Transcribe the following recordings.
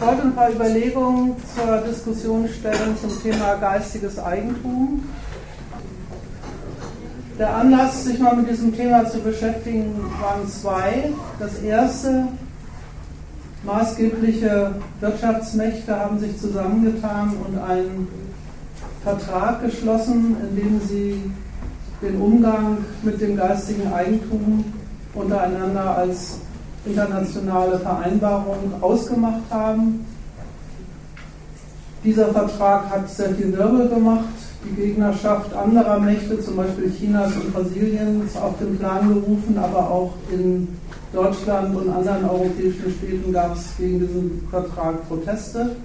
Wollte ein paar Überlegungen zur Diskussion stellen zum Thema geistiges Eigentum. Der Anlass, sich mal mit diesem Thema zu beschäftigen, waren zwei. Das erste, maßgebliche Wirtschaftsmächte haben sich zusammengetan und einen Vertrag geschlossen, in dem sie den Umgang mit dem geistigen Eigentum untereinander als internationale Vereinbarung ausgemacht haben. Dieser Vertrag hat sehr viel Wirbel gemacht. Die Gegnerschaft anderer Mächte, zum Beispiel Chinas und Brasiliens, auf den Plan gerufen, aber auch in Deutschland und anderen europäischen Städten gab es gegen diesen Vertrag Proteste.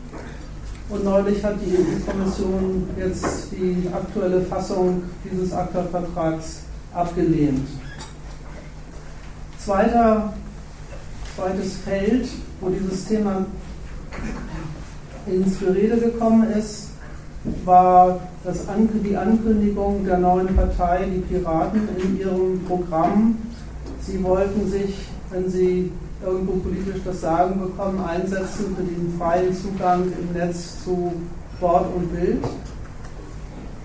Und neulich hat die EU-Kommission jetzt die aktuelle Fassung dieses ACTA-Vertrags abgelehnt. Zweiter, zweites Feld, wo dieses Thema ins Gerede gekommen ist, war das, die Ankündigung der neuen Partei, die Piraten, in ihrem Programm. Sie wollten sich, wenn sie irgendwo politisch das Sagen bekommen, einsetzen für den freien Zugang im Netz zu Wort und Bild.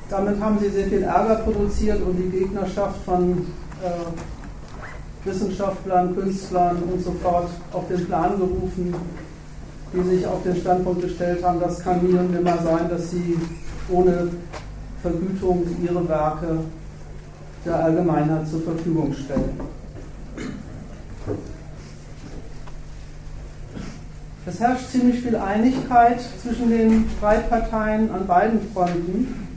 Damit haben sie sehr viel Ärger produziert und die Gegnerschaft von äh, Wissenschaftlern, Künstlern und so fort auf den Plan gerufen, die sich auf den Standpunkt gestellt haben, das kann nie und nimmer sein, dass sie ohne Vergütung ihre Werke der Allgemeinheit zur Verfügung stellen. Es herrscht ziemlich viel Einigkeit zwischen den Streitparteien an beiden Fronten,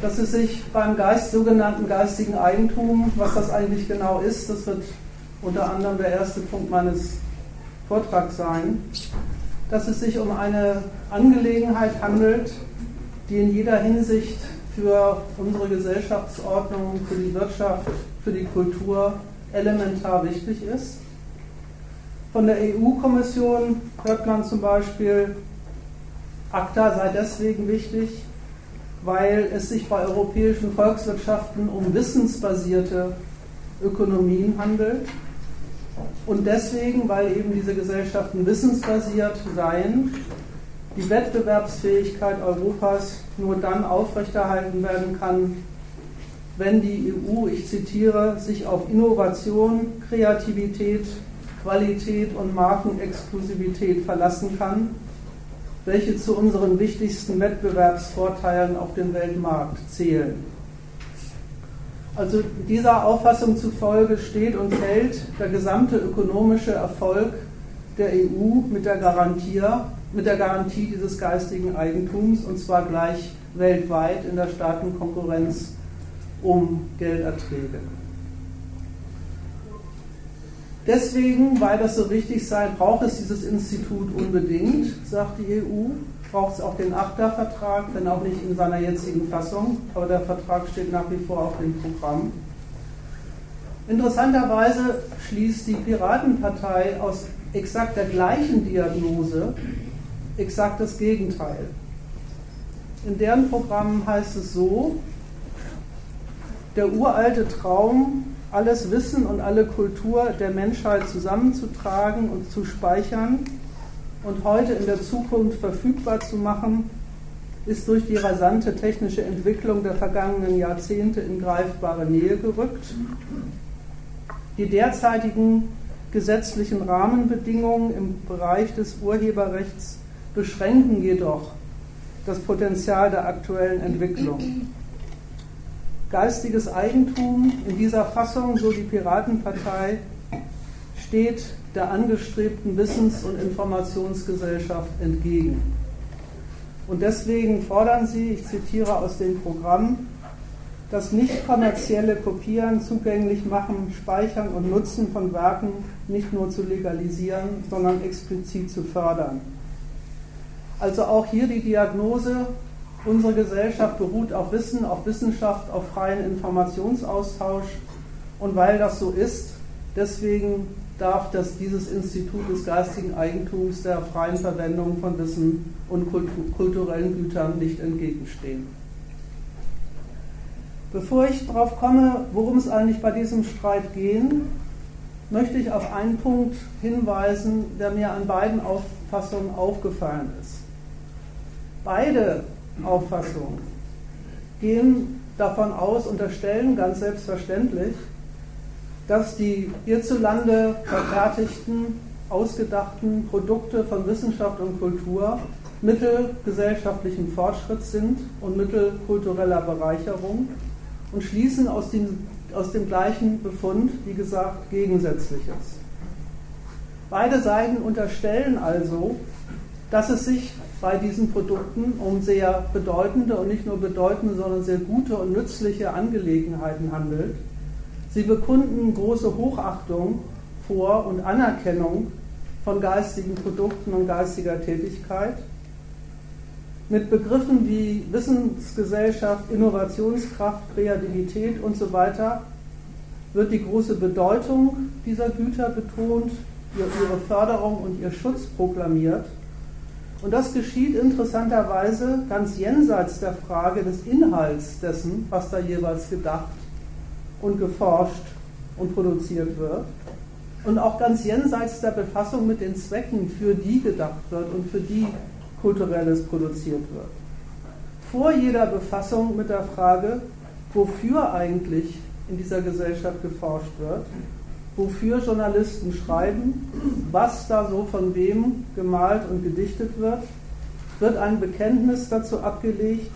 dass es sich beim Geist, sogenannten geistigen Eigentum, was das eigentlich genau ist, das wird unter anderem der erste Punkt meines Vortrags sein, dass es sich um eine Angelegenheit handelt, die in jeder Hinsicht für unsere Gesellschaftsordnung, für die Wirtschaft, für die Kultur elementar wichtig ist. Von der EU-Kommission hört man zum Beispiel, ACTA sei deswegen wichtig, weil es sich bei europäischen Volkswirtschaften um wissensbasierte Ökonomien handelt. Und deswegen, weil eben diese Gesellschaften wissensbasiert seien, die Wettbewerbsfähigkeit Europas nur dann aufrechterhalten werden kann, wenn die EU, ich zitiere, sich auf Innovation, Kreativität, Qualität und Markenexklusivität verlassen kann, welche zu unseren wichtigsten Wettbewerbsvorteilen auf dem Weltmarkt zählen. Also dieser Auffassung zufolge steht und fällt der gesamte ökonomische Erfolg der EU mit der Garantie, mit der Garantie dieses geistigen Eigentums und zwar gleich weltweit in der Staatenkonkurrenz um Gelderträge. Deswegen, weil das so wichtig sei, braucht es dieses Institut unbedingt, sagt die EU. Braucht es auch den ACTA-Vertrag, wenn auch nicht in seiner jetzigen Fassung, aber der Vertrag steht nach wie vor auf dem Programm. Interessanterweise schließt die Piratenpartei aus exakt der gleichen Diagnose exakt das Gegenteil. In deren Programm heißt es so, der uralte Traum alles Wissen und alle Kultur der Menschheit zusammenzutragen und zu speichern und heute in der Zukunft verfügbar zu machen, ist durch die rasante technische Entwicklung der vergangenen Jahrzehnte in greifbare Nähe gerückt. Die derzeitigen gesetzlichen Rahmenbedingungen im Bereich des Urheberrechts beschränken jedoch das Potenzial der aktuellen Entwicklung. Geistiges Eigentum in dieser Fassung, so die Piratenpartei, steht der angestrebten Wissens- und Informationsgesellschaft entgegen. Und deswegen fordern sie, ich zitiere aus dem Programm, das nicht kommerzielle Kopieren, zugänglich machen, Speichern und Nutzen von Werken nicht nur zu legalisieren, sondern explizit zu fördern. Also auch hier die Diagnose, Unsere Gesellschaft beruht auf Wissen, auf Wissenschaft, auf freien Informationsaustausch. Und weil das so ist, deswegen darf das, dieses Institut des geistigen Eigentums der freien Verwendung von Wissen und kulturellen Gütern nicht entgegenstehen. Bevor ich darauf komme, worum es eigentlich bei diesem Streit gehen, möchte ich auf einen Punkt hinweisen, der mir an beiden Auffassungen aufgefallen ist. Beide Auffassungen gehen davon aus, unterstellen ganz selbstverständlich, dass die hierzulande verfertigten, ausgedachten Produkte von Wissenschaft und Kultur Mittel gesellschaftlichen Fortschritts sind und Mittel kultureller Bereicherung und schließen aus dem, aus dem gleichen Befund, wie gesagt, Gegensätzliches. Beide Seiten unterstellen also, dass es sich bei diesen Produkten um sehr bedeutende und nicht nur bedeutende, sondern sehr gute und nützliche Angelegenheiten handelt. Sie bekunden große Hochachtung vor und Anerkennung von geistigen Produkten und geistiger Tätigkeit. Mit Begriffen wie Wissensgesellschaft, Innovationskraft, Kreativität und so weiter wird die große Bedeutung dieser Güter betont, ihre Förderung und ihr Schutz proklamiert. Und das geschieht interessanterweise ganz jenseits der Frage des Inhalts dessen, was da jeweils gedacht und geforscht und produziert wird. Und auch ganz jenseits der Befassung mit den Zwecken, für die gedacht wird und für die Kulturelles produziert wird. Vor jeder Befassung mit der Frage, wofür eigentlich in dieser Gesellschaft geforscht wird, wofür Journalisten schreiben, was da so von wem gemalt und gedichtet wird, wird ein Bekenntnis dazu abgelegt,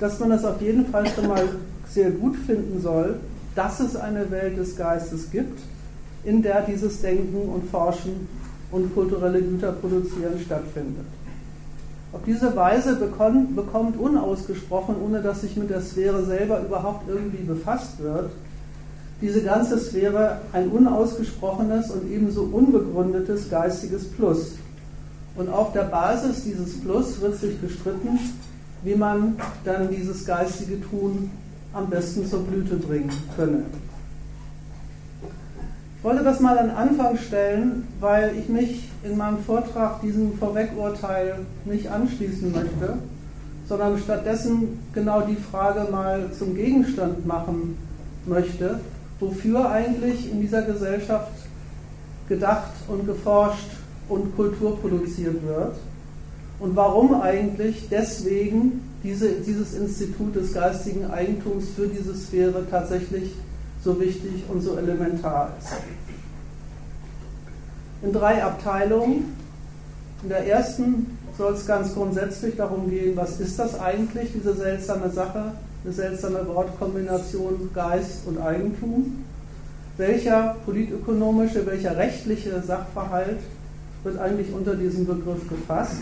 dass man es auf jeden Fall schon mal sehr gut finden soll, dass es eine Welt des Geistes gibt, in der dieses Denken und Forschen und kulturelle Güter produzieren stattfindet. Auf diese Weise bekommt, bekommt unausgesprochen, ohne dass sich mit der Sphäre selber überhaupt irgendwie befasst wird, diese ganze Sphäre ein unausgesprochenes und ebenso unbegründetes geistiges Plus. Und auf der Basis dieses Plus wird sich gestritten, wie man dann dieses geistige Tun am besten zur Blüte bringen könne. Ich wollte das mal an Anfang stellen, weil ich mich in meinem Vortrag diesem Vorwegurteil nicht anschließen möchte, sondern stattdessen genau die Frage mal zum Gegenstand machen möchte, wofür eigentlich in dieser Gesellschaft gedacht und geforscht und Kultur produziert wird und warum eigentlich deswegen diese, dieses Institut des geistigen Eigentums für diese Sphäre tatsächlich so wichtig und so elementar ist. In drei Abteilungen. In der ersten soll es ganz grundsätzlich darum gehen, was ist das eigentlich, diese seltsame Sache, eine seltsame Wortkombination Geist und Eigentum. Welcher politökonomische, welcher rechtliche Sachverhalt wird eigentlich unter diesem Begriff gefasst?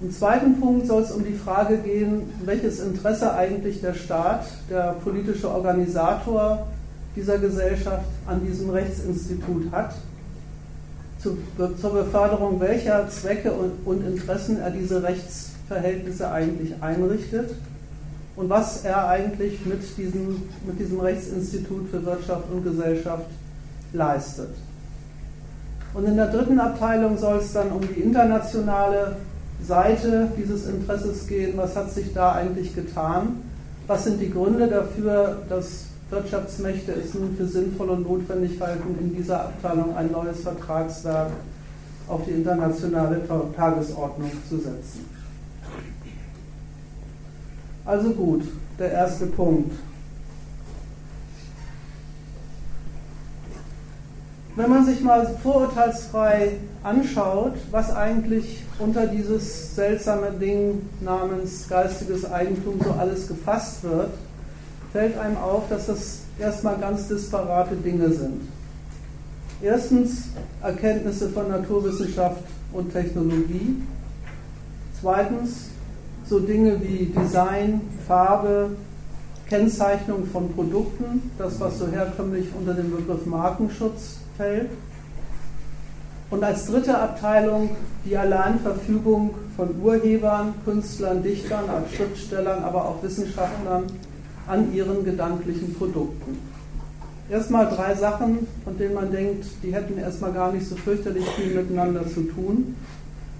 Im zweiten Punkt soll es um die Frage gehen, welches Interesse eigentlich der Staat, der politische Organisator dieser Gesellschaft an diesem Rechtsinstitut hat, zur Beförderung welcher Zwecke und Interessen er diese Rechtsverhältnisse eigentlich einrichtet und was er eigentlich mit diesem, mit diesem Rechtsinstitut für Wirtschaft und Gesellschaft leistet. Und in der dritten Abteilung soll es dann um die internationale Seite dieses Interesses gehen. Was hat sich da eigentlich getan? Was sind die Gründe dafür, dass Wirtschaftsmächte es nun für sinnvoll und notwendig halten, in dieser Abteilung ein neues Vertragswerk auf die internationale Tagesordnung zu setzen? Also gut, der erste Punkt. Wenn man sich mal vorurteilsfrei anschaut, was eigentlich unter dieses seltsame Ding namens geistiges Eigentum so alles gefasst wird, fällt einem auf, dass das erstmal ganz disparate Dinge sind. Erstens Erkenntnisse von Naturwissenschaft und Technologie. Zweitens so Dinge wie Design, Farbe, Kennzeichnung von Produkten, das was so herkömmlich unter den Begriff Markenschutz fällt. Und als dritte Abteilung die Alleinverfügung von Urhebern, Künstlern, Dichtern, als Schriftstellern, aber auch Wissenschaftlern an ihren gedanklichen Produkten. Erstmal drei Sachen, von denen man denkt, die hätten erstmal gar nicht so fürchterlich viel miteinander zu tun.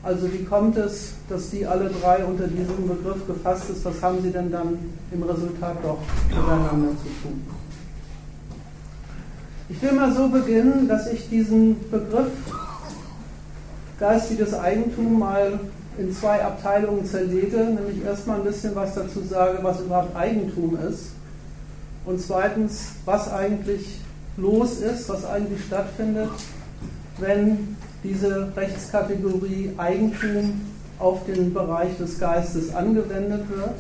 Also wie kommt es, dass die alle drei unter diesem Begriff gefasst ist? Was haben sie denn dann im Resultat doch miteinander zu tun? Ich will mal so beginnen, dass ich diesen Begriff geistiges Eigentum mal in zwei Abteilungen zerlege, nämlich erstmal ein bisschen was dazu sage, was überhaupt Eigentum ist und zweitens, was eigentlich los ist, was eigentlich stattfindet, wenn diese Rechtskategorie Eigentum auf den Bereich des Geistes angewendet wird.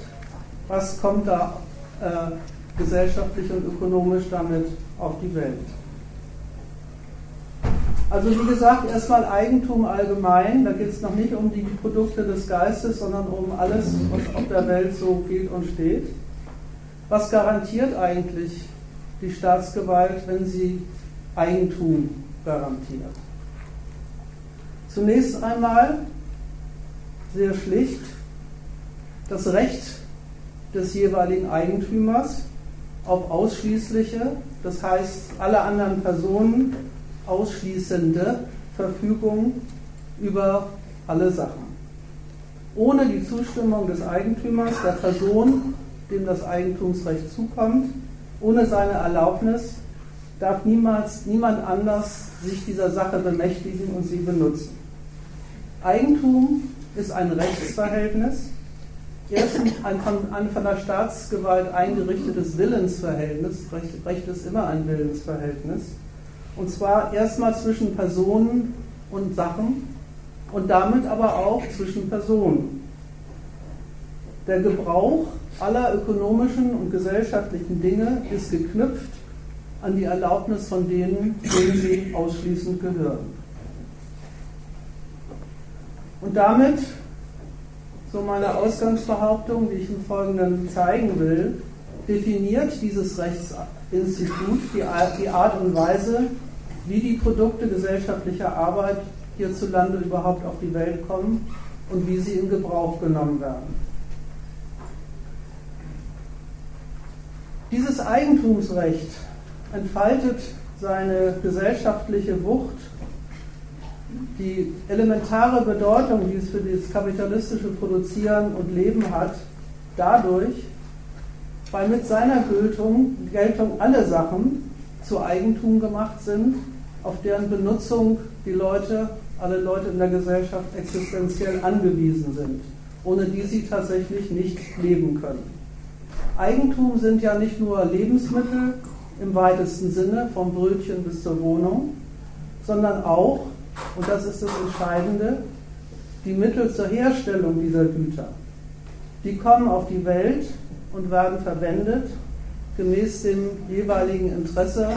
Was kommt da äh, gesellschaftlich und ökonomisch damit auf die Welt? Also wie gesagt, erstmal Eigentum allgemein. Da geht es noch nicht um die Produkte des Geistes, sondern um alles, was auf der Welt so geht und steht. Was garantiert eigentlich die Staatsgewalt, wenn sie Eigentum garantiert? Zunächst einmal sehr schlicht das Recht des jeweiligen Eigentümers auf ausschließliche, das heißt alle anderen Personen ausschließende Verfügung über alle Sachen. Ohne die Zustimmung des Eigentümers, der Person, dem das Eigentumsrecht zukommt, ohne seine Erlaubnis darf niemals niemand anders sich dieser Sache bemächtigen und sie benutzen. Eigentum ist ein Rechtsverhältnis, erstens ein von, ein von der Staatsgewalt eingerichtetes Willensverhältnis, Recht, Recht ist immer ein Willensverhältnis, und zwar erstmal zwischen Personen und Sachen und damit aber auch zwischen Personen. Der Gebrauch aller ökonomischen und gesellschaftlichen Dinge ist geknüpft an die Erlaubnis von denen, denen sie ausschließend gehören. Und damit, so meine Ausgangsbehauptung, die ich im Folgenden zeigen will, definiert dieses Rechtsinstitut die Art und Weise, wie die Produkte gesellschaftlicher Arbeit hierzulande überhaupt auf die Welt kommen und wie sie in Gebrauch genommen werden. Dieses Eigentumsrecht entfaltet seine gesellschaftliche Wucht die elementare Bedeutung, die es für das kapitalistische Produzieren und Leben hat, dadurch, weil mit seiner Geltung, Geltung alle Sachen zu Eigentum gemacht sind, auf deren Benutzung die Leute, alle Leute in der Gesellschaft existenziell angewiesen sind, ohne die sie tatsächlich nicht leben können. Eigentum sind ja nicht nur Lebensmittel im weitesten Sinne, vom Brötchen bis zur Wohnung, sondern auch und das ist das Entscheidende, die Mittel zur Herstellung dieser Güter. Die kommen auf die Welt und werden verwendet gemäß dem jeweiligen Interesse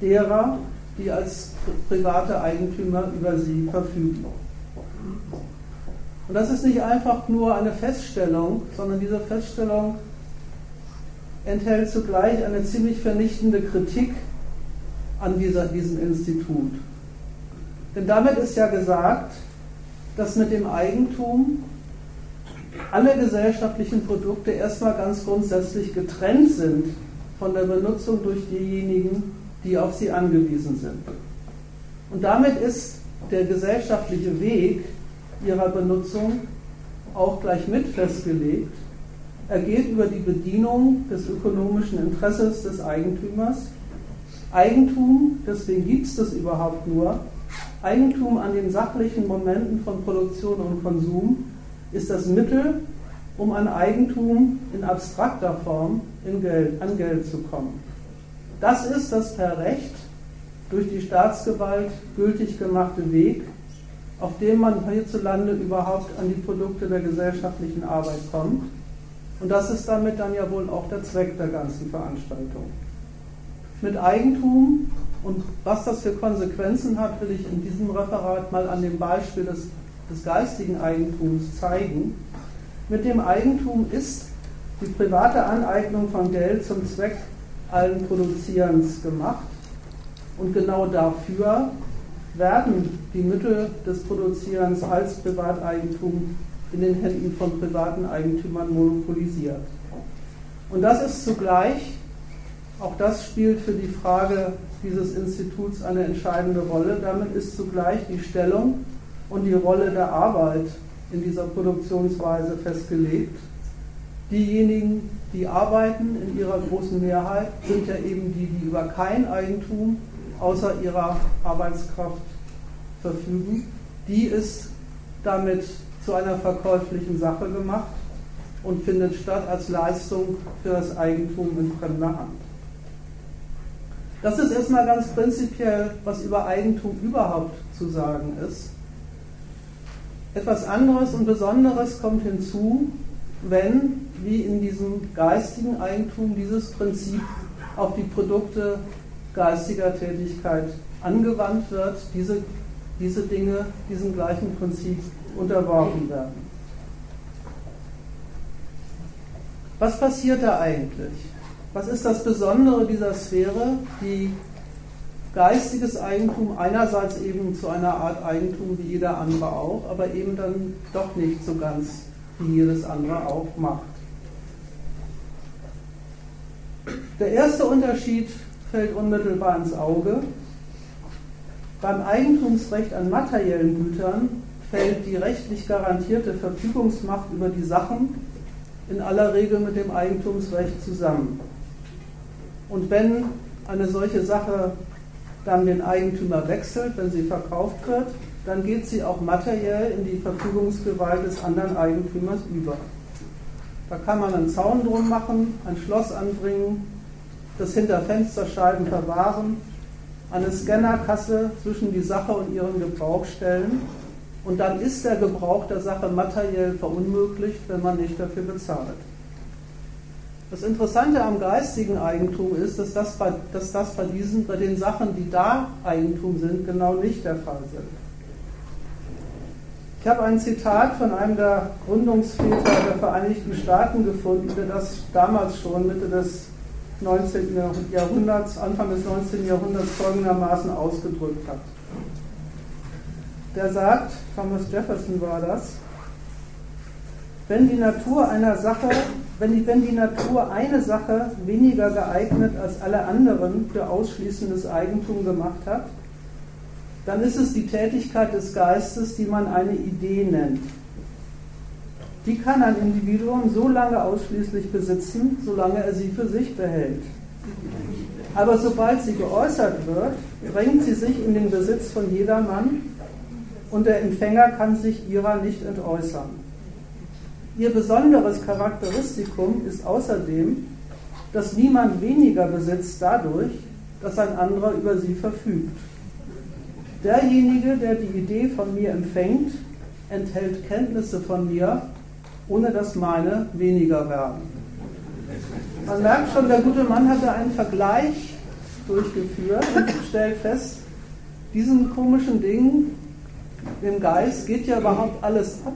derer, die als private Eigentümer über sie verfügen. Und das ist nicht einfach nur eine Feststellung, sondern diese Feststellung enthält zugleich eine ziemlich vernichtende Kritik an dieser, diesem Institut. Denn damit ist ja gesagt, dass mit dem Eigentum alle gesellschaftlichen Produkte erstmal ganz grundsätzlich getrennt sind von der Benutzung durch diejenigen, die auf sie angewiesen sind. Und damit ist der gesellschaftliche Weg ihrer Benutzung auch gleich mit festgelegt. Er geht über die Bedienung des ökonomischen Interesses des Eigentümers. Eigentum, deswegen gibt es das überhaupt nur, Eigentum an den sachlichen Momenten von Produktion und Konsum ist das Mittel, um an Eigentum in abstrakter Form in Geld, an Geld zu kommen. Das ist das per Recht durch die Staatsgewalt gültig gemachte Weg, auf dem man hierzulande überhaupt an die Produkte der gesellschaftlichen Arbeit kommt. Und das ist damit dann ja wohl auch der Zweck der ganzen Veranstaltung. Mit Eigentum und was das für Konsequenzen hat, will ich in diesem Referat mal an dem Beispiel des, des geistigen Eigentums zeigen. Mit dem Eigentum ist die private Aneignung von Geld zum Zweck allen Produzierens gemacht. Und genau dafür werden die Mittel des Produzierens als Privateigentum in den Händen von privaten Eigentümern monopolisiert. Und das ist zugleich, auch das spielt für die Frage dieses Instituts eine entscheidende Rolle. Damit ist zugleich die Stellung und die Rolle der Arbeit in dieser Produktionsweise festgelegt. Diejenigen, die arbeiten in ihrer großen Mehrheit, sind ja eben die, die über kein Eigentum außer ihrer Arbeitskraft verfügen. Die ist damit zu einer verkäuflichen Sache gemacht und findet statt als Leistung für das Eigentum in fremder Hand. Das ist erstmal ganz prinzipiell, was über Eigentum überhaupt zu sagen ist. Etwas anderes und Besonderes kommt hinzu, wenn, wie in diesem geistigen Eigentum, dieses Prinzip auf die Produkte geistiger Tätigkeit angewandt wird, diese, diese Dinge diesem gleichen Prinzip unterworfen werden. Was passiert da eigentlich? Was ist das Besondere dieser Sphäre, die geistiges Eigentum einerseits eben zu einer Art Eigentum wie jeder andere auch, aber eben dann doch nicht so ganz wie jedes andere auch macht. Der erste Unterschied fällt unmittelbar ins Auge. Beim Eigentumsrecht an materiellen Gütern fällt die rechtlich garantierte Verfügungsmacht über die Sachen in aller Regel mit dem Eigentumsrecht zusammen. Und wenn eine solche Sache dann den Eigentümer wechselt, wenn sie verkauft wird, dann geht sie auch materiell in die Verfügungsgewalt des anderen Eigentümers über. Da kann man einen Zaun drum machen, ein Schloss anbringen, das hinter Fensterscheiben verwahren, eine Scannerkasse zwischen die Sache und ihren Gebrauch stellen und dann ist der Gebrauch der Sache materiell verunmöglicht, wenn man nicht dafür bezahlt. Das Interessante am geistigen Eigentum ist, dass das bei, dass das bei, diesen, bei den Sachen, die da Eigentum sind, genau nicht der Fall sind. Ich habe ein Zitat von einem der Gründungsväter der Vereinigten Staaten gefunden, der das damals schon Mitte des 19. Jahrhunderts, Anfang des 19. Jahrhunderts folgendermaßen ausgedrückt hat der sagt, Thomas Jefferson war das, wenn die Natur einer Sache, wenn die, wenn die Natur eine Sache weniger geeignet als alle anderen für ausschließendes Eigentum gemacht hat, dann ist es die Tätigkeit des Geistes, die man eine Idee nennt. Die kann ein Individuum so lange ausschließlich besitzen, solange er sie für sich behält. Aber sobald sie geäußert wird, bringt sie sich in den Besitz von jedermann und der Empfänger kann sich ihrer nicht entäußern. Ihr besonderes Charakteristikum ist außerdem, dass niemand weniger besitzt dadurch, dass ein anderer über sie verfügt. Derjenige, der die Idee von mir empfängt, enthält Kenntnisse von mir, ohne dass meine weniger werden. Man merkt schon, der gute Mann hatte einen Vergleich durchgeführt und stellt fest, diesen komischen Ding dem Geist geht ja überhaupt alles ab,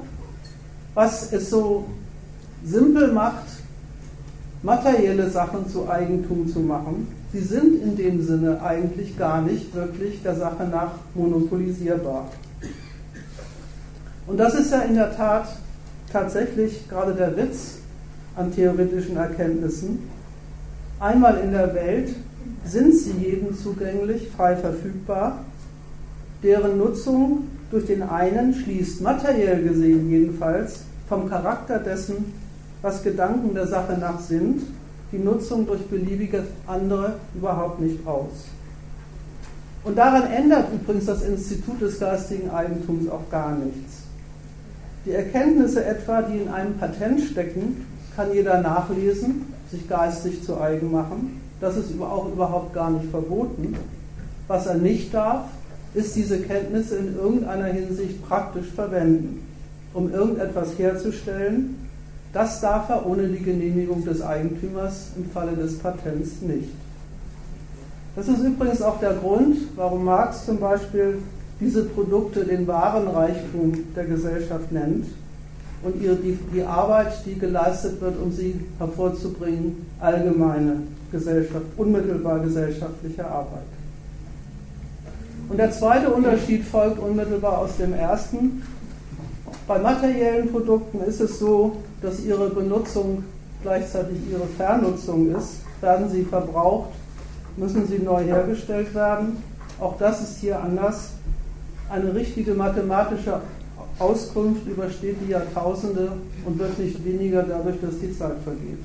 was es so simpel macht, materielle Sachen zu Eigentum zu machen. Sie sind in dem Sinne eigentlich gar nicht wirklich der Sache nach monopolisierbar. Und das ist ja in der Tat tatsächlich gerade der Witz an theoretischen Erkenntnissen. Einmal in der Welt sind sie jedem zugänglich, frei verfügbar, deren Nutzung durch den einen schließt, materiell gesehen jedenfalls, vom Charakter dessen, was Gedanken der Sache nach sind, die Nutzung durch beliebige andere überhaupt nicht aus. Und daran ändert übrigens das Institut des geistigen Eigentums auch gar nichts. Die Erkenntnisse etwa, die in einem Patent stecken, kann jeder nachlesen, sich geistig zu eigen machen. Das ist auch überhaupt gar nicht verboten. Was er nicht darf, ist diese Kenntnisse in irgendeiner Hinsicht praktisch verwenden, um irgendetwas herzustellen. Das darf er ohne die Genehmigung des Eigentümers im Falle des Patents nicht. Das ist übrigens auch der Grund, warum Marx zum Beispiel diese Produkte den wahren Reichtum der Gesellschaft nennt und ihre, die, die Arbeit, die geleistet wird, um sie hervorzubringen, allgemeine Gesellschaft, unmittelbar gesellschaftliche Arbeit. Und der zweite Unterschied folgt unmittelbar aus dem ersten. Bei materiellen Produkten ist es so, dass ihre Benutzung gleichzeitig ihre Vernutzung ist. Werden sie verbraucht, müssen sie neu hergestellt werden. Auch das ist hier anders. Eine richtige mathematische Auskunft übersteht die Jahrtausende und wird nicht weniger dadurch, dass die Zeit vergeht.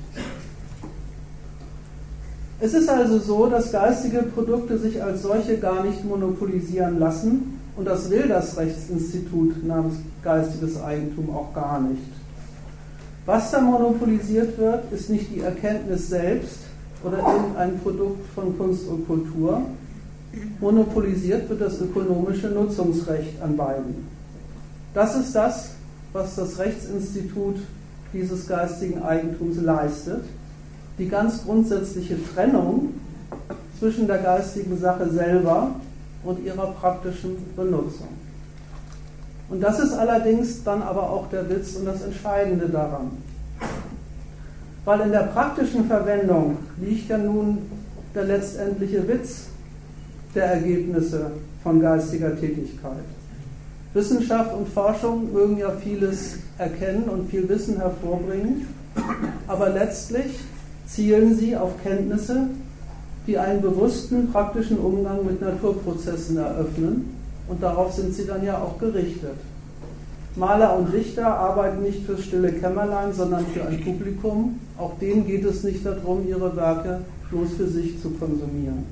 Es ist also so, dass geistige Produkte sich als solche gar nicht monopolisieren lassen und das will das Rechtsinstitut namens geistiges Eigentum auch gar nicht. Was da monopolisiert wird, ist nicht die Erkenntnis selbst oder irgendein Produkt von Kunst und Kultur. Monopolisiert wird das ökonomische Nutzungsrecht an beiden. Das ist das, was das Rechtsinstitut dieses geistigen Eigentums leistet die ganz grundsätzliche Trennung zwischen der geistigen Sache selber und ihrer praktischen Benutzung. Und das ist allerdings dann aber auch der Witz und das Entscheidende daran. Weil in der praktischen Verwendung liegt ja nun der letztendliche Witz der Ergebnisse von geistiger Tätigkeit. Wissenschaft und Forschung mögen ja vieles erkennen und viel Wissen hervorbringen, aber letztlich zielen sie auf Kenntnisse, die einen bewussten praktischen Umgang mit Naturprozessen eröffnen und darauf sind sie dann ja auch gerichtet. Maler und Dichter arbeiten nicht fürs stille Kämmerlein, sondern für ein Publikum. Auch denen geht es nicht darum, ihre Werke bloß für sich zu konsumieren.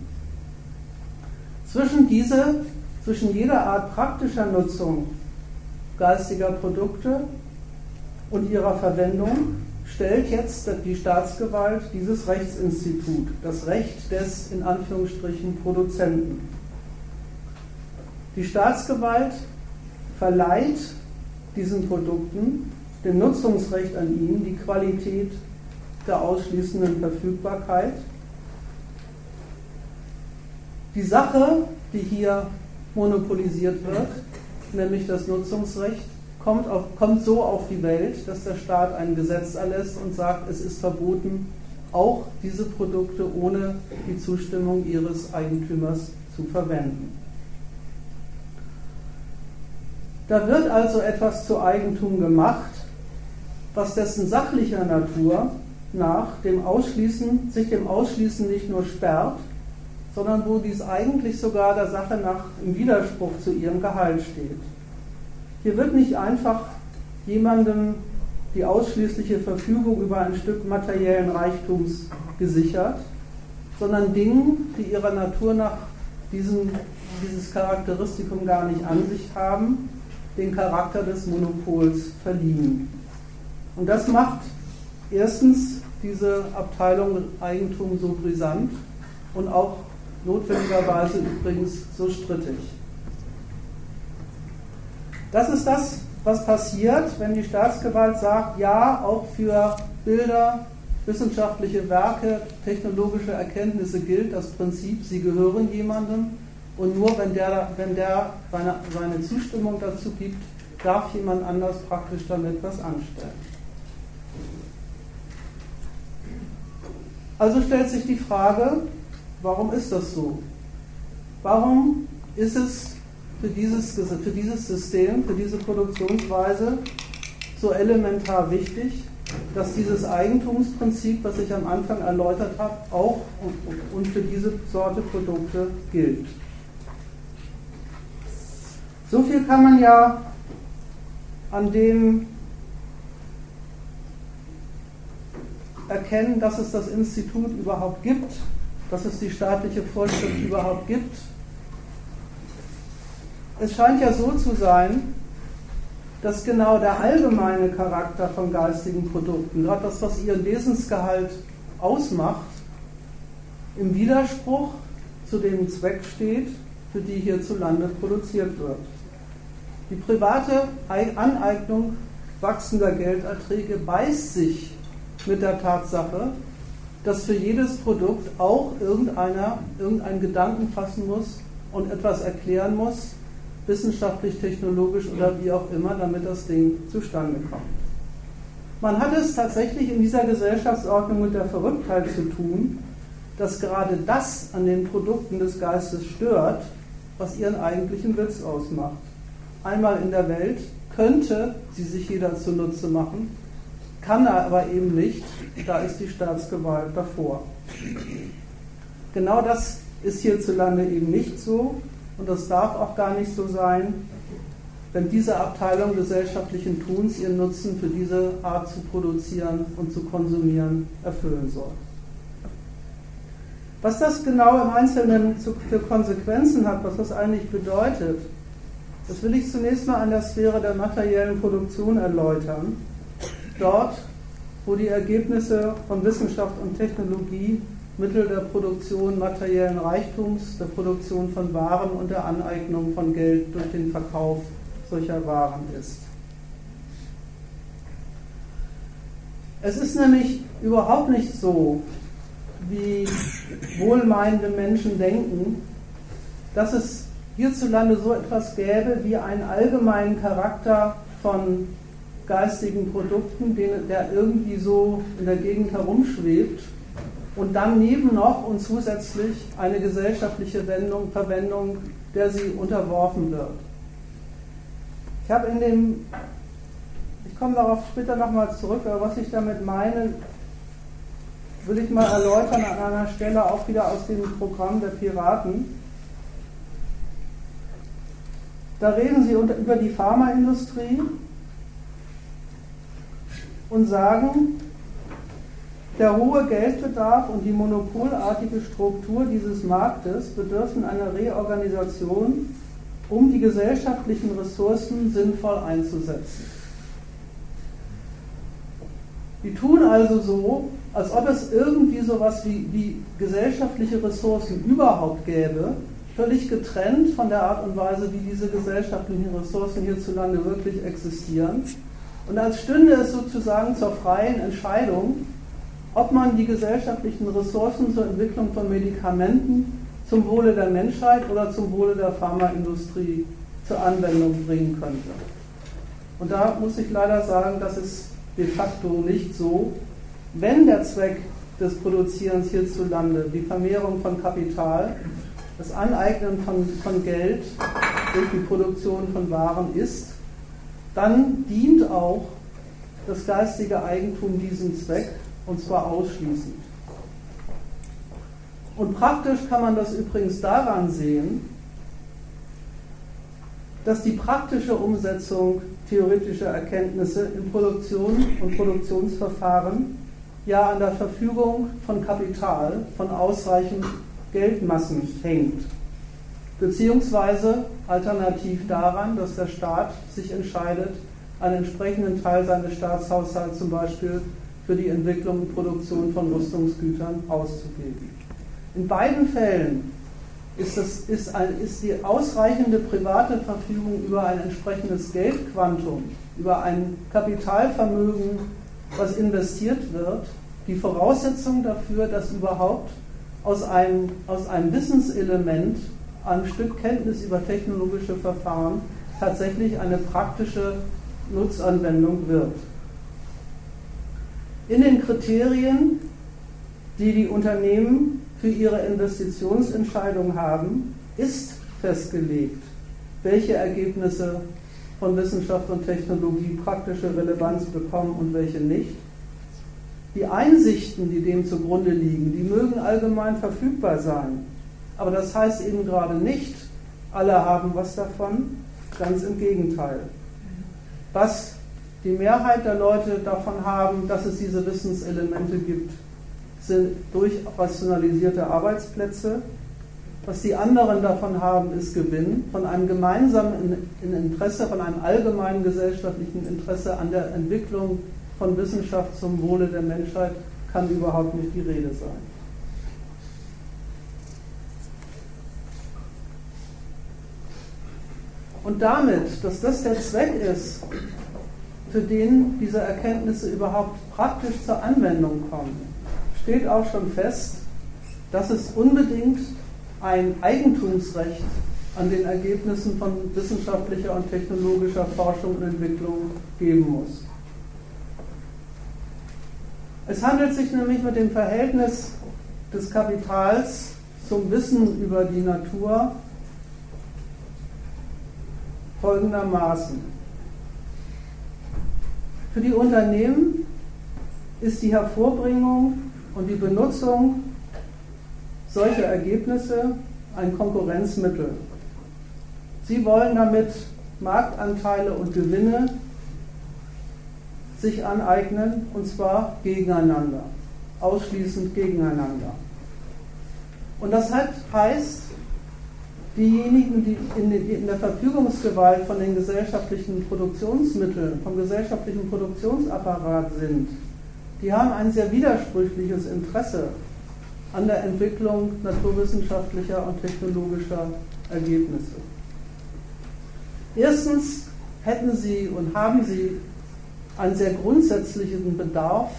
Zwischen, diese, zwischen jeder Art praktischer Nutzung geistiger Produkte und ihrer Verwendung stellt jetzt die Staatsgewalt dieses Rechtsinstitut, das Recht des in Anführungsstrichen Produzenten. Die Staatsgewalt verleiht diesen Produkten dem Nutzungsrecht an ihnen die Qualität der ausschließenden Verfügbarkeit. Die Sache, die hier monopolisiert wird, nämlich das Nutzungsrecht, kommt, auf, kommt so auf die Welt, dass der Staat ein Gesetz erlässt und sagt, es ist verboten, auch diese Produkte ohne die Zustimmung ihres Eigentümers zu verwenden. Da wird also etwas zu Eigentum gemacht, was dessen sachlicher Natur nach dem Ausschließen, sich dem Ausschließen nicht nur sperrt, sondern wo dies eigentlich sogar der Sache nach im Widerspruch zu ihrem Gehalt steht. Hier wird nicht einfach jemandem die ausschließliche Verfügung über ein Stück materiellen Reichtums gesichert, sondern Dingen, die ihrer Natur nach diesen, dieses Charakteristikum gar nicht an sich haben, den Charakter des Monopols verliehen. Und das macht erstens diese Abteilung Eigentum so brisant und auch notwendigerweise übrigens so strittig. Das ist das, was passiert, wenn die Staatsgewalt sagt, ja, auch für Bilder, wissenschaftliche Werke, technologische Erkenntnisse gilt das Prinzip, sie gehören jemandem und nur wenn der, wenn der seine, seine Zustimmung dazu gibt, darf jemand anders praktisch damit was anstellen. Also stellt sich die Frage, warum ist das so? Warum ist es für dieses, für dieses System, für diese Produktionsweise so elementar wichtig, dass dieses Eigentumsprinzip, was ich am Anfang erläutert habe, auch und für diese Sorte Produkte gilt. So viel kann man ja an dem erkennen, dass es das Institut überhaupt gibt, dass es die staatliche Vorschrift überhaupt gibt, es scheint ja so zu sein, dass genau der allgemeine Charakter von geistigen Produkten, gerade das, was ihren Wesensgehalt ausmacht, im Widerspruch zu dem Zweck steht, für die hierzulande produziert wird. Die private Aneignung wachsender Gelderträge beißt sich mit der Tatsache, dass für jedes Produkt auch irgendeiner irgendeinen Gedanken fassen muss und etwas erklären muss, wissenschaftlich, technologisch oder wie auch immer, damit das Ding zustande kommt. Man hat es tatsächlich in dieser Gesellschaftsordnung mit der Verrücktheit zu tun, dass gerade das an den Produkten des Geistes stört, was ihren eigentlichen Witz ausmacht. Einmal in der Welt könnte sie sich jeder zunutze machen, kann er aber eben nicht, da ist die Staatsgewalt davor. Genau das ist hierzulande eben nicht so und das darf auch gar nicht so sein. wenn diese Abteilung gesellschaftlichen Tuns ihren Nutzen für diese Art zu produzieren und zu konsumieren erfüllen soll. Was das genau im Einzelnen für Konsequenzen hat, was das eigentlich bedeutet, das will ich zunächst mal an der Sphäre der materiellen Produktion erläutern. Dort, wo die Ergebnisse von Wissenschaft und Technologie Mittel der Produktion materiellen Reichtums, der Produktion von Waren und der Aneignung von Geld durch den Verkauf solcher Waren ist. Es ist nämlich überhaupt nicht so, wie wohlmeinende Menschen denken, dass es hierzulande so etwas gäbe wie einen allgemeinen Charakter von geistigen Produkten, der irgendwie so in der Gegend herumschwebt und dann neben noch und zusätzlich eine gesellschaftliche Wendung, Verwendung, der sie unterworfen wird. Ich habe in dem, ich komme darauf später nochmal zurück, aber was ich damit meine, will ich mal erläutern an einer Stelle auch wieder aus dem Programm der Piraten. Da reden sie über die Pharmaindustrie und sagen, der hohe Geldbedarf und die monopolartige Struktur dieses Marktes bedürfen einer Reorganisation um die gesellschaftlichen Ressourcen sinnvoll einzusetzen. Die tun also so, als ob es irgendwie sowas wie, wie gesellschaftliche Ressourcen überhaupt gäbe, völlig getrennt von der Art und Weise, wie diese gesellschaftlichen Ressourcen hierzulande wirklich existieren. Und als stünde es sozusagen zur freien Entscheidung, ob man die gesellschaftlichen Ressourcen zur Entwicklung von Medikamenten zum Wohle der Menschheit oder zum Wohle der Pharmaindustrie zur Anwendung bringen könnte. Und da muss ich leider sagen, das ist de facto nicht so. Wenn der Zweck des Produzierens hierzulande die Vermehrung von Kapital, das Aneignen von, von Geld durch die Produktion von Waren ist, dann dient auch das geistige Eigentum diesem Zweck, und zwar ausschließend. Und praktisch kann man das übrigens daran sehen, dass die praktische Umsetzung theoretischer Erkenntnisse in Produktion und Produktionsverfahren ja an der Verfügung von Kapital, von ausreichend Geldmassen hängt. Beziehungsweise alternativ daran, dass der Staat sich entscheidet, einen entsprechenden Teil seines Staatshaushalts zum Beispiel für die Entwicklung und Produktion von Rüstungsgütern auszugeben. In beiden Fällen ist, das, ist, ein, ist die ausreichende private Verfügung über ein entsprechendes Geldquantum, über ein Kapitalvermögen, was investiert wird, die Voraussetzung dafür, dass überhaupt aus einem, aus einem Wissenselement, einem Stück Kenntnis über technologische Verfahren tatsächlich eine praktische Nutzanwendung wird. In den Kriterien, die die Unternehmen für ihre Investitionsentscheidung haben, ist festgelegt, welche Ergebnisse von Wissenschaft und Technologie praktische Relevanz bekommen und welche nicht. Die Einsichten, die dem zugrunde liegen, die mögen allgemein verfügbar sein, aber das heißt eben gerade nicht, alle haben was davon, ganz im Gegenteil. Was die Mehrheit der Leute davon haben, dass es diese Wissenselemente gibt, sind durchrationalisierte Arbeitsplätze. Was die anderen davon haben, ist Gewinn von einem gemeinsamen Interesse, von einem allgemeinen gesellschaftlichen Interesse an der Entwicklung von Wissenschaft zum Wohle der Menschheit kann überhaupt nicht die Rede sein. Und damit, dass das der Zweck ist, für den diese Erkenntnisse überhaupt praktisch zur Anwendung kommen, steht auch schon fest, dass es unbedingt ein Eigentumsrecht an den Ergebnissen von wissenschaftlicher und technologischer Forschung und Entwicklung geben muss. Es handelt sich nämlich mit dem Verhältnis des Kapitals zum Wissen über die Natur folgendermaßen. Für die Unternehmen ist die Hervorbringung und die Benutzung solcher Ergebnisse ein Konkurrenzmittel. Sie wollen damit Marktanteile und Gewinne sich aneignen, und zwar gegeneinander, ausschließend gegeneinander. Und das heißt, diejenigen, die in der Verfügungsgewalt von den gesellschaftlichen Produktionsmitteln, vom gesellschaftlichen Produktionsapparat sind, die haben ein sehr widersprüchliches Interesse an der Entwicklung naturwissenschaftlicher und technologischer Ergebnisse. Erstens hätten sie und haben sie einen sehr grundsätzlichen Bedarf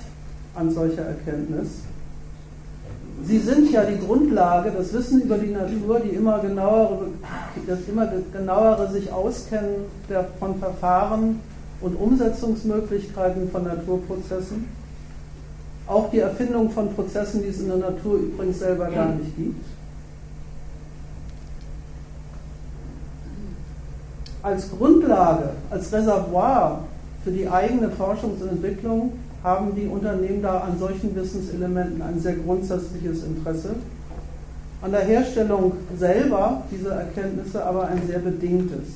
an solcher Erkenntnis. Sie sind ja die Grundlage, das Wissen über die Natur, die immer genauere, das immer genauere sich auskennen der, von Verfahren und Umsetzungsmöglichkeiten von Naturprozessen. Auch die Erfindung von Prozessen, die es in der Natur übrigens selber gar nicht gibt. Als Grundlage, als Reservoir für die eigene Forschungs- und Entwicklung haben die Unternehmen da an solchen Wissenselementen ein sehr grundsätzliches Interesse. An der Herstellung selber dieser Erkenntnisse aber ein sehr bedingtes.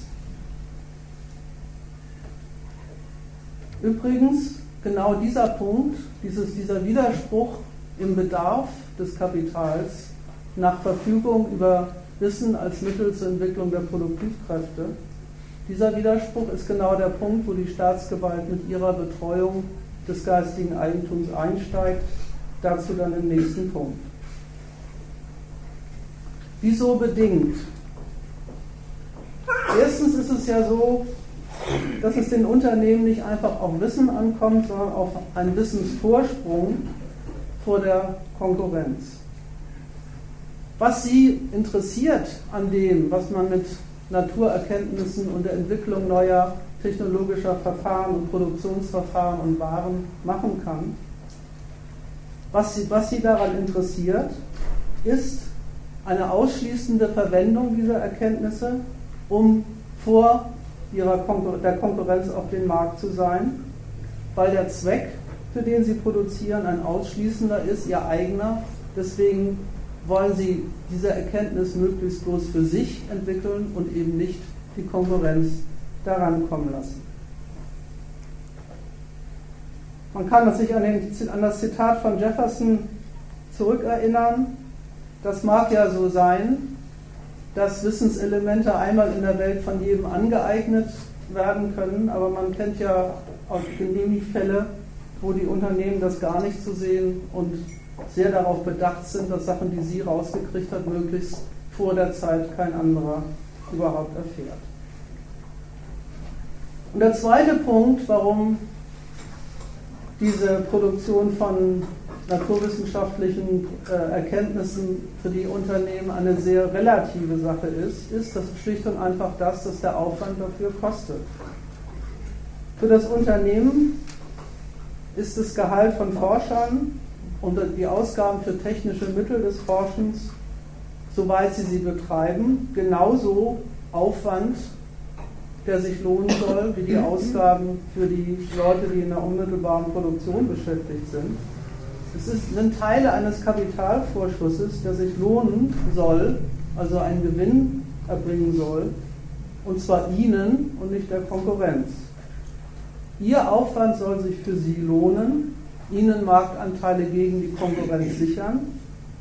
Übrigens, genau dieser Punkt, dieses, dieser Widerspruch im Bedarf des Kapitals nach Verfügung über Wissen als Mittel zur Entwicklung der Produktivkräfte, dieser Widerspruch ist genau der Punkt, wo die Staatsgewalt mit ihrer Betreuung des geistigen Eigentums einsteigt. Dazu dann im nächsten Punkt. Wieso bedingt? Erstens ist es ja so, dass es den Unternehmen nicht einfach auf Wissen ankommt, sondern auf einen Wissensvorsprung vor der Konkurrenz. Was Sie interessiert an dem, was man mit Naturerkenntnissen und der Entwicklung neuer technologischer Verfahren und Produktionsverfahren und Waren machen kann, was Sie, was Sie daran interessiert, ist eine ausschließende Verwendung dieser Erkenntnisse, um vor ihrer Konkur der Konkurrenz auf dem Markt zu sein, weil der Zweck, für den sie produzieren, ein ausschließender ist, ihr eigener. Deswegen wollen sie diese Erkenntnis möglichst bloß für sich entwickeln und eben nicht die Konkurrenz daran kommen lassen. Man kann sich an, den, an das Zitat von Jefferson zurückerinnern. Das mag ja so sein, dass Wissenselemente einmal in der Welt von jedem angeeignet werden können, aber man kennt ja auch genehmig Fälle, wo die Unternehmen das gar nicht zu sehen und sehr darauf bedacht sind, dass Sachen, die sie rausgekriegt hat, möglichst vor der Zeit kein anderer überhaupt erfährt. Und der zweite Punkt, warum diese Produktion von naturwissenschaftlichen äh, Erkenntnissen für die Unternehmen eine sehr relative Sache ist, ist das schlicht und einfach das, dass der Aufwand dafür kostet. Für das Unternehmen ist das Gehalt von Forschern und die Ausgaben für technische Mittel des Forschens, soweit sie sie betreiben, genauso Aufwand, der sich lohnen soll, wie die Ausgaben für die Leute, die in der unmittelbaren Produktion beschäftigt sind. Es ist, sind Teile eines Kapitalvorschusses, der sich lohnen soll, also einen Gewinn erbringen soll, und zwar Ihnen und nicht der Konkurrenz. Ihr Aufwand soll sich für Sie lohnen, Ihnen Marktanteile gegen die Konkurrenz sichern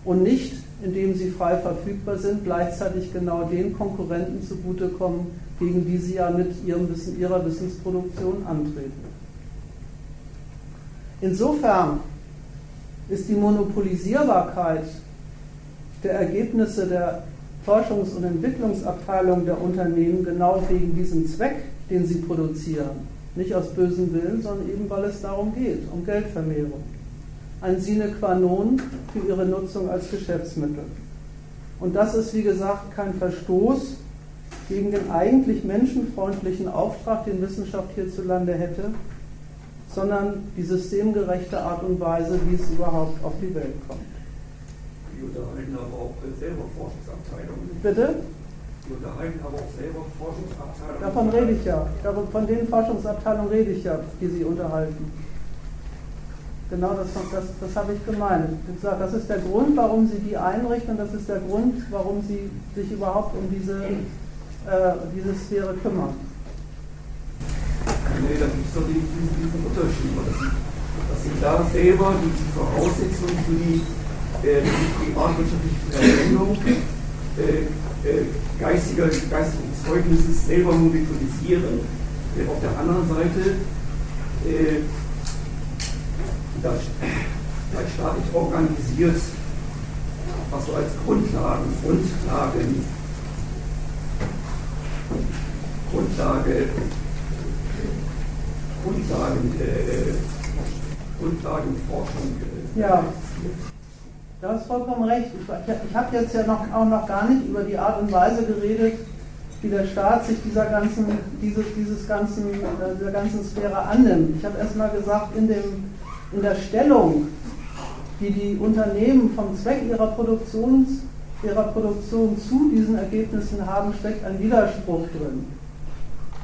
und nicht, indem sie frei verfügbar sind, gleichzeitig genau den Konkurrenten zugutekommen, gegen die Sie ja mit ihrem Wissen, Ihrer Wissensproduktion antreten. Insofern ist die Monopolisierbarkeit der Ergebnisse der Forschungs- und Entwicklungsabteilung der Unternehmen genau wegen diesem Zweck, den sie produzieren, nicht aus bösem Willen, sondern eben weil es darum geht, um Geldvermehrung. Ein sine qua non für ihre Nutzung als Geschäftsmittel. Und das ist, wie gesagt, kein Verstoß gegen den eigentlich menschenfreundlichen Auftrag, den Wissenschaft hierzulande hätte, sondern die systemgerechte Art und Weise, wie es überhaupt auf die Welt kommt. Die unterhalten aber auch selber Forschungsabteilungen. Bitte? Die unterhalten aber auch selber Forschungsabteilungen. Davon rede ich ja. Von den Forschungsabteilungen rede ich ja, die sie unterhalten. Genau das, das, das habe ich gemeint. Das ist der Grund, warum sie die einrichten das ist der Grund, warum sie sich überhaupt um diese, äh, diese Sphäre kümmern. Nee, da gibt es doch diesen, diesen Unterschied. Dass, sie da selber die Voraussetzungen für die, äh, privatwirtschaftliche Verwendung äh, äh, geistiger, geistigen Zeugnisses selber monetarisieren. Äh, auf der anderen Seite das, das staatlich organisiert, was so als Grundlagen, Grundlagen, Grundlage, Grundlagen, äh, Grundlagenforschung. Äh, ja. Du hast vollkommen recht. Ich, ich habe jetzt ja noch, auch noch gar nicht über die Art und Weise geredet, wie der Staat sich dieser ganzen, dieses, dieses ganzen, äh, dieser ganzen Sphäre annimmt. Ich habe erstmal gesagt, in, dem, in der Stellung, die die Unternehmen vom Zweck ihrer, Produktions, ihrer Produktion zu diesen Ergebnissen haben, steckt ein Widerspruch drin.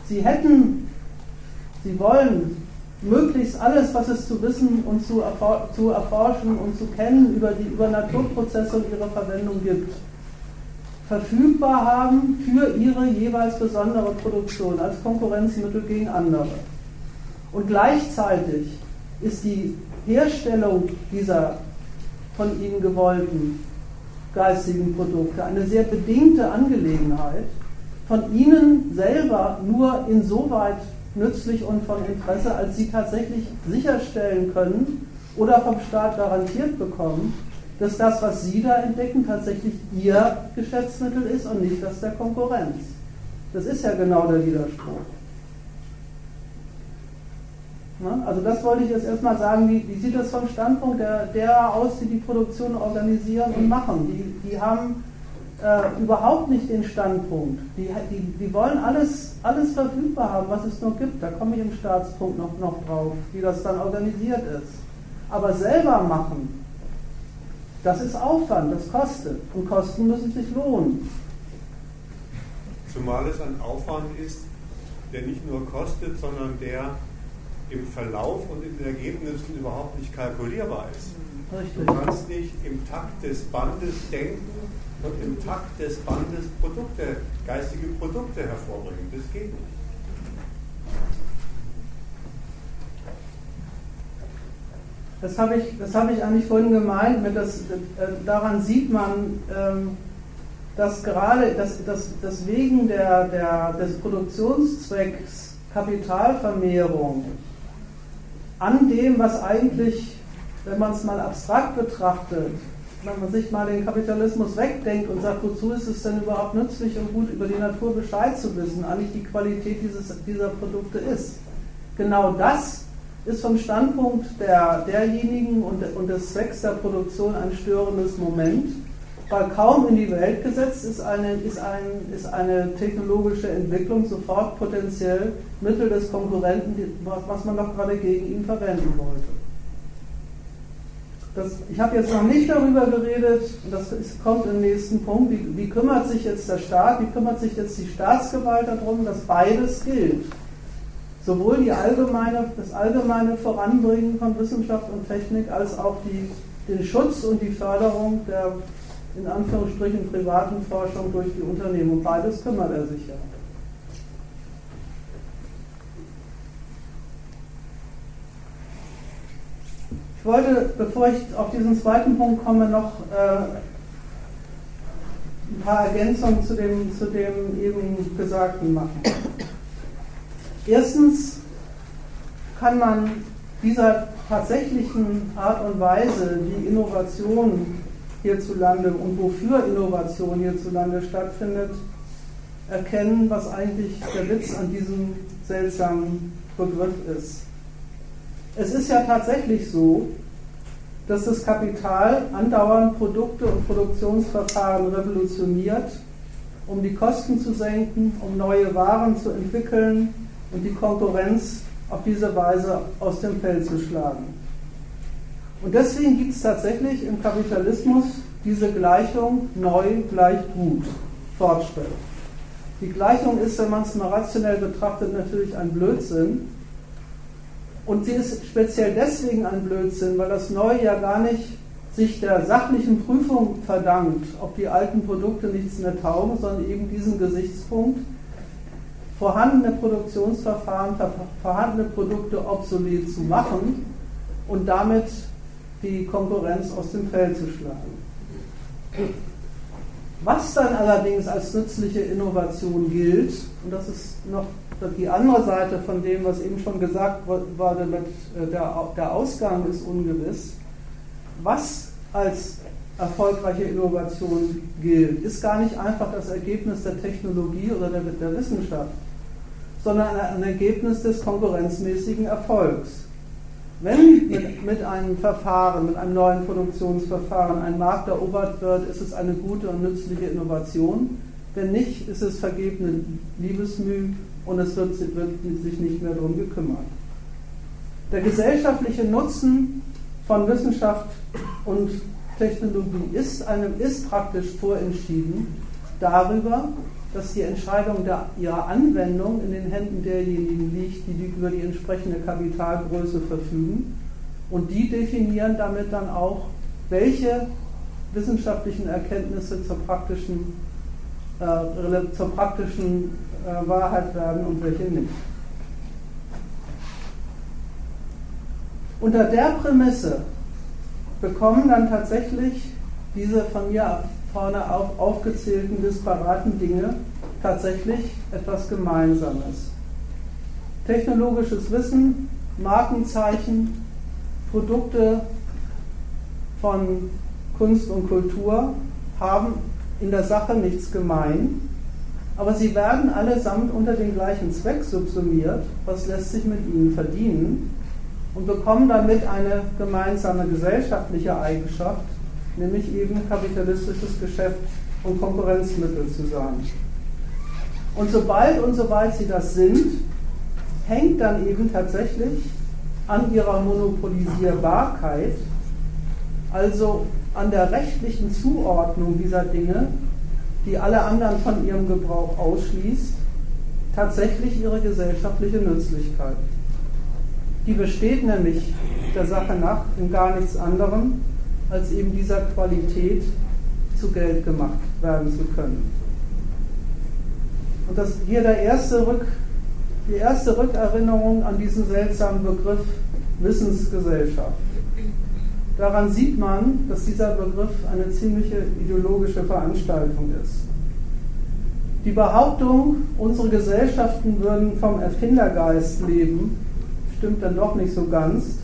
Sie hätten, sie wollen möglichst alles, was es zu wissen und zu, erfor zu erforschen und zu kennen über die über Naturprozesse und ihre Verwendung gibt, verfügbar haben für ihre jeweils besondere Produktion als Konkurrenzmittel gegen andere. Und gleichzeitig ist die Herstellung dieser von ihnen gewollten geistigen Produkte eine sehr bedingte Angelegenheit, von ihnen selber nur insoweit nützlich und von Interesse, als sie tatsächlich sicherstellen können oder vom Staat garantiert bekommen, dass das, was sie da entdecken, tatsächlich ihr Geschäftsmittel ist und nicht das der Konkurrenz. Das ist ja genau der Widerspruch. Also das wollte ich jetzt erstmal sagen, wie, wie sieht das vom Standpunkt der, der aus, die die Produktion organisieren und machen? Die, die haben äh, überhaupt nicht den Standpunkt. Die, die, die wollen alles, alles verfügbar haben, was es nur gibt. Da komme ich im Staatspunkt noch, noch drauf, wie das dann organisiert ist. Aber selber machen, das ist Aufwand, das kostet. Und Kosten müssen sich lohnen. Zumal es ein Aufwand ist, der nicht nur kostet, sondern der im Verlauf und in den Ergebnissen überhaupt nicht kalkulierbar ist. Du kannst nicht im Takt des Bandes denken und im Takt des Bandes Produkte, geistige Produkte hervorbringen. Das geht nicht. Das habe ich, hab ich eigentlich vorhin gemeint, mit das, äh, daran sieht man, ähm, dass gerade das, das, das wegen der, der, des Produktionszwecks Kapitalvermehrung an dem, was eigentlich, wenn man es mal abstrakt betrachtet, wenn man sich mal den Kapitalismus wegdenkt und sagt, wozu ist es denn überhaupt nützlich und gut, über die Natur Bescheid zu wissen, eigentlich die Qualität dieses, dieser Produkte ist. Genau das ist vom Standpunkt der, derjenigen und, und des Zwecks der Produktion ein störendes Moment, weil kaum in die Welt gesetzt ist eine, ist, ein, ist eine technologische Entwicklung sofort potenziell Mittel des Konkurrenten, was, man doch gerade gegen ihn verwenden wollte. Das, ich habe jetzt noch nicht darüber geredet, das ist, kommt im nächsten Punkt, wie, wie, kümmert sich jetzt der Staat, wie kümmert sich jetzt die Staatsgewalt darum, dass beides gilt. Sowohl allgemeine, das allgemeine Voranbringen von Wissenschaft und Technik als auch die, den Schutz und die Förderung der in Anführungsstrichen privaten Forschung durch die Unternehmen. Beides kümmert er sich ja. Ich wollte, bevor ich auf diesen zweiten Punkt komme, noch äh, ein paar Ergänzungen zu dem, zu dem eben Gesagten machen. Erstens kann man dieser tatsächlichen Art und Weise, wie Innovation hierzulande und wofür Innovation hierzulande stattfindet, erkennen, was eigentlich der Witz an diesem seltsamen Begriff ist. Es ist ja tatsächlich so, dass das Kapital andauernd Produkte und Produktionsverfahren revolutioniert, um die Kosten zu senken, um neue Waren zu entwickeln und die Konkurrenz auf diese Weise aus dem Feld zu schlagen. Und deswegen gibt es tatsächlich im Kapitalismus diese Gleichung neu gleich gut, Fortschritt. Die Gleichung ist, wenn man es mal rationell betrachtet, natürlich ein Blödsinn, und sie ist speziell deswegen ein Blödsinn, weil das Neue ja gar nicht sich der sachlichen Prüfung verdankt, ob die alten Produkte nichts mehr taugen, sondern eben diesen Gesichtspunkt. vorhandene Produktionsverfahren, vorhandene Produkte obsolet zu machen und damit die Konkurrenz aus dem Feld zu schlagen. Was dann allerdings als nützliche Innovation gilt, und das ist noch die andere Seite von dem, was eben schon gesagt wurde, mit äh, der, Ausgang ist ungewiss, was als erfolgreiche Innovation gilt, ist gar nicht einfach das Ergebnis der Technologie oder der, der Wissenschaft, sondern ein Ergebnis des konkurrenzmäßigen Erfolgs. Wenn mit, mit, einem Verfahren, mit einem neuen Produktionsverfahren ein Markt erobert wird, ist es eine gute und nützliche Innovation. Wenn nicht, ist es vergebene Liebesmüh und es wird, wird sich nicht mehr darum gekümmert. Der gesellschaftliche Nutzen von Wissenschaft und Technologie ist, einem, ist praktisch vorentschieden darüber, dass die Entscheidung der, ihrer Anwendung in den Händen derjenigen liegt, die über die entsprechende Kapitalgröße verfügen. Und die definieren damit dann auch, welche wissenschaftlichen Erkenntnisse zur praktischen, äh, zur praktischen äh, Wahrheit werden und welche nicht. Unter der Prämisse bekommen dann tatsächlich diese von mir vorne auf, aufgezählten disparaten Dinge tatsächlich etwas Gemeinsames. Technologisches Wissen, Markenzeichen, Produkte von Kunst und Kultur haben in der Sache nichts gemein, aber sie werden allesamt unter den gleichen Zweck subsumiert, was lässt sich mit ihnen verdienen, und bekommen damit eine gemeinsame gesellschaftliche Eigenschaft, nämlich eben kapitalistisches Geschäft und Konkurrenzmittel zu sein. Und sobald und soweit sie das sind, hängt dann eben tatsächlich an ihrer Monopolisierbarkeit, also an der rechtlichen Zuordnung dieser Dinge, die alle anderen von ihrem Gebrauch ausschließt, tatsächlich ihre gesellschaftliche Nützlichkeit. Die besteht nämlich der Sache nach in gar nichts anderem, als eben dieser Qualität zu Geld gemacht werden zu können. Und das hier der erste Rück, die erste Rückerinnerung an diesen seltsamen Begriff Wissensgesellschaft. Daran sieht man, dass dieser Begriff eine ziemliche ideologische Veranstaltung ist. Die Behauptung, unsere Gesellschaften würden vom Erfindergeist leben, stimmt dann doch nicht so ganz.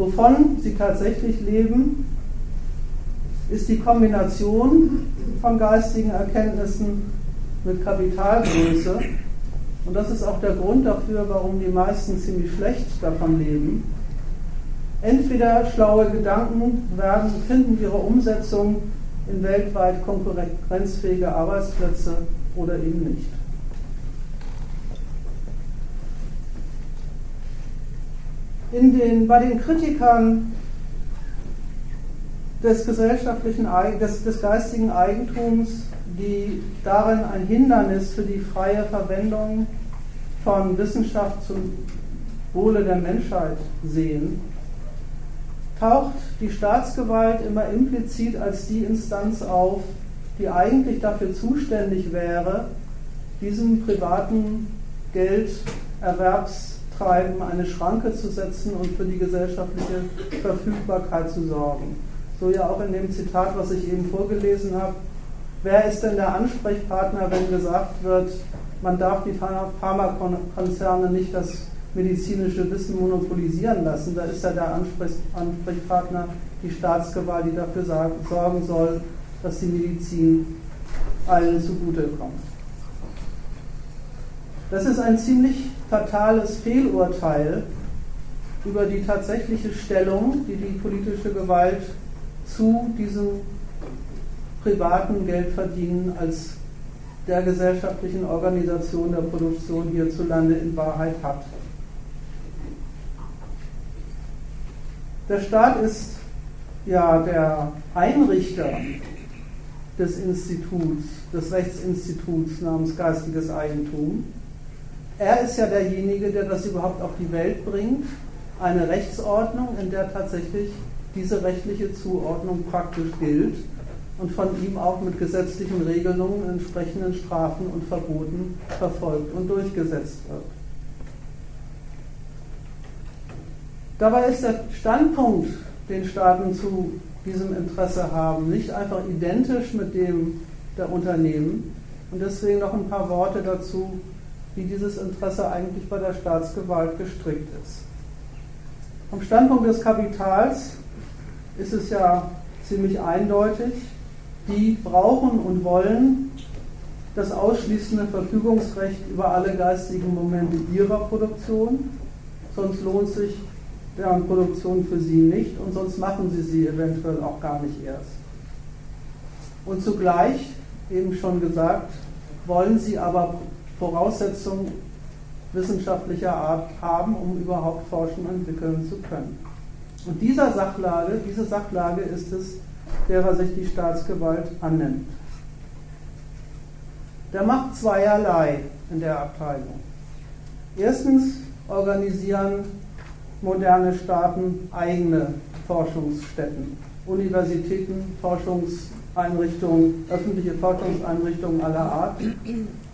Wovon sie tatsächlich leben, ist die Kombination von geistigen Erkenntnissen mit Kapitalgröße. Und das ist auch der Grund dafür, warum die meisten ziemlich schlecht davon leben. Entweder schlaue Gedanken werden, finden ihre Umsetzung in weltweit konkurrenzfähige Arbeitsplätze oder eben nicht. In den, bei den Kritikern des gesellschaftlichen, des, des geistigen Eigentums, die darin ein Hindernis für die freie Verwendung von Wissenschaft zum Wohle der Menschheit sehen, taucht die Staatsgewalt immer implizit als die Instanz auf, die eigentlich dafür zuständig wäre, diesem privaten Gelderwerbstreiben eine Schranke zu setzen und für die gesellschaftliche Verfügbarkeit zu sorgen. So ja auch in dem Zitat, was ich eben vorgelesen habe. Wer ist denn der Ansprechpartner, wenn gesagt wird, man darf die Pharmakonzerne nicht das medizinische Wissen monopolisieren lassen. Da ist ja der Ansprechpartner die Staatsgewalt, die dafür sorgen soll, dass die Medizin allen zugutekommt. Das ist ein ziemlich fatales Fehlurteil über die tatsächliche Stellung, die die politische Gewalt zu diesem privaten Geldverdienen als der gesellschaftlichen Organisation der Produktion hierzulande in Wahrheit hat. Der Staat ist ja der Einrichter des Instituts, des Rechtsinstituts namens geistiges Eigentum. Er ist ja derjenige, der das überhaupt auf die Welt bringt, eine Rechtsordnung, in der tatsächlich diese rechtliche Zuordnung praktisch gilt und von ihm auch mit gesetzlichen Regelungen, entsprechenden Strafen und Verboten verfolgt und durchgesetzt wird. Dabei ist der Standpunkt, den Staaten zu diesem Interesse haben, nicht einfach identisch mit dem der Unternehmen. Und deswegen noch ein paar Worte dazu, wie dieses Interesse eigentlich bei der Staatsgewalt gestrickt ist. Vom Standpunkt des Kapitals ist es ja ziemlich eindeutig, die brauchen und wollen das ausschließende Verfügungsrecht über alle geistigen Momente ihrer Produktion, sonst lohnt sich deren Produktion für sie nicht und sonst machen sie sie eventuell auch gar nicht erst. Und zugleich, eben schon gesagt, wollen sie aber Voraussetzungen wissenschaftlicher Art haben, um überhaupt forschen und entwickeln zu können. Und dieser Sachlage, diese Sachlage ist es, derer sich die Staatsgewalt annimmt. Der macht zweierlei in der Abteilung. Erstens organisieren moderne Staaten eigene Forschungsstätten, Universitäten, Forschungseinrichtungen, öffentliche Forschungseinrichtungen aller Art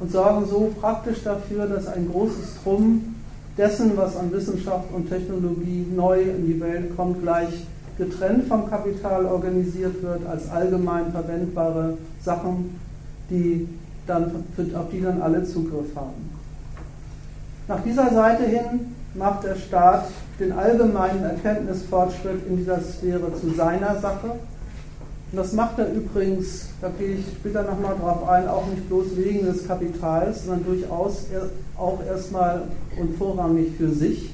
und sorgen so praktisch dafür, dass ein großes Drum dessen, was an Wissenschaft und Technologie neu in die Welt kommt, gleich getrennt vom Kapital organisiert wird, als allgemein verwendbare Sachen, die dann, auf die dann alle Zugriff haben. Nach dieser Seite hin macht der Staat den allgemeinen Erkenntnisfortschritt in dieser Sphäre zu seiner Sache. Und das macht er übrigens, da gehe ich später nochmal drauf ein, auch nicht bloß wegen des Kapitals, sondern durchaus auch erstmal und vorrangig für sich,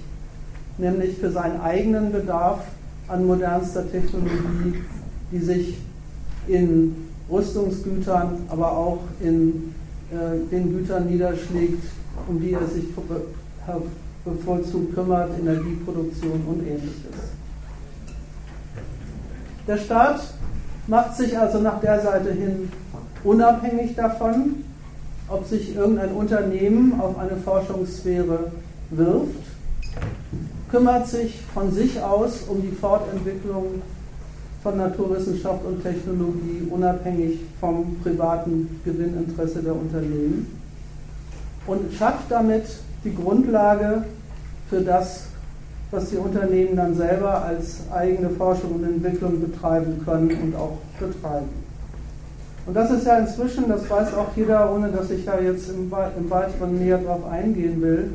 nämlich für seinen eigenen Bedarf an modernster Technologie, die sich in Rüstungsgütern, aber auch in äh, den Gütern niederschlägt, um die er sich bevorzugt kümmert, Energieproduktion und ähnliches. Der Staat macht sich also nach der Seite hin unabhängig davon, ob sich irgendein Unternehmen auf eine Forschungssphäre wirft, kümmert sich von sich aus um die Fortentwicklung von Naturwissenschaft und Technologie, unabhängig vom privaten Gewinninteresse der Unternehmen und schafft damit die Grundlage für das, was die Unternehmen dann selber als eigene Forschung und Entwicklung betreiben können und auch betreiben. Und das ist ja inzwischen, das weiß auch jeder, ohne dass ich da jetzt im, im Weiteren näher drauf eingehen will,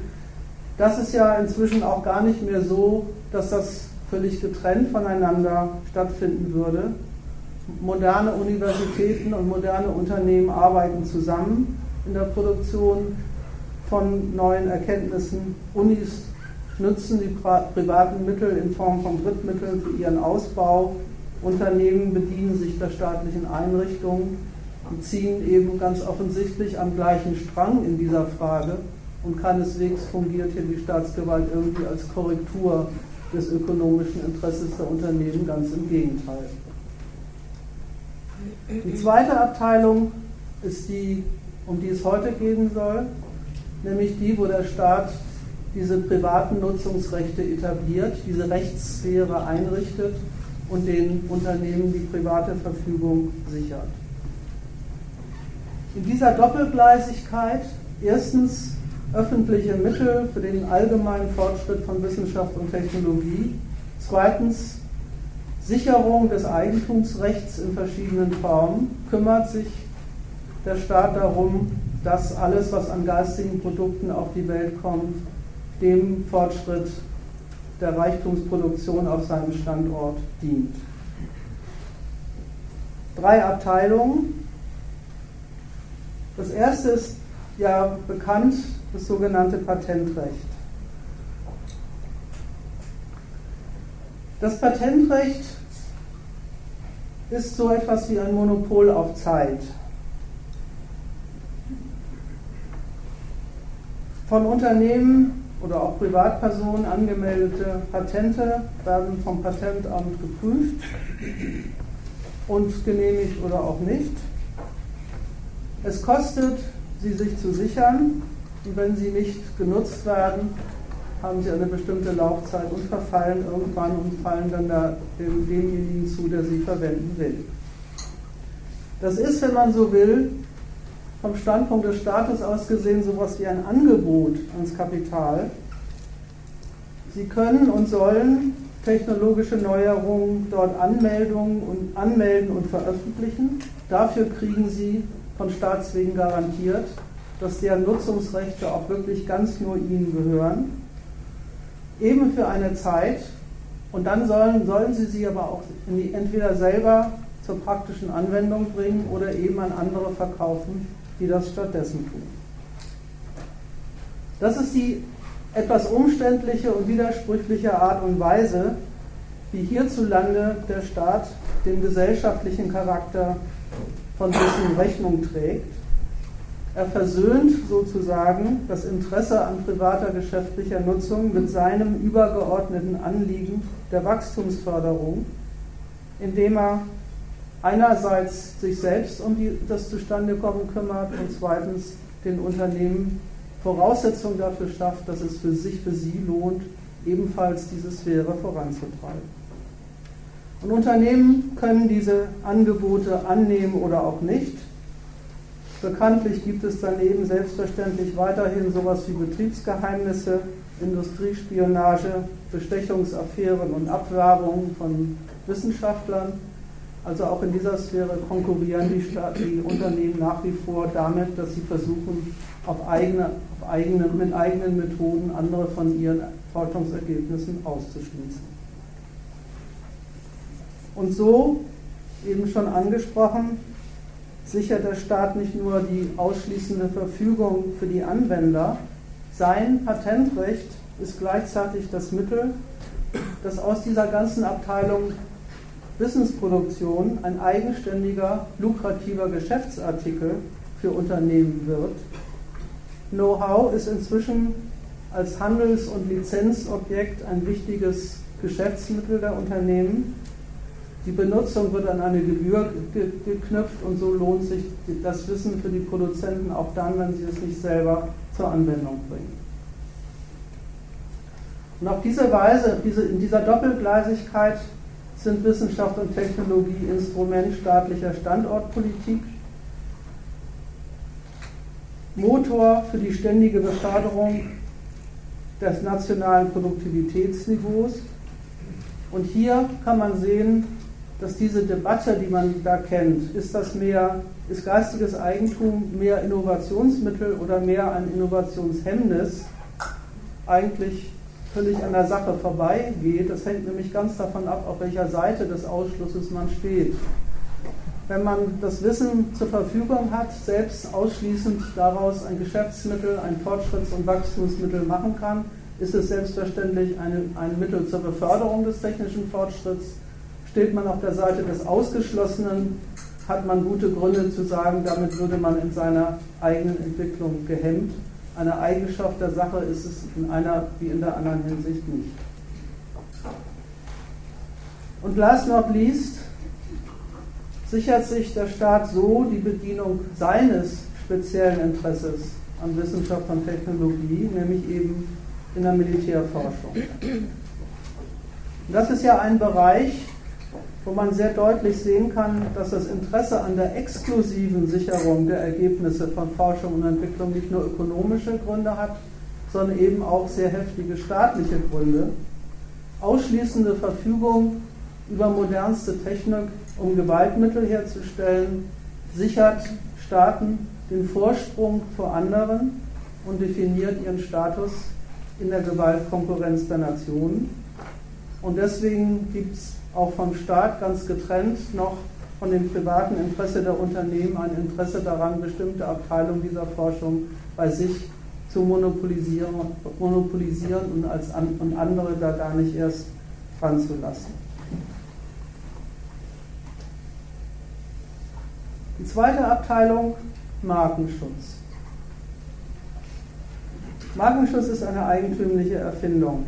das ist ja inzwischen auch gar nicht mehr so, dass das völlig getrennt voneinander stattfinden würde. Moderne Universitäten und moderne Unternehmen arbeiten zusammen in der Produktion von neuen Erkenntnissen. Unis nutzen die privaten Mittel in Form von Drittmitteln für ihren Ausbau. Unternehmen bedienen sich der staatlichen Einrichtungen und ziehen eben ganz offensichtlich am gleichen Strang in dieser Frage. Und keineswegs fungiert hier die Staatsgewalt irgendwie als Korrektur des ökonomischen Interesses der Unternehmen, ganz im Gegenteil. Die zweite Abteilung ist die, um die es heute gehen soll nämlich die, wo der Staat diese privaten Nutzungsrechte etabliert, diese Rechtssphäre einrichtet und den Unternehmen die private Verfügung sichert. In dieser Doppelgleisigkeit erstens öffentliche Mittel für den allgemeinen Fortschritt von Wissenschaft und Technologie, zweitens Sicherung des Eigentumsrechts in verschiedenen Formen, kümmert sich der Staat darum, dass alles, was an geistigen Produkten auf die Welt kommt, dem Fortschritt der Reichtumsproduktion auf seinem Standort dient. Drei Abteilungen. Das erste ist ja bekannt, das sogenannte Patentrecht. Das Patentrecht ist so etwas wie ein Monopol auf Zeit. Von Unternehmen oder auch Privatpersonen angemeldete Patente werden vom Patentamt geprüft und genehmigt oder auch nicht. Es kostet, sie sich zu sichern und wenn sie nicht genutzt werden, haben sie eine bestimmte Laufzeit und verfallen irgendwann und fallen dann da dem, demjenigen zu, der sie verwenden will. Das ist, wenn man so will, vom Standpunkt des Staates aus gesehen sowas wie ein Angebot ans Kapital. Sie können und sollen technologische Neuerungen dort Anmeldungen und anmelden und veröffentlichen. Dafür kriegen sie von Staatswegen garantiert, dass deren Nutzungsrechte auch wirklich ganz nur ihnen gehören. Eben für eine Zeit. Und dann sollen, sollen sie sie aber auch die, entweder selber zur praktischen Anwendung bringen oder eben an andere verkaufen, die das stattdessen tun. Das ist die etwas umständliche und widersprüchliche Art und Weise, wie hierzulande der Staat den gesellschaftlichen Charakter von Wissen Rechnung trägt. Er versöhnt sozusagen das Interesse an privater geschäftlicher Nutzung mit seinem übergeordneten Anliegen der Wachstumsförderung, indem er einerseits sich selbst um die, das Zustandekommen kümmert und zweitens den Unternehmen Voraussetzungen dafür schafft, dass es für sich, für sie lohnt, ebenfalls diese Sphäre voranzutreiben. Und Unternehmen können diese Angebote annehmen oder auch nicht. Bekanntlich gibt es daneben selbstverständlich weiterhin sowas wie Betriebsgeheimnisse, Industriespionage, Bestechungsaffären und Abwerbungen von Wissenschaftlern. Also auch in dieser Sphäre konkurrieren die, die Unternehmen nach wie vor damit, dass sie versuchen, auf eigene, auf eigene, mit eigenen Methoden andere von ihren Forschungsergebnissen auszuschließen. Und so, eben schon angesprochen, sichert der Staat nicht nur die ausschließende Verfügung für die Anwender, sein Patentrecht ist gleichzeitig das Mittel, dass aus dieser ganzen Abteilung Wissensproduktion ein eigenständiger, lukrativer Geschäftsartikel für Unternehmen wird. Know-how ist inzwischen als Handels- und Lizenzobjekt ein wichtiges Geschäftsmittel der Unternehmen die Benutzung wird an eine Gebühr geknüpft und so lohnt sich das Wissen für die Produzenten auch dann, wenn sie es nicht selber zur Anwendung bringen. Und auf diese Weise, in dieser Doppelgleisigkeit sind Wissenschaft und Technologie Instrument staatlicher Standortpolitik, Motor für die ständige Beförderung des nationalen Produktivitätsniveaus. Und hier kann man sehen, dass diese Debatte, die man da kennt, ist das mehr, ist geistiges Eigentum mehr Innovationsmittel oder mehr ein Innovationshemmnis, eigentlich völlig an der Sache vorbeigeht. Das hängt nämlich ganz davon ab, auf welcher Seite des Ausschlusses man steht. Wenn man das Wissen zur Verfügung hat, selbst ausschließend daraus ein Geschäftsmittel, ein Fortschritts- und Wachstumsmittel machen kann, ist es selbstverständlich eine, ein Mittel zur Beförderung des technischen Fortschritts Steht man auf der Seite des Ausgeschlossenen, hat man gute Gründe zu sagen, damit würde man in seiner eigenen Entwicklung gehemmt. Eine Eigenschaft der Sache ist es in einer wie in der anderen Hinsicht nicht. Und last not least sichert sich der Staat so die Bedienung seines speziellen Interesses an Wissenschaft und Technologie, nämlich eben in der Militärforschung. Und das ist ja ein Bereich, wo man sehr deutlich sehen kann, dass das Interesse an der exklusiven Sicherung der Ergebnisse von Forschung und Entwicklung nicht nur ökonomische Gründe hat, sondern eben auch sehr heftige staatliche Gründe. Ausschließende Verfügung über modernste Technik, um Gewaltmittel herzustellen, sichert Staaten den Vorsprung vor anderen und definiert ihren Status in der Gewaltkonkurrenz der Nationen. Und deswegen gibt es auch vom Staat ganz getrennt noch von dem privaten Interesse der Unternehmen ein Interesse daran, bestimmte Abteilungen dieser Forschung bei sich zu monopolisieren, monopolisieren und, als und andere da gar nicht erst ranzulassen. Die zweite Abteilung Markenschutz. Markenschutz ist eine eigentümliche Erfindung.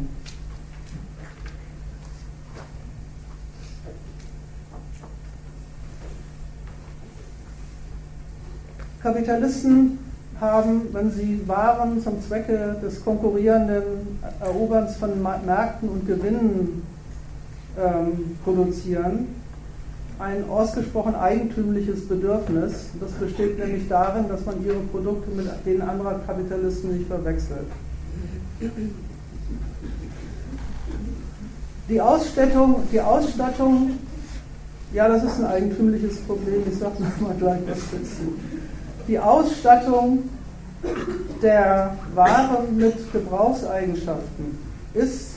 Kapitalisten haben, wenn sie Waren zum Zwecke des konkurrierenden Eroberns von Märkten und Gewinnen ähm, produzieren, ein ausgesprochen eigentümliches Bedürfnis. Das besteht nämlich darin, dass man ihre Produkte mit denen anderer Kapitalisten nicht verwechselt. Die Ausstattung, die Ausstattung, ja, das ist ein eigentümliches Problem, ich sage mal gleich was dazu. Die Ausstattung der Ware mit Gebrauchseigenschaften ist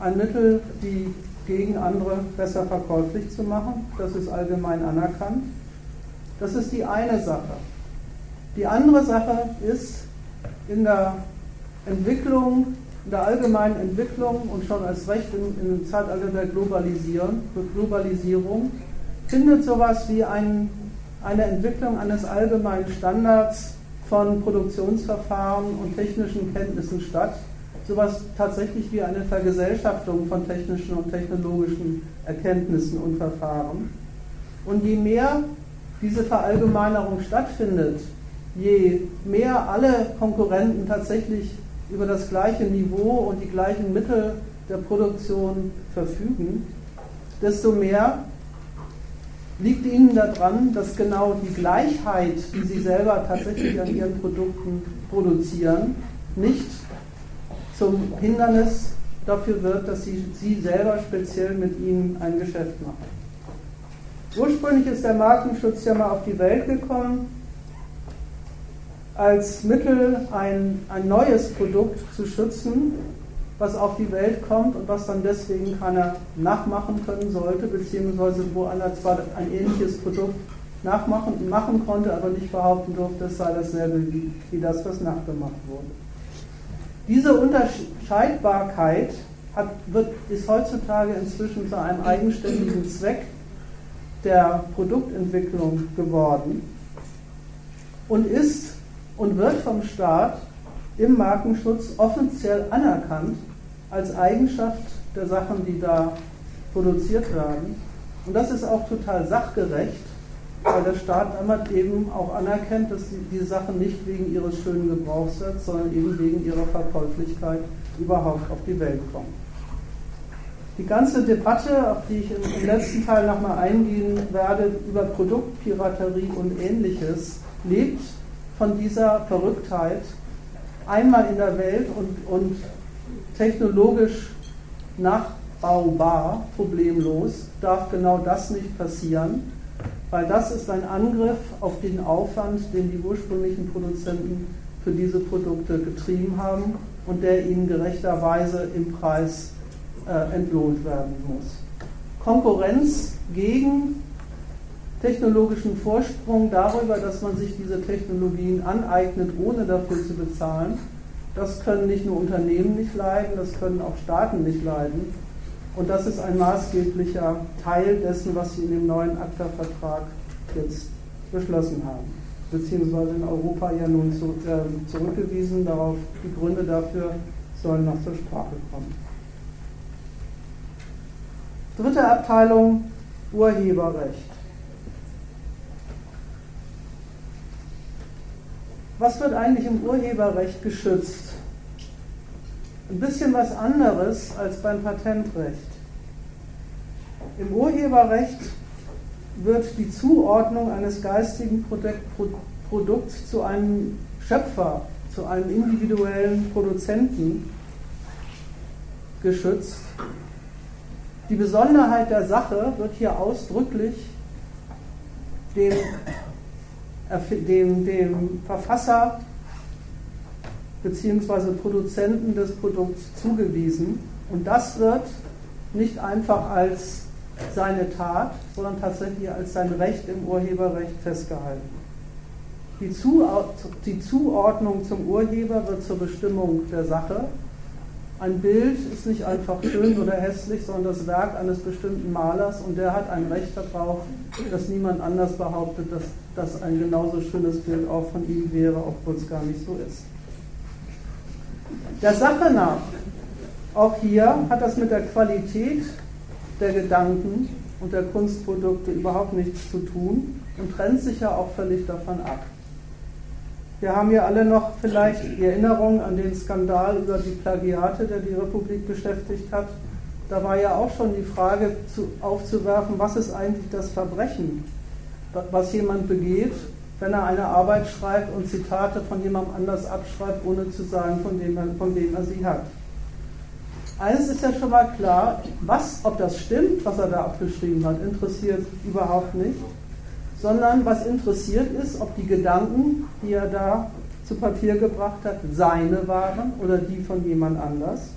ein Mittel, die gegen andere besser verkäuflich zu machen. Das ist allgemein anerkannt. Das ist die eine Sache. Die andere Sache ist in der Entwicklung, in der allgemeinen Entwicklung und schon als Recht im, im Zeitalter der Globalisierung, Globalisierung findet sowas wie ein, eine Entwicklung eines allgemeinen Standards von Produktionsverfahren und technischen Kenntnissen statt, sowas tatsächlich wie eine Vergesellschaftung von technischen und technologischen Erkenntnissen und Verfahren. Und je mehr diese Verallgemeinerung stattfindet, je mehr alle Konkurrenten tatsächlich über das gleiche Niveau und die gleichen Mittel der Produktion verfügen, desto mehr liegt ihnen daran, dass genau die Gleichheit, die sie selber tatsächlich an ihren Produkten produzieren, nicht zum Hindernis dafür wird, dass sie, sie selber speziell mit ihnen ein Geschäft machen. Ursprünglich ist der Markenschutz ja mal auf die Welt gekommen, als Mittel ein, ein neues Produkt zu schützen, was auf die Welt kommt und was dann deswegen keiner nachmachen können sollte, beziehungsweise wo einer zwar ein ähnliches Produkt nachmachen machen konnte, aber nicht behaupten durfte, es sei dasselbe wie, wie das, was nachgemacht wurde. Diese Unterscheidbarkeit hat, wird, ist heutzutage inzwischen zu einem eigenständigen Zweck der Produktentwicklung geworden und ist und wird vom Staat im Markenschutz offiziell anerkannt als Eigenschaft der Sachen, die da produziert werden. Und das ist auch total sachgerecht, weil der Staat damit eben auch anerkennt, dass die, die Sachen nicht wegen ihres schönen Gebrauchs sondern eben wegen ihrer Verkäuflichkeit überhaupt auf die Welt kommen. Die ganze Debatte, auf die ich im letzten Teil nochmal eingehen werde, über Produktpiraterie und ähnliches, lebt von dieser Verrücktheit einmal in der Welt und, und technologisch nachbaubar, problemlos, darf genau das nicht passieren weil das ist ein Angriff auf den Aufwand, den die ursprünglichen Produzenten für diese Produkte getrieben haben und der ihnen gerechterweise im Preis äh, entlohnt werden muss. Konkurrenz gegen technologischen Vorsprung darüber, dass man sich diese Technologien aneignet, ohne dafür zu bezahlen, das können nicht nur Unternehmen nicht leiden, das können auch Staaten nicht leiden. Und das ist ein maßgeblicher Teil dessen, was Sie in dem neuen ACTA-Vertrag jetzt beschlossen haben. Beziehungsweise in Europa ja nun zu, äh, zurückgewiesen. Darauf die Gründe dafür sollen noch zur Sprache kommen. Dritte Abteilung Urheberrecht. Was wird eigentlich im Urheberrecht geschützt? ein bisschen was anderes als beim Patentrecht. Im Urheberrecht wird die Zuordnung eines geistigen Produkts zu einem Schöpfer, zu einem individuellen Produzenten geschützt. Die Besonderheit der Sache wird hier ausdrücklich dem, dem, dem Verfasser bzw. Produzenten des Produkts zugewiesen. Und das wird nicht einfach als seine Tat, sondern tatsächlich als sein Recht im Urheberrecht festgehalten. Die, Zuordnung zum Urheber wird zur Bestimmung der Sache. Ein Bild ist nicht einfach schön oder hässlich, sondern das Werk eines bestimmten Malers und der hat ein Recht darauf, dass niemand anders behauptet, dass das ein genauso schönes Bild auch von ihm wäre, obwohl es gar nicht so ist. Der Sache nach, auch hier hat das mit der Qualität der Gedanken und der Kunstprodukte überhaupt nichts zu tun und trennt sich ja auch völlig davon ab. Wir haben ja alle noch vielleicht die Erinnerung an den Skandal über die Plagiate, der die Republik beschäftigt hat, da war ja auch schon die Frage zu, aufzuwerfen, was ist eigentlich das Verbrechen, was jemand begeht, wenn er eine Arbeit schreibt und Zitate von jemandem anders abschreibt, ohne zu sagen, von dem er, von dem er sie hat. Eines ist ja schon mal klar, was, ob das stimmt, was er da abgeschrieben hat, interessiert überhaupt nicht, sondern was interessiert ist, ob die Gedanken, die er da zu Papier gebracht hat, seine waren oder die von jemand anders.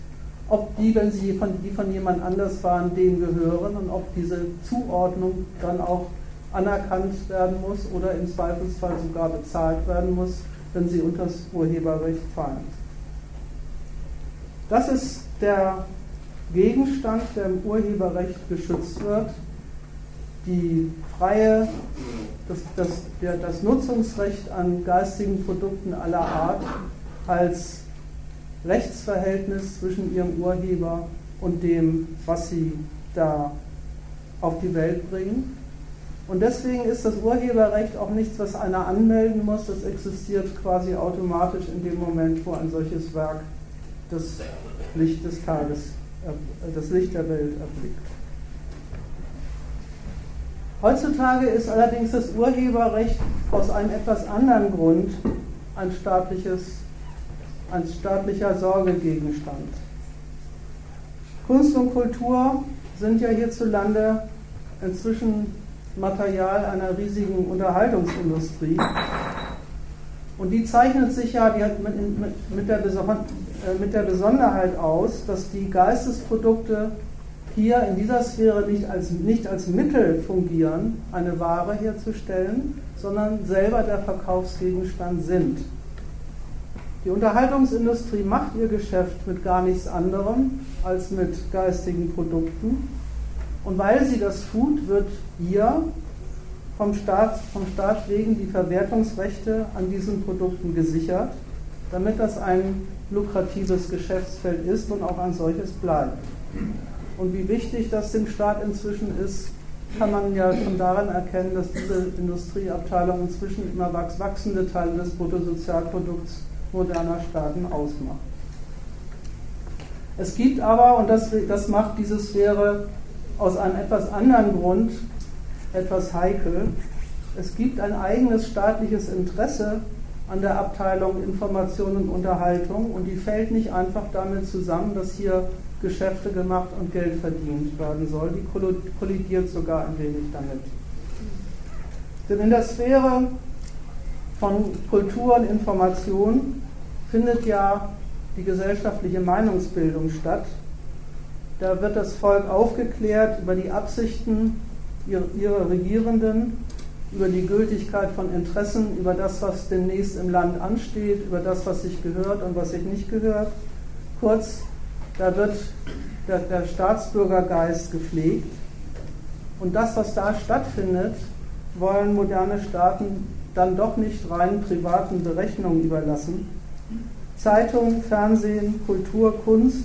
Ob die, wenn sie von, die von jemand anders waren, dem gehören und ob diese Zuordnung dann auch anerkannt werden muss oder im Zweifelsfall sogar bezahlt werden muss, wenn sie unter das Urheberrecht fallen. Das ist der Gegenstand, der im Urheberrecht geschützt wird, die freie, das, das, der, das Nutzungsrecht an geistigen Produkten aller Art als Rechtsverhältnis zwischen ihrem Urheber und dem, was sie da auf die Welt bringen. Und deswegen ist das Urheberrecht auch nichts, was einer anmelden muss. Das existiert quasi automatisch in dem Moment, wo ein solches Werk das Licht des Tages, äh, das Licht der Welt erblickt. Heutzutage ist allerdings das Urheberrecht aus einem etwas anderen Grund ein staatliches als staatlicher Sorgegegenstand. Kunst und Kultur sind ja hierzulande inzwischen Material einer riesigen Unterhaltungsindustrie. Und die zeichnet sich ja die hat mit, mit, der äh, mit der Besonderheit aus, dass die Geistesprodukte hier in dieser Sphäre nicht als, nicht als Mittel fungieren, eine Ware herzustellen, sondern selber der Verkaufsgegenstand sind. Die Unterhaltungsindustrie macht ihr Geschäft mit gar nichts anderem als mit geistigen Produkten. Und weil sie das tut, wird ihr vom Staat, vom Staat wegen die Verwertungsrechte an diesen Produkten gesichert, damit das ein lukratives Geschäftsfeld ist und auch ein solches bleibt. Und wie wichtig das dem Staat inzwischen ist, kann man ja schon daran erkennen, dass diese Industrieabteilung inzwischen immer wachsende Teile des Bruttosozialprodukts moderner Staaten ausmacht. Es gibt aber, und das, das macht diese Sphäre aus einem etwas anderen Grund etwas heikel, es gibt ein eigenes staatliches Interesse an der Abteilung Information und Unterhaltung und die fällt nicht einfach damit zusammen, dass hier Geschäfte gemacht und Geld verdient werden soll. Die kollidiert sogar ein wenig damit. Denn in der Sphäre von Kultur und Information findet ja die gesellschaftliche Meinungsbildung statt. Da wird das Volk aufgeklärt über die Absichten ihrer Regierenden, über die Gültigkeit von Interessen, über das, was demnächst im Land ansteht, über das, was sich gehört und was sich nicht gehört. Kurz, da wird der, der Staatsbürgergeist gepflegt. Und das, was da stattfindet, wollen moderne Staaten dann doch nicht rein privaten Berechnungen überlassen. Zeitung, Fernsehen, Kultur, Kunst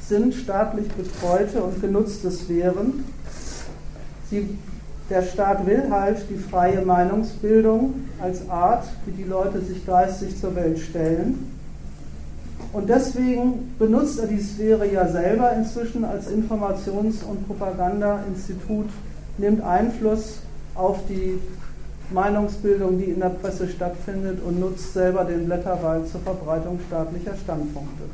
sind staatlich betreute und genutzte Sphären. Sie, der Staat will halt die freie Meinungsbildung als Art, wie die Leute sich geistig zur Welt stellen. Und deswegen benutzt er die Sphäre ja selber inzwischen als Informations- und Propagandainstitut, nimmt Einfluss auf die Meinungsbildung, die in der Presse stattfindet und nutzt selber den Blätterwald zur Verbreitung staatlicher Standpunkte.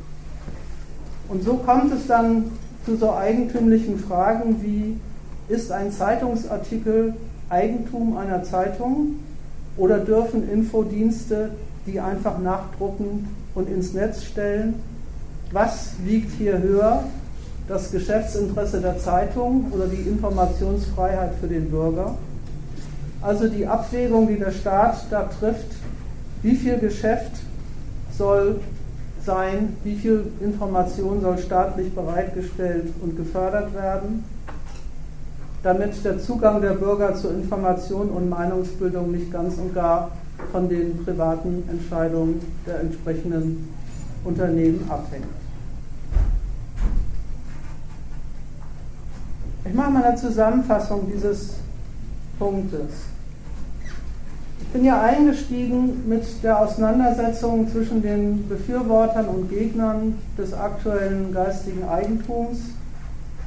Und so kommt es dann zu so eigentümlichen Fragen wie, ist ein Zeitungsartikel Eigentum einer Zeitung oder dürfen Infodienste die einfach nachdrucken und ins Netz stellen? Was wiegt hier höher? Das Geschäftsinteresse der Zeitung oder die Informationsfreiheit für den Bürger? Also die Abwägung, die der Staat da trifft, wie viel Geschäft soll sein, wie viel Information soll staatlich bereitgestellt und gefördert werden, damit der Zugang der Bürger zur Information und Meinungsbildung nicht ganz und gar von den privaten Entscheidungen der entsprechenden Unternehmen abhängt. Ich mache mal eine Zusammenfassung dieses Punktes bin ja eingestiegen mit der Auseinandersetzung zwischen den Befürwortern und Gegnern des aktuellen geistigen Eigentums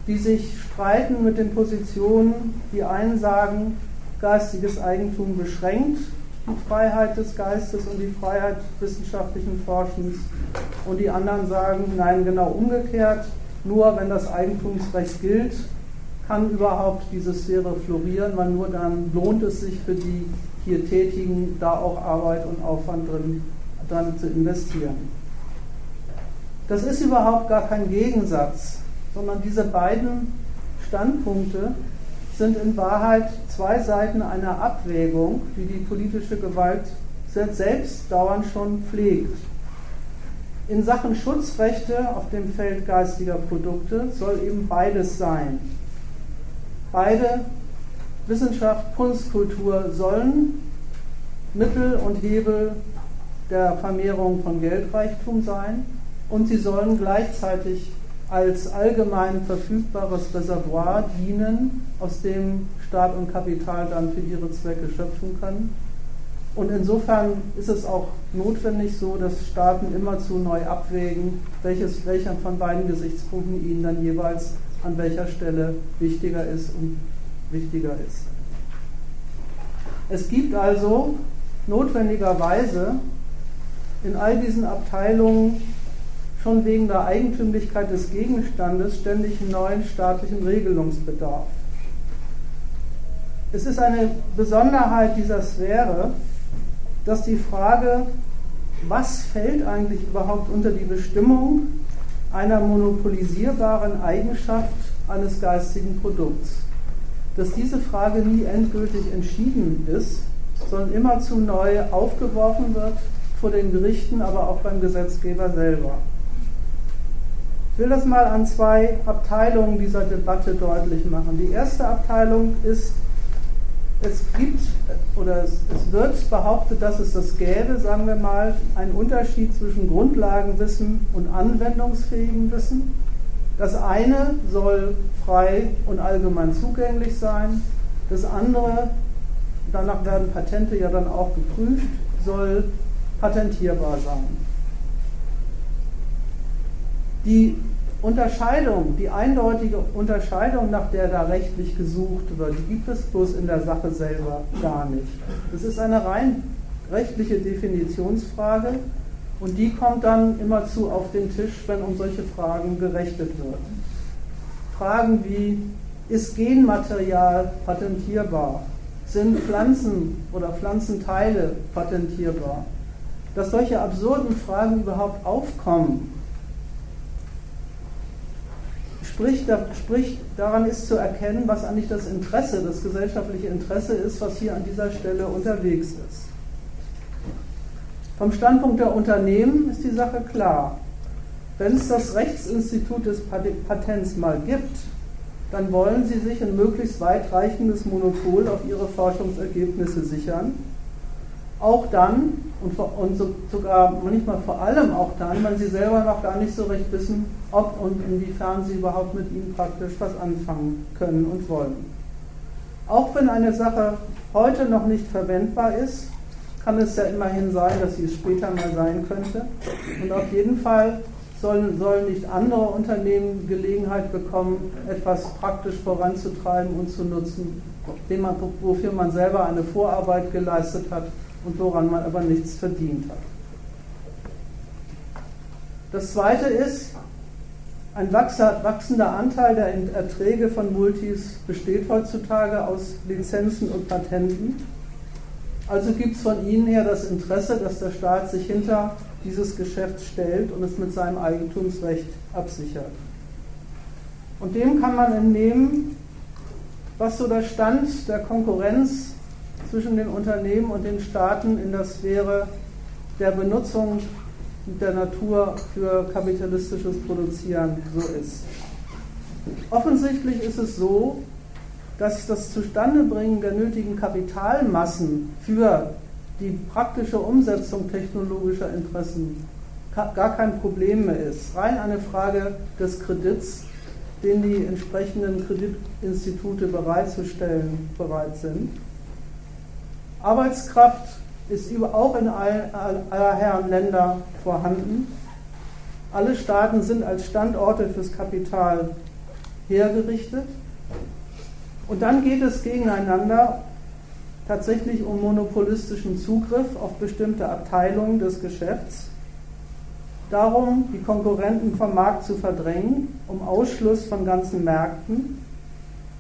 die sich streiten mit den Positionen, die einen sagen, geistiges Eigentum beschränkt die Freiheit des Geistes und die Freiheit wissenschaftlichen Forschens und die anderen sagen, nein, genau umgekehrt, nur wenn das Eigentumsrecht gilt, kann überhaupt diese Sphäre florieren, weil nur dann lohnt es sich für die hier Tätigen, da auch Arbeit und Aufwand drin, dran zu investieren. Das ist überhaupt gar kein Gegensatz, sondern diese beiden Standpunkte sind in Wahrheit zwei Seiten einer Abwägung, die die politische Gewalt selbst dauernd schon pflegt. In Sachen Schutzrechte auf dem Feld geistiger Produkte soll eben beides sein. Beide Wissenschaft, Kunst, Kultur sollen Mittel und Hebel der Vermehrung von Geldreichtum sein und sie sollen gleichzeitig als allgemein verfügbares Reservoir dienen, aus dem Staat und Kapital dann für ihre Zwecke schöpfen können. Und insofern ist es auch notwendig so, dass Staaten immerzu neu abwägen, welches, welcher von beiden Gesichtspunkten ihnen dann jeweils an welcher Stelle wichtiger ist und wichtiger ist. Es gibt also notwendigerweise in all diesen Abteilungen schon wegen der Eigentümlichkeit des Gegenstandes ständig neuen staatlichen Regelungsbedarf. Es ist eine Besonderheit dieser Sphäre, dass die Frage, was fällt eigentlich überhaupt unter die Bestimmung einer monopolisierbaren Eigenschaft eines geistigen Produkts, dass diese Frage nie endgültig entschieden ist, sondern immer zu neu aufgeworfen wird vor den Gerichten, aber auch beim Gesetzgeber selber. Ich will das mal an zwei Abteilungen dieser Debatte deutlich machen. Die erste Abteilung ist, es gibt oder es, es wird behauptet, dass es das gäbe, sagen wir mal, einen Unterschied zwischen Grundlagenwissen und anwendungsfähigem Wissen. Das eine soll frei und allgemein zugänglich sein, das andere, danach werden Patente ja dann auch geprüft, soll patentierbar sein. Die Unterscheidung, die eindeutige Unterscheidung, nach der da rechtlich gesucht wird, die gibt es bloß in der Sache selber gar nicht. Das ist eine rein rechtliche Definitionsfrage und die kommt dann immerzu auf den Tisch, wenn um solche Fragen gerechnet wird. Fragen wie, ist Genmaterial patentierbar? Sind Pflanzen oder Pflanzenteile patentierbar? Dass solche absurden Fragen überhaupt aufkommen, Sprich, da, sprich, daran ist zu erkennen, was eigentlich das Interesse, das gesellschaftliche Interesse ist, was hier an dieser Stelle unterwegs ist. Vom Standpunkt der Unternehmen ist die Sache klar. Wenn es das Rechtsinstitut des Patents mal gibt, dann wollen sie sich ein möglichst weitreichendes Monopol auf ihre Forschungsergebnisse sichern auch dann und, und so, sogar manchmal vor allem auch dann, wenn sie selber noch gar nicht so recht wissen, ob und inwiefern sie überhaupt mit ihnen praktisch was anfangen können und wollen. Auch wenn eine Sache heute noch nicht verwendbar ist, kann es ja immerhin sein, dass sie es später mal sein könnte. Und auf jeden Fall sollen, sollen nicht andere Unternehmen Gelegenheit bekommen, etwas praktisch voranzutreiben und zu nutzen, man, wofür man selber eine Vorarbeit geleistet hat und woran man aber nichts verdient hat. Das zweite ist, ein wachsender Anteil der Erträge von Multis besteht heutzutage aus Lizenzen und Patenten. Also gibt es von Ihnen her das Interesse, dass der Staat sich hinter dieses Geschäft stellt und es mit seinem Eigentumsrecht absichert. Und dem kann man entnehmen, was so der Stand der Konkurrenz zwischen den Unternehmen und den Staaten in der Sphäre der Benutzung der Natur für kapitalistisches Produzieren so ist. Offensichtlich ist es so, dass das Zustandebringen der nötigen Kapitalmassen für die praktische Umsetzung technologischer Interessen gar kein Problem mehr ist. Rein eine Frage des Kredits, den die entsprechenden Kreditinstitute bereitzustellen bereit sind. Arbeitskraft ist auch in aller Herren Länder vorhanden. Alle Staaten sind als Standorte fürs Kapital hergerichtet. Und dann geht es gegeneinander tatsächlich um monopolistischen Zugriff auf bestimmte Abteilungen des Geschäfts, darum, die Konkurrenten vom Markt zu verdrängen, um Ausschluss von ganzen Märkten.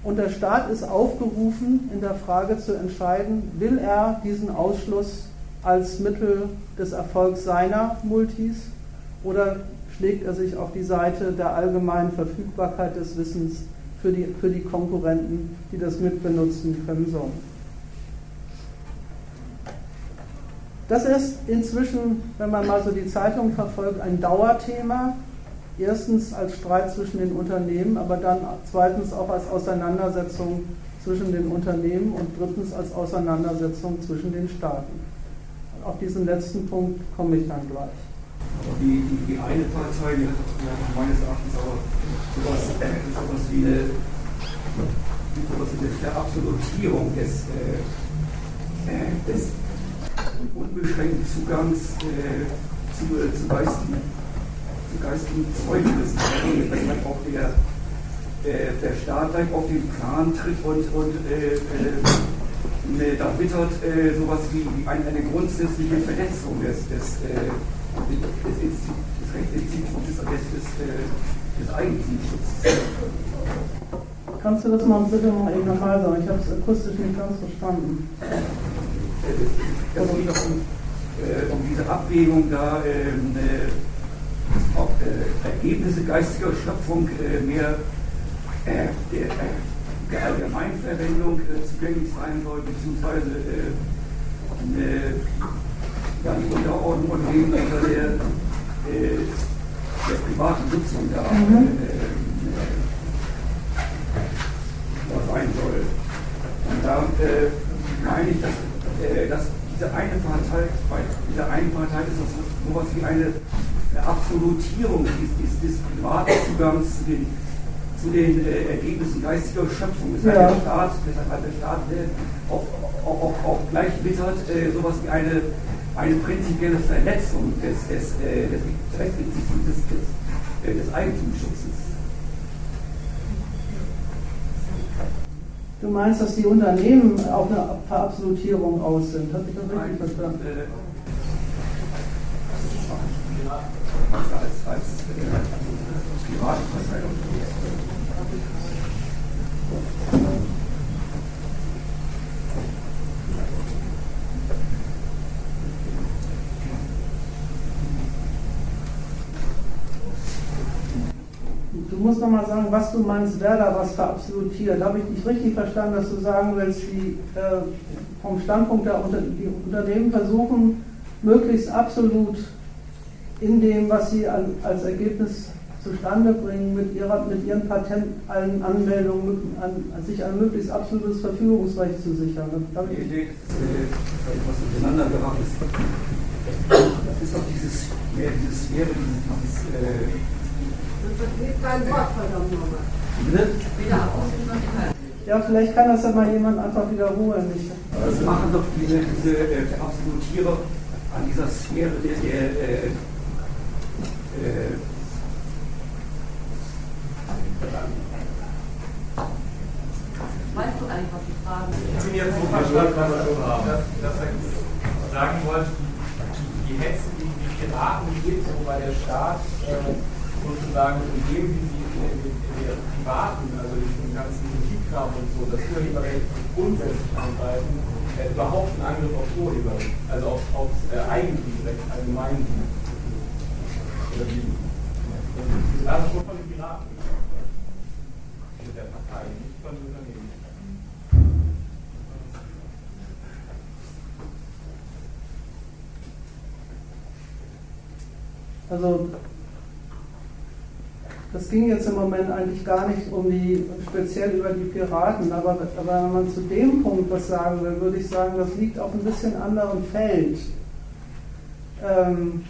Und der Staat ist aufgerufen, in der Frage zu entscheiden, will er diesen Ausschluss als Mittel des Erfolgs seiner Multis oder schlägt er sich auf die Seite der allgemeinen Verfügbarkeit des Wissens für die, für die Konkurrenten, die das mitbenutzen können sollen. Das ist inzwischen, wenn man mal so die Zeitung verfolgt, ein Dauerthema. Erstens als Streit zwischen den Unternehmen, aber dann zweitens auch als Auseinandersetzung zwischen den Unternehmen und drittens als Auseinandersetzung zwischen den Staaten. Auf diesen letzten Punkt komme ich dann gleich. Die, die, die eine Partei, die hat meines Erachtens auch sowas, äh, sowas wie eine, sowas wie eine Verabsolutierung des, äh, äh des unbeschränkten Zugangs äh, zu, äh, zu, geistigen, zu geistigen Zeugnissen. Dass auch der, äh, der Staat gleich auf den Plan tritt und, und äh, äh, da wittert äh, sowas wie eine, eine grundsätzliche Verletzung des, des, äh, des, des, des Rechtsinstituts des, des, des Eigentümschutzes. Kannst du das mal bitte noch eben nochmal sagen? Ich habe es akustisch nicht ganz verstanden. Es geht um, äh, um diese Abwägung da, ähm, äh, ob äh, Ergebnisse geistiger Schöpfung äh, mehr äh, der, äh, der Allgemeinverwendung zugänglich sein soll, beziehungsweise ja, die Unterordnung und Leben unter der, der privaten Nutzung da. Mhm sein soll. Und da äh, meine ich, dass, äh, dass diese eine Partei, bei dieser einen Partei ist das so etwas wie eine Absolutierung des, des, des privaten Zugangs zu den, zu den äh, Ergebnissen geistiger Schöpfung. Das ja. der Staat, deshalb hat der Staat äh, auch, auch, auch, auch, gleich wittert äh, sowas wie eine, eine prinzipielle Verletzung des, des, äh, des des, des, des Eigentumsschutzes. Du meinst, dass die Unternehmen auf eine Verabsolutierung aus sind? Habe ich das richtig verstanden? Als, als äh, Privatpartei Du musst noch mal sagen, was du meinst, wer da was verabsolutiert. Habe ich dich richtig verstanden, dass du sagen willst, die, äh, vom Standpunkt der Unter die Unternehmen versuchen, möglichst absolut in dem, was sie an, als Ergebnis zustande bringen, mit, ihrer, mit ihren Patentanmeldungen an, an sich ein möglichst absolutes Verfügungsrecht zu sichern. Die Idee ist, äh, was durcheinander geraten ist. Das ist doch dieses, mehr dieses Sphäre, dieses, äh, kein Wort, verdammt nochmal. Ja, vielleicht kann das ja mal jemand einfach wiederholen. Das machen doch diese, diese äh, Absolutierer an dieser Sphäre der, der äh, äh, Weißt du eigentlich, was die Fragen sind? Ich bin jetzt so verstanden, dass, dass er sagen wollte, die, die Hetze gegen die Piraten geht so, weil der Staat äh, sozusagen in dem, wie sie in, der privaten, also in ganzen Musikkram und so, das Urheberrecht grundsätzlich angreifen, äh, überhaupt ein Angriff auf Urheberrecht, also auf, aufs äh, Eigentumsrecht allgemein Das ist schon von den Piraten. Mit der Partei, nicht von den Unternehmen. Also das ging jetzt im Moment eigentlich gar nicht um die, speziell über die Piraten, aber, aber wenn man zu dem Punkt was sagen will, würde ich sagen, das liegt auf ein bisschen anderen Feld. Ähm,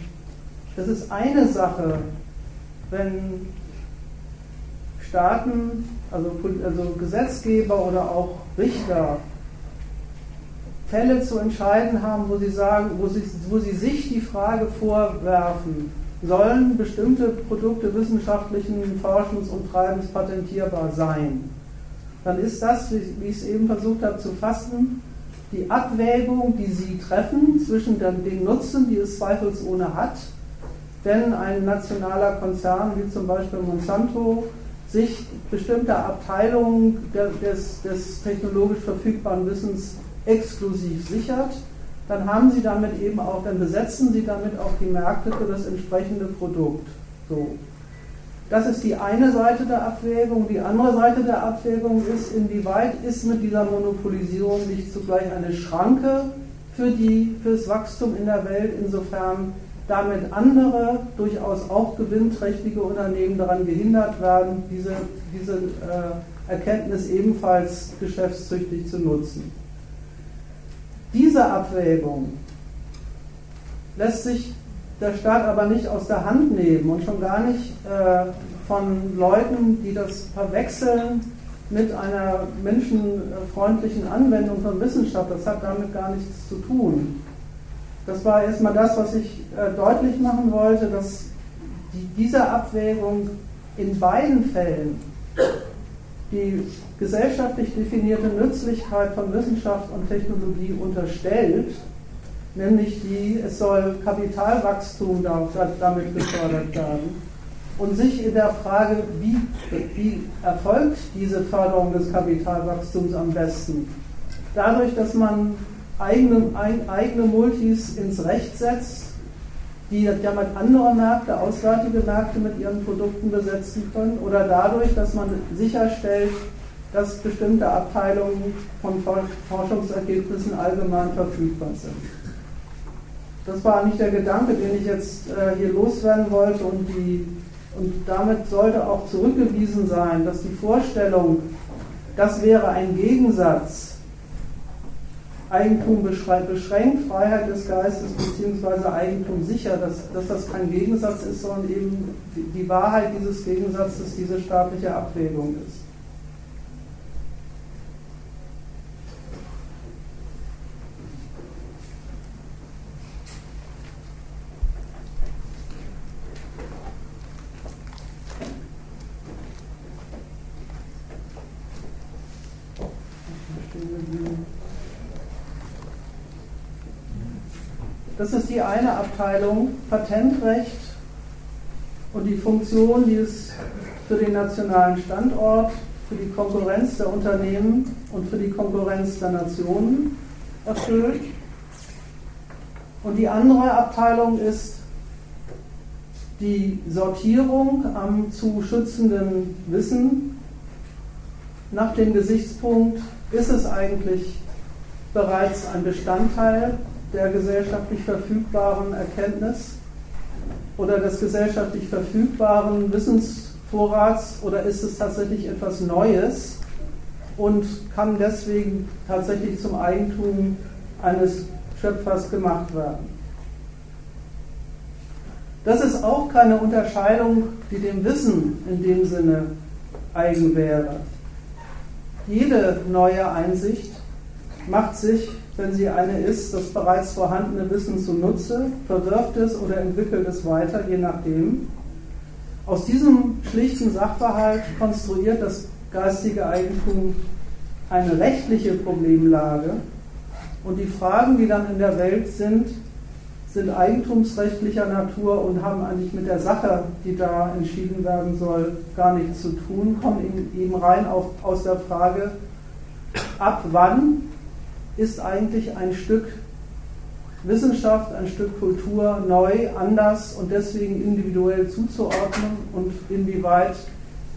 das ist eine Sache, wenn Staaten, also, also Gesetzgeber oder auch Richter Fälle zu entscheiden haben, wo sie sagen, wo sie, wo sie sich die Frage vorwerfen, sollen bestimmte Produkte wissenschaftlichen Forschens und Treibens patentierbar sein. Dann ist das, wie ich es eben versucht habe zu fassen, die Abwägung, die Sie treffen zwischen den Nutzen, die es zweifelsohne hat, wenn ein nationaler Konzern wie zum Beispiel Monsanto sich bestimmte Abteilungen des, des technologisch verfügbaren Wissens exklusiv sichert, dann haben Sie damit eben auch, dann besetzen Sie damit auch die Märkte für das entsprechende Produkt. So. Das ist die eine Seite der Abwägung. Die andere Seite der Abwägung ist, inwieweit ist mit dieser Monopolisierung nicht zugleich eine Schranke für, die, für das Wachstum in der Welt, insofern damit andere, durchaus auch gewinnträchtige Unternehmen daran gehindert werden, diese, diese äh, Erkenntnis ebenfalls geschäftstüchtig zu nutzen. Diese Abwägung lässt sich der Staat aber nicht aus der Hand nehmen und schon gar nicht äh, von Leuten, die das verwechseln mit einer menschenfreundlichen Anwendung von Wissenschaft. Das hat damit gar nichts zu tun. Das war erstmal das, was ich äh, deutlich machen wollte, dass die, diese Abwägung in beiden Fällen die gesellschaftlich definierte Nützlichkeit von Wissenschaft und Technologie unterstellt nämlich die, es soll Kapitalwachstum damit gefördert werden. Und sich in der Frage, wie, wie erfolgt diese Förderung des Kapitalwachstums am besten? Dadurch, dass man eigene, eigene Multis ins Recht setzt, die damit andere Märkte, auswärtige Märkte mit ihren Produkten besetzen können, oder dadurch, dass man sicherstellt, dass bestimmte Abteilungen von Forschungsergebnissen allgemein verfügbar sind. Das war nicht der Gedanke, den ich jetzt äh, hier loswerden wollte und, die, und damit sollte auch zurückgewiesen sein, dass die Vorstellung, das wäre ein Gegensatz, Eigentum beschränkt, Freiheit des Geistes bzw. Eigentum sicher, dass, dass das kein Gegensatz ist, sondern eben die Wahrheit dieses Gegensatzes diese staatliche Abwägung ist. Das ist die eine Abteilung, Patentrecht und die Funktion, die es für den nationalen Standort, für die Konkurrenz der Unternehmen und für die Konkurrenz der Nationen erfüllt. Und die andere Abteilung ist die Sortierung am zu schützenden Wissen nach dem Gesichtspunkt, ist es eigentlich bereits ein Bestandteil der gesellschaftlich verfügbaren Erkenntnis oder des gesellschaftlich verfügbaren Wissensvorrats oder ist es tatsächlich etwas Neues und kann deswegen tatsächlich zum Eigentum eines Schöpfers gemacht werden. Das ist auch keine Unterscheidung, die dem Wissen in dem Sinne eigen wäre. Jede neue Einsicht macht sich wenn sie eine ist, das bereits vorhandene Wissen zunutze, verwirft es oder entwickelt es weiter, je nachdem. Aus diesem schlichten Sachverhalt konstruiert das geistige Eigentum eine rechtliche Problemlage und die Fragen, die dann in der Welt sind, sind eigentumsrechtlicher Natur und haben eigentlich mit der Sache, die da entschieden werden soll, gar nichts zu tun, kommen eben rein auf, aus der Frage, ab wann ist eigentlich ein Stück Wissenschaft, ein Stück Kultur neu, anders und deswegen individuell zuzuordnen und inwieweit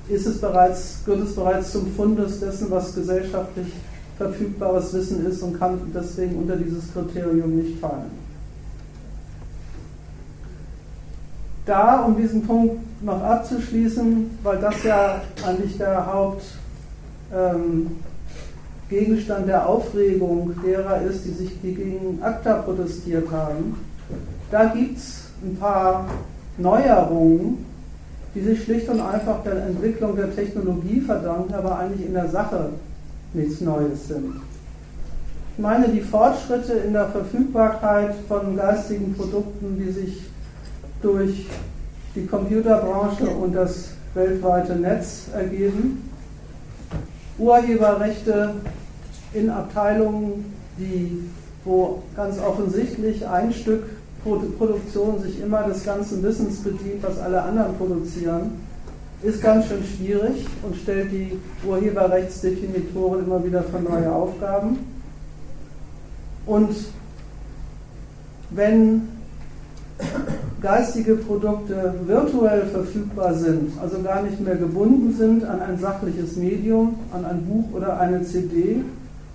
ist es bereits, gehört es bereits zum Fundus dessen, was gesellschaftlich verfügbares Wissen ist und kann deswegen unter dieses Kriterium nicht fallen. Da, um diesen Punkt noch abzuschließen, weil das ja eigentlich der Haupt ähm, Gegenstand der Aufregung derer ist, die sich gegen ACTA protestiert haben. Da gibt es ein paar Neuerungen, die sich schlicht und einfach der Entwicklung der Technologie verdanken, aber eigentlich in der Sache nichts Neues sind. Ich meine, die Fortschritte in der Verfügbarkeit von geistigen Produkten, die sich durch die Computerbranche und das weltweite Netz ergeben. Urheberrechte in Abteilungen, die, wo ganz offensichtlich ein Stück Produktion sich immer des ganzen Wissens bedient, was alle anderen produzieren, ist ganz schön schwierig und stellt die Urheberrechtsdefinitoren immer wieder vor neue Aufgaben. Und wenn geistige Produkte virtuell verfügbar sind, also gar nicht mehr gebunden sind an ein sachliches Medium, an ein Buch oder eine CD,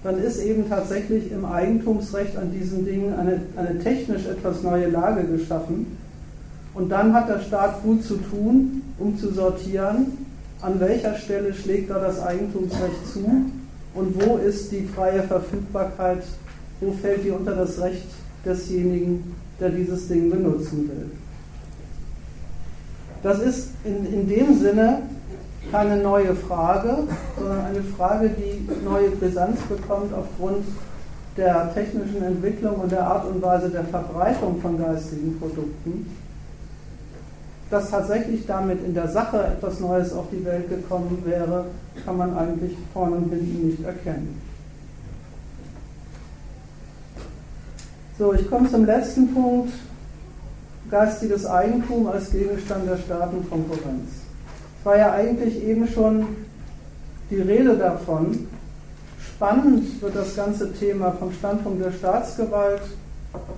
dann ist eben tatsächlich im Eigentumsrecht an diesen Dingen eine, eine technisch etwas neue Lage geschaffen. Und dann hat der Staat gut zu tun, um zu sortieren, an welcher Stelle schlägt da das Eigentumsrecht zu und wo ist die freie Verfügbarkeit, wo fällt die unter das Recht desjenigen, der dieses Ding benutzen will. Das ist in, in dem Sinne keine neue Frage, sondern eine Frage, die neue Brisanz bekommt aufgrund der technischen Entwicklung und der Art und Weise der Verbreitung von geistigen Produkten. Dass tatsächlich damit in der Sache etwas Neues auf die Welt gekommen wäre, kann man eigentlich vorne und hinten nicht erkennen. So, ich komme zum letzten Punkt, geistiges Eigentum als Gegenstand der Staatenkonkurrenz. Es war ja eigentlich eben schon die Rede davon. Spannend wird das ganze Thema vom Standpunkt der Staatsgewalt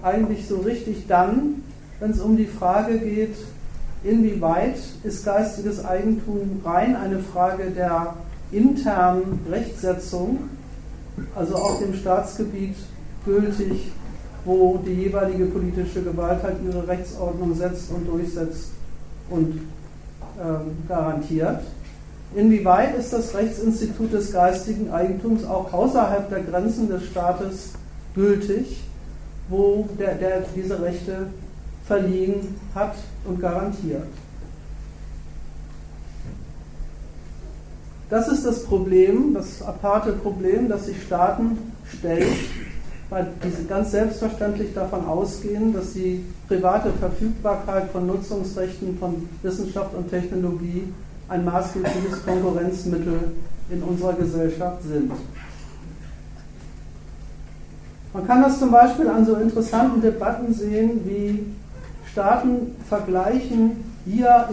eigentlich so richtig dann, wenn es um die Frage geht, inwieweit ist geistiges Eigentum rein eine Frage der internen Rechtsetzung, also auf dem Staatsgebiet gültig wo die jeweilige politische Gewalt halt ihre Rechtsordnung setzt und durchsetzt und ähm, garantiert. Inwieweit ist das Rechtsinstitut des geistigen Eigentums auch außerhalb der Grenzen des Staates gültig, wo der, der diese Rechte verliehen hat und garantiert? Das ist das Problem, das aparte Problem, das sich Staaten stellt weil diese ganz selbstverständlich davon ausgehen, dass die private Verfügbarkeit von Nutzungsrechten von Wissenschaft und Technologie ein maßgebliches Konkurrenzmittel in unserer Gesellschaft sind. Man kann das zum Beispiel an so interessanten Debatten sehen, wie Staaten vergleichen ihr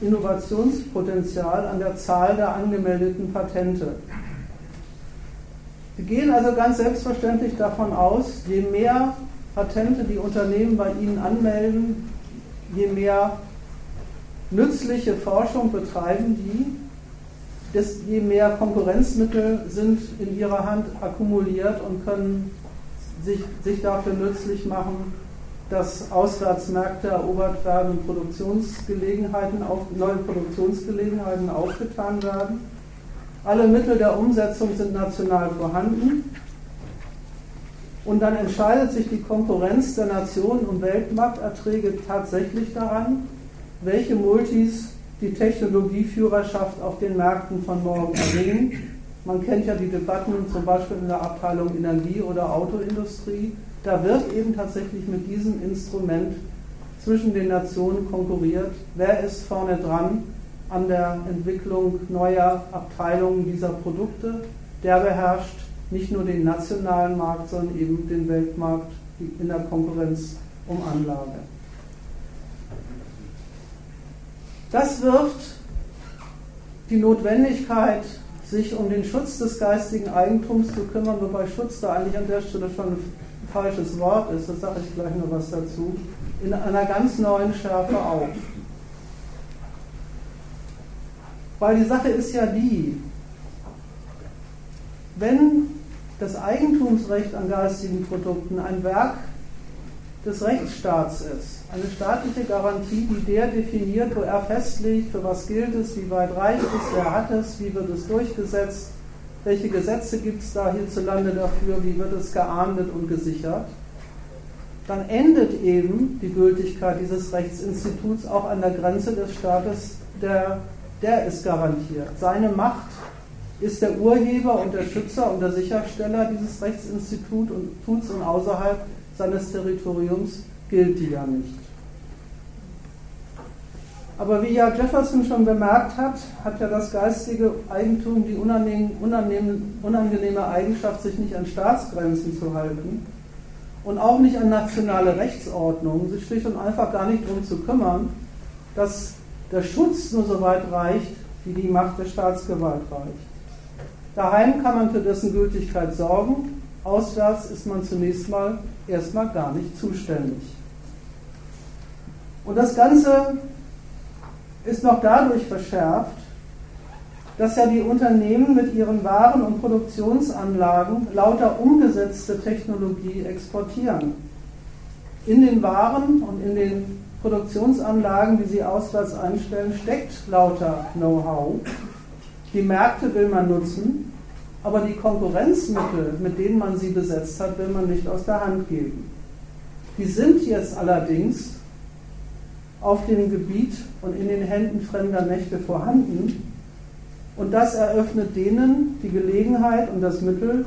Innovationspotenzial an der Zahl der angemeldeten Patente. Sie gehen also ganz selbstverständlich davon aus, je mehr Patente die Unternehmen bei Ihnen anmelden, je mehr nützliche Forschung betreiben die, je mehr Konkurrenzmittel sind in ihrer Hand akkumuliert und können sich, sich dafür nützlich machen, dass Auswärtsmärkte erobert werden, Produktionsgelegenheiten auf, neue Produktionsgelegenheiten aufgetan werden. Alle Mittel der Umsetzung sind national vorhanden. Und dann entscheidet sich die Konkurrenz der Nationen um Weltmarkterträge tatsächlich daran, welche Multis die Technologieführerschaft auf den Märkten von morgen erringen. Man kennt ja die Debatten zum Beispiel in der Abteilung Energie oder Autoindustrie. Da wird eben tatsächlich mit diesem Instrument zwischen den Nationen konkurriert. Wer ist vorne dran? An der Entwicklung neuer Abteilungen dieser Produkte. Der beherrscht nicht nur den nationalen Markt, sondern eben den Weltmarkt in der Konkurrenz um Anlage. Das wirft die Notwendigkeit, sich um den Schutz des geistigen Eigentums zu kümmern, wobei Schutz da eigentlich an der Stelle schon ein falsches Wort ist, da sage ich gleich noch was dazu, in einer ganz neuen Schärfe auf. Weil die Sache ist ja die, wenn das Eigentumsrecht an geistigen Produkten ein Werk des Rechtsstaats ist, eine staatliche Garantie, die der definiert, wo er festlegt, für was gilt es, wie weit reicht es, wer hat es, wie wird es durchgesetzt, welche Gesetze gibt es da hierzulande dafür, wie wird es geahndet und gesichert, dann endet eben die Gültigkeit dieses Rechtsinstituts auch an der Grenze des Staates, der der ist garantiert. Seine Macht ist der Urheber und der Schützer und der Sichersteller dieses Rechtsinstituts und, und außerhalb seines Territoriums gilt die ja nicht. Aber wie ja Jefferson schon bemerkt hat, hat ja das geistige Eigentum die unangenehme Eigenschaft, sich nicht an Staatsgrenzen zu halten und auch nicht an nationale Rechtsordnung, sich schlicht und einfach gar nicht darum zu kümmern, dass der Schutz nur so weit reicht, wie die Macht der Staatsgewalt reicht. Daheim kann man für dessen Gültigkeit sorgen, auswärts ist man zunächst mal erstmal gar nicht zuständig. Und das Ganze ist noch dadurch verschärft, dass ja die Unternehmen mit ihren Waren und Produktionsanlagen lauter umgesetzte Technologie exportieren. In den Waren und in den Produktionsanlagen, die sie auswärts einstellen, steckt lauter Know-how. Die Märkte will man nutzen, aber die Konkurrenzmittel, mit denen man sie besetzt hat, will man nicht aus der Hand geben. Die sind jetzt allerdings auf dem Gebiet und in den Händen fremder Mächte vorhanden. Und das eröffnet denen die Gelegenheit und das Mittel,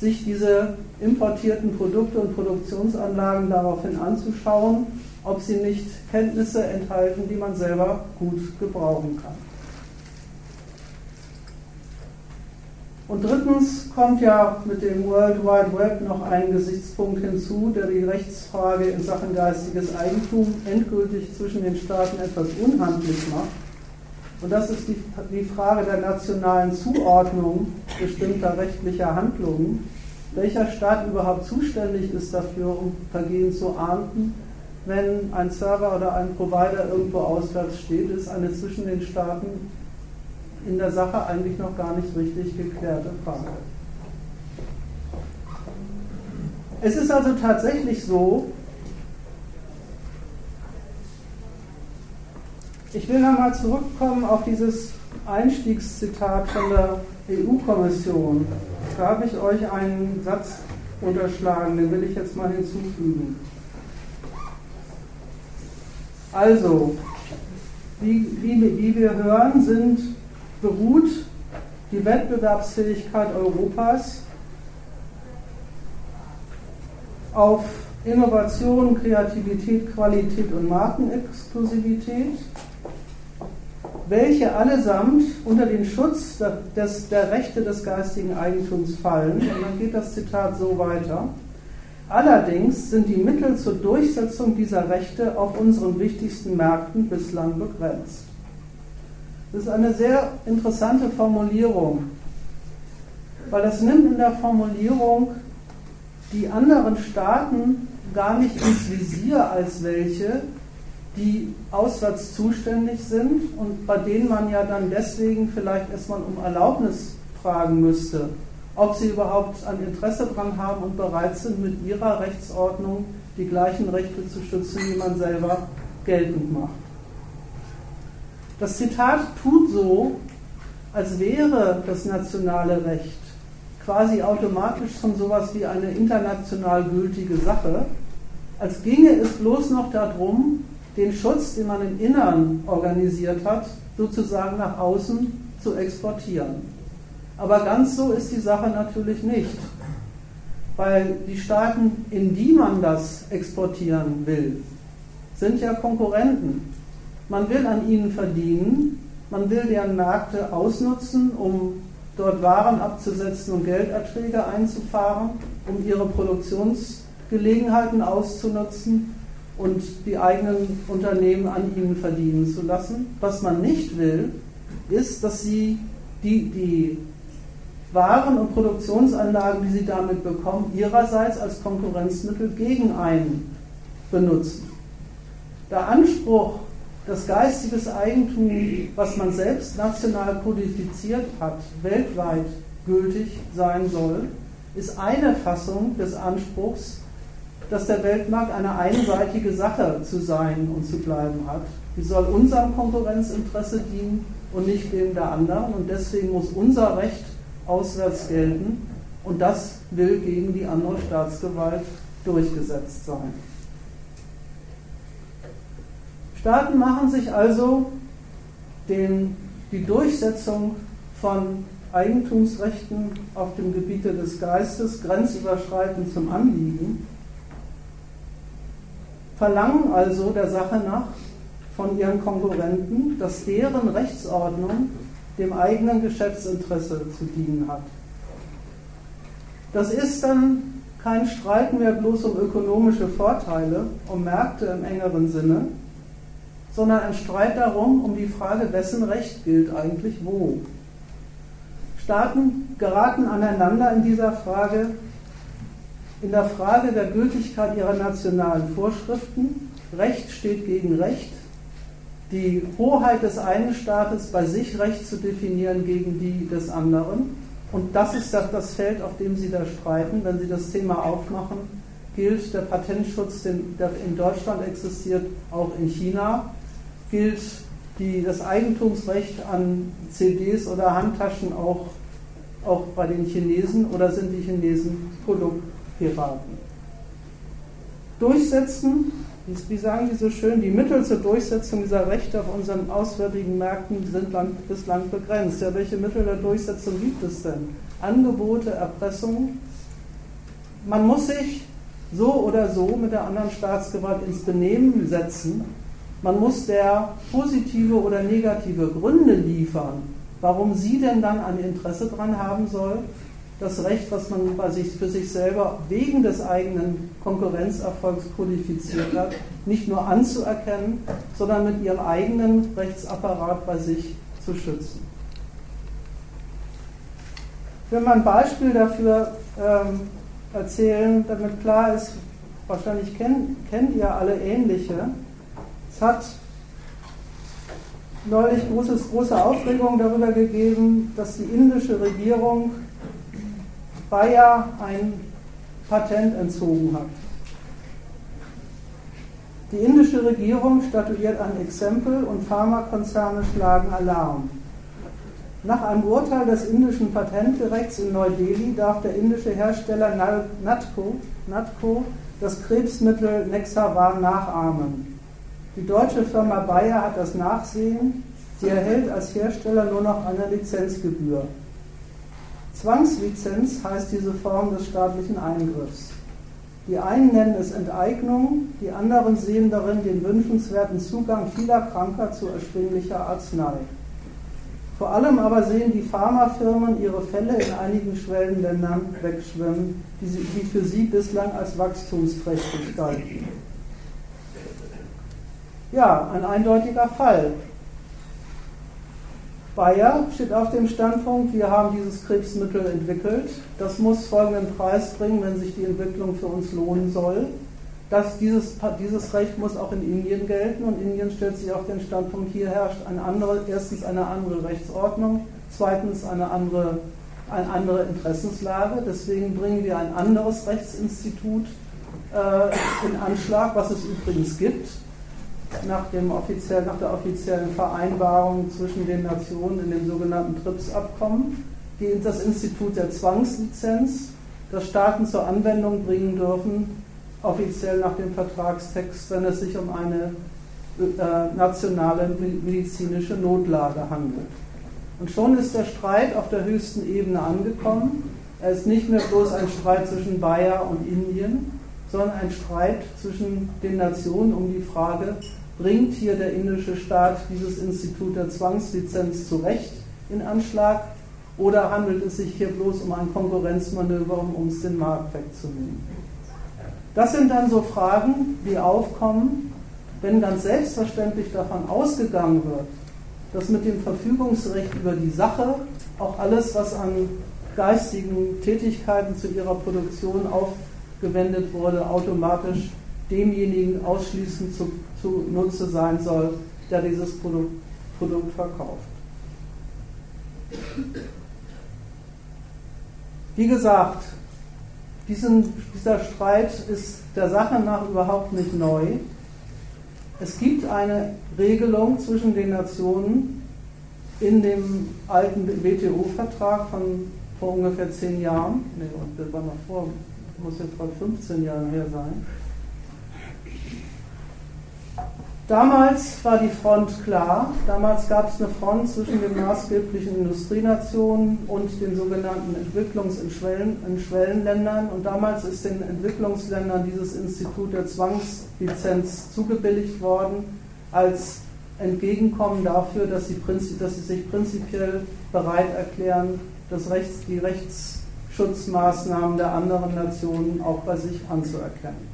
sich diese importierten Produkte und Produktionsanlagen daraufhin anzuschauen, ob sie nicht Kenntnisse enthalten, die man selber gut gebrauchen kann. Und drittens kommt ja mit dem World Wide Web noch ein Gesichtspunkt hinzu, der die Rechtsfrage in Sachen geistiges Eigentum endgültig zwischen den Staaten etwas unhandlich macht. Und das ist die, die Frage der nationalen Zuordnung bestimmter rechtlicher Handlungen. Welcher Staat überhaupt zuständig ist dafür, um Vergehen zu ahnden? Wenn ein Server oder ein Provider irgendwo auswärts steht, ist eine zwischen den Staaten in der Sache eigentlich noch gar nicht richtig geklärte Frage. Es ist also tatsächlich so, ich will nochmal zurückkommen auf dieses Einstiegszitat von der EU-Kommission. Da habe ich euch einen Satz unterschlagen, den will ich jetzt mal hinzufügen. Also, wie, wie, wie wir hören, sind beruht die Wettbewerbsfähigkeit Europas auf Innovation, Kreativität, Qualität und Markenexklusivität, welche allesamt unter den Schutz des, der Rechte des geistigen Eigentums fallen. Und dann geht das Zitat so weiter. Allerdings sind die Mittel zur Durchsetzung dieser Rechte auf unseren wichtigsten Märkten bislang begrenzt. Das ist eine sehr interessante Formulierung, weil das nimmt in der Formulierung die anderen Staaten gar nicht ins Visier als welche, die auswärts zuständig sind und bei denen man ja dann deswegen vielleicht erstmal um Erlaubnis fragen müsste, ob sie überhaupt ein Interesse daran haben und bereit sind, mit ihrer Rechtsordnung die gleichen Rechte zu schützen, die man selber geltend macht. Das Zitat tut so, als wäre das nationale Recht quasi automatisch schon sowas wie eine international gültige Sache, als ginge es bloß noch darum, den Schutz, den man im Innern organisiert hat, sozusagen nach außen zu exportieren. Aber ganz so ist die Sache natürlich nicht, weil die Staaten, in die man das exportieren will, sind ja Konkurrenten. Man will an ihnen verdienen, man will deren Märkte ausnutzen, um dort Waren abzusetzen und Gelderträge einzufahren, um ihre Produktionsgelegenheiten auszunutzen und die eigenen Unternehmen an ihnen verdienen zu lassen. Was man nicht will, ist, dass sie die, die Waren und Produktionsanlagen, die sie damit bekommen, ihrerseits als Konkurrenzmittel gegen einen benutzen. Der Anspruch dass geistiges Eigentum, was man selbst national kodifiziert hat, weltweit gültig sein soll, ist eine Fassung des Anspruchs, dass der Weltmarkt eine einseitige Sache zu sein und zu bleiben hat. Die soll unserem Konkurrenzinteresse dienen und nicht dem der anderen. Und deswegen muss unser Recht auswärts gelten. Und das will gegen die andere Staatsgewalt durchgesetzt sein. Staaten machen sich also den, die Durchsetzung von Eigentumsrechten auf dem Gebiete des Geistes grenzüberschreitend zum Anliegen, verlangen also der Sache nach von ihren Konkurrenten, dass deren Rechtsordnung dem eigenen Geschäftsinteresse zu dienen hat. Das ist dann kein Streit mehr bloß um ökonomische Vorteile, um Märkte im engeren Sinne, sondern ein Streit darum, um die Frage, wessen Recht gilt eigentlich wo. Staaten geraten aneinander in dieser Frage, in der Frage der Gültigkeit ihrer nationalen Vorschriften. Recht steht gegen Recht. Die Hoheit des einen Staates, bei sich Recht zu definieren gegen die des anderen. Und das ist das Feld, auf dem Sie da streiten. Wenn Sie das Thema aufmachen, gilt der Patentschutz, der in Deutschland existiert, auch in China gilt die, das Eigentumsrecht an CDs oder Handtaschen auch, auch bei den Chinesen oder sind die Chinesen Produktpiraten? Durchsetzen, wie sagen die so schön, die Mittel zur Durchsetzung dieser Rechte auf unseren auswärtigen Märkten sind lang, bislang begrenzt. Ja, welche Mittel der Durchsetzung gibt es denn? Angebote, Erpressung. Man muss sich so oder so mit der anderen Staatsgewalt ins Benehmen setzen, man muss der positive oder negative Gründe liefern, warum sie denn dann ein Interesse daran haben soll, das Recht, was man bei sich, für sich selber wegen des eigenen Konkurrenzerfolgs kodifiziert hat, nicht nur anzuerkennen, sondern mit ihrem eigenen Rechtsapparat bei sich zu schützen. Ich will mal ein Beispiel dafür ähm, erzählen, damit klar ist, wahrscheinlich kennt, kennt ihr alle ähnliche. Es hat neulich großes, große Aufregung darüber gegeben, dass die indische Regierung Bayer ein Patent entzogen hat. Die indische Regierung statuiert ein Exempel und Pharmakonzerne schlagen Alarm. Nach einem Urteil des indischen Patentgerichts in Neu-Delhi darf der indische Hersteller Natco, Natco das Krebsmittel Nexavar nachahmen. Die deutsche Firma Bayer hat das Nachsehen. Sie erhält als Hersteller nur noch eine Lizenzgebühr. Zwangslizenz heißt diese Form des staatlichen Eingriffs. Die einen nennen es Enteignung, die anderen sehen darin den wünschenswerten Zugang vieler Kranker zu erschwinglicher Arznei. Vor allem aber sehen die Pharmafirmen ihre Fälle in einigen Schwellenländern wegschwimmen, die, sie, die für sie bislang als wachstumsträchtig galten. Ja, ein eindeutiger Fall. Bayer steht auf dem Standpunkt, wir haben dieses Krebsmittel entwickelt. Das muss folgenden Preis bringen, wenn sich die Entwicklung für uns lohnen soll. Das, dieses, dieses Recht muss auch in Indien gelten und Indien stellt sich auf den Standpunkt, hier herrscht eine andere, erstens eine andere Rechtsordnung, zweitens eine andere, eine andere Interessenslage. Deswegen bringen wir ein anderes Rechtsinstitut äh, in Anschlag, was es übrigens gibt nach, dem offiziell, nach der offiziellen Vereinbarung zwischen den Nationen in dem sogenannten TRIPS-Abkommen, das Institut der Zwangslizenz, das Staaten zur Anwendung bringen dürfen, offiziell nach dem Vertragstext, wenn es sich um eine äh, nationale medizinische Notlage handelt. Und schon ist der Streit auf der höchsten Ebene angekommen. Er ist nicht mehr bloß ein Streit zwischen Bayer und Indien, sondern ein Streit zwischen den Nationen um die Frage, bringt hier der indische Staat dieses Institut der Zwangslizenz zu Recht in Anschlag oder handelt es sich hier bloß um ein Konkurrenzmanöver, um uns den Markt wegzunehmen? Das sind dann so Fragen, die aufkommen, wenn ganz selbstverständlich davon ausgegangen wird, dass mit dem Verfügungsrecht über die Sache auch alles, was an geistigen Tätigkeiten zu ihrer Produktion aufgewendet wurde, automatisch demjenigen ausschließend zu, zu Nutze sein soll, der dieses Produkt, Produkt verkauft. Wie gesagt, diesen, dieser Streit ist der Sache nach überhaupt nicht neu. Es gibt eine Regelung zwischen den Nationen in dem alten WTO-Vertrag von vor ungefähr zehn Jahren, nee, das war noch vor, muss jetzt bald 15 Jahre her sein, Damals war die Front klar. Damals gab es eine Front zwischen den maßgeblichen Industrienationen und den sogenannten Entwicklungs- und Schwellen, Schwellenländern. Und damals ist den Entwicklungsländern dieses Institut der Zwangslizenz zugebilligt worden als entgegenkommen dafür, dass sie, dass sie sich prinzipiell bereit erklären, das Rechts, die Rechtsschutzmaßnahmen der anderen Nationen auch bei sich anzuerkennen.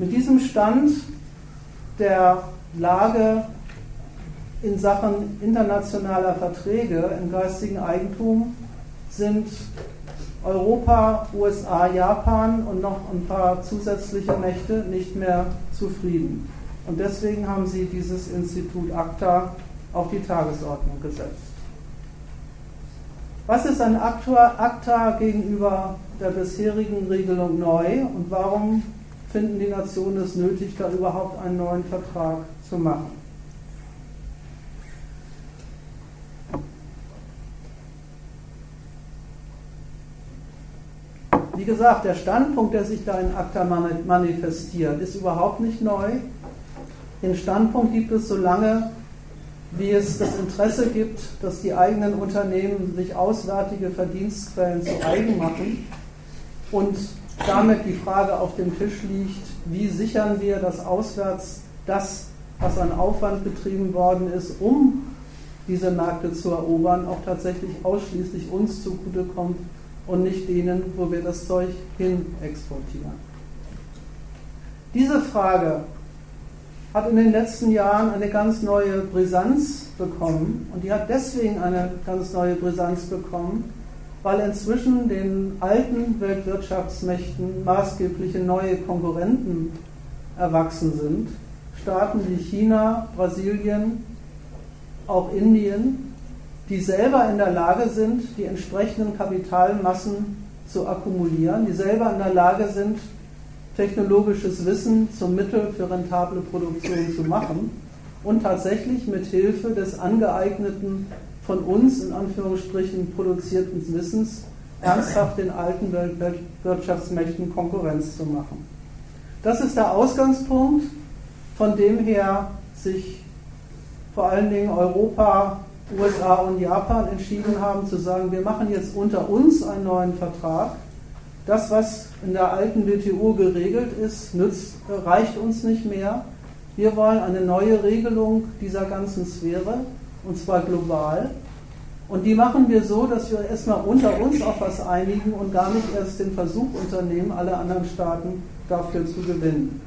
Mit diesem Stand der Lage in Sachen internationaler Verträge im geistigen Eigentum sind Europa, USA, Japan und noch ein paar zusätzliche Mächte nicht mehr zufrieden. Und deswegen haben sie dieses Institut ACTA auf die Tagesordnung gesetzt. Was ist an ACTA gegenüber der bisherigen Regelung neu und warum finden die Nationen es nötig, da überhaupt einen neuen Vertrag zu machen? Wie gesagt, der Standpunkt, der sich da in ACTA manifestiert, ist überhaupt nicht neu. Den Standpunkt gibt es so lange, wie es das Interesse gibt, dass die eigenen Unternehmen sich auswärtige Verdienstquellen zu eigen machen und damit die Frage auf dem Tisch liegt, wie sichern wir, dass auswärts das, was an Aufwand betrieben worden ist, um diese Märkte zu erobern, auch tatsächlich ausschließlich uns zugutekommt und nicht denen, wo wir das Zeug hin exportieren. Diese Frage hat in den letzten Jahren eine ganz neue Brisanz bekommen und die hat deswegen eine ganz neue Brisanz bekommen, weil inzwischen den alten Weltwirtschaftsmächten maßgebliche neue Konkurrenten erwachsen sind. Staaten wie China, Brasilien, auch Indien, die selber in der Lage sind, die entsprechenden Kapitalmassen zu akkumulieren, die selber in der Lage sind, technologisches Wissen zum Mittel für rentable Produktion zu machen und tatsächlich mit Hilfe des angeeigneten, von uns in Anführungsstrichen produzierten Wissens ernsthaft den alten Wirtschaftsmächten Konkurrenz zu machen. Das ist der Ausgangspunkt, von dem her sich vor allen Dingen Europa USA und Japan entschieden haben zu sagen, wir machen jetzt unter uns einen neuen Vertrag. Das, was in der alten WTO geregelt ist, nützt, reicht uns nicht mehr. Wir wollen eine neue Regelung dieser ganzen Sphäre, und zwar global. Und die machen wir so, dass wir erstmal unter uns auf was einigen und gar nicht erst den Versuch unternehmen, alle anderen Staaten dafür zu gewinnen.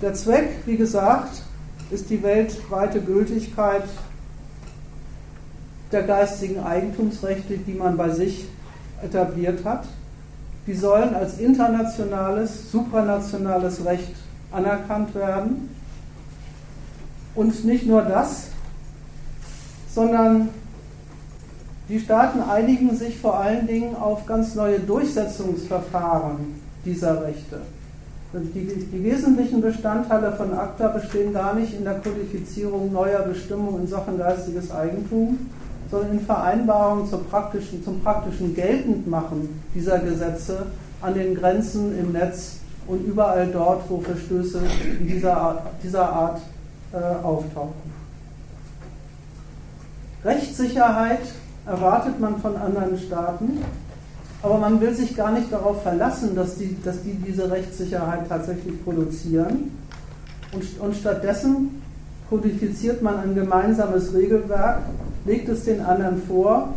Der Zweck, wie gesagt, ist die weltweite Gültigkeit der geistigen Eigentumsrechte, die man bei sich etabliert hat. Die sollen als internationales, supranationales Recht anerkannt werden. Und nicht nur das, sondern die Staaten einigen sich vor allen Dingen auf ganz neue Durchsetzungsverfahren dieser Rechte. Die, die, wesentlichen Bestandteile von ACTA bestehen gar nicht in der Kodifizierung neuer Bestimmungen in Sachen geistiges Eigentum, sondern in Vereinbarungen zum praktischen, zum praktischen Geltendmachen dieser Gesetze an den Grenzen im Netz und überall dort, wo Verstöße dieser Art, dieser Art äh, auftauchen. Rechtssicherheit erwartet man von anderen Staaten aber man will sich gar nicht darauf verlassen, dass die, dass die diese Rechtssicherheit tatsächlich produzieren. Und, und stattdessen kodifiziert man ein gemeinsames Regelwerk, legt es den anderen vor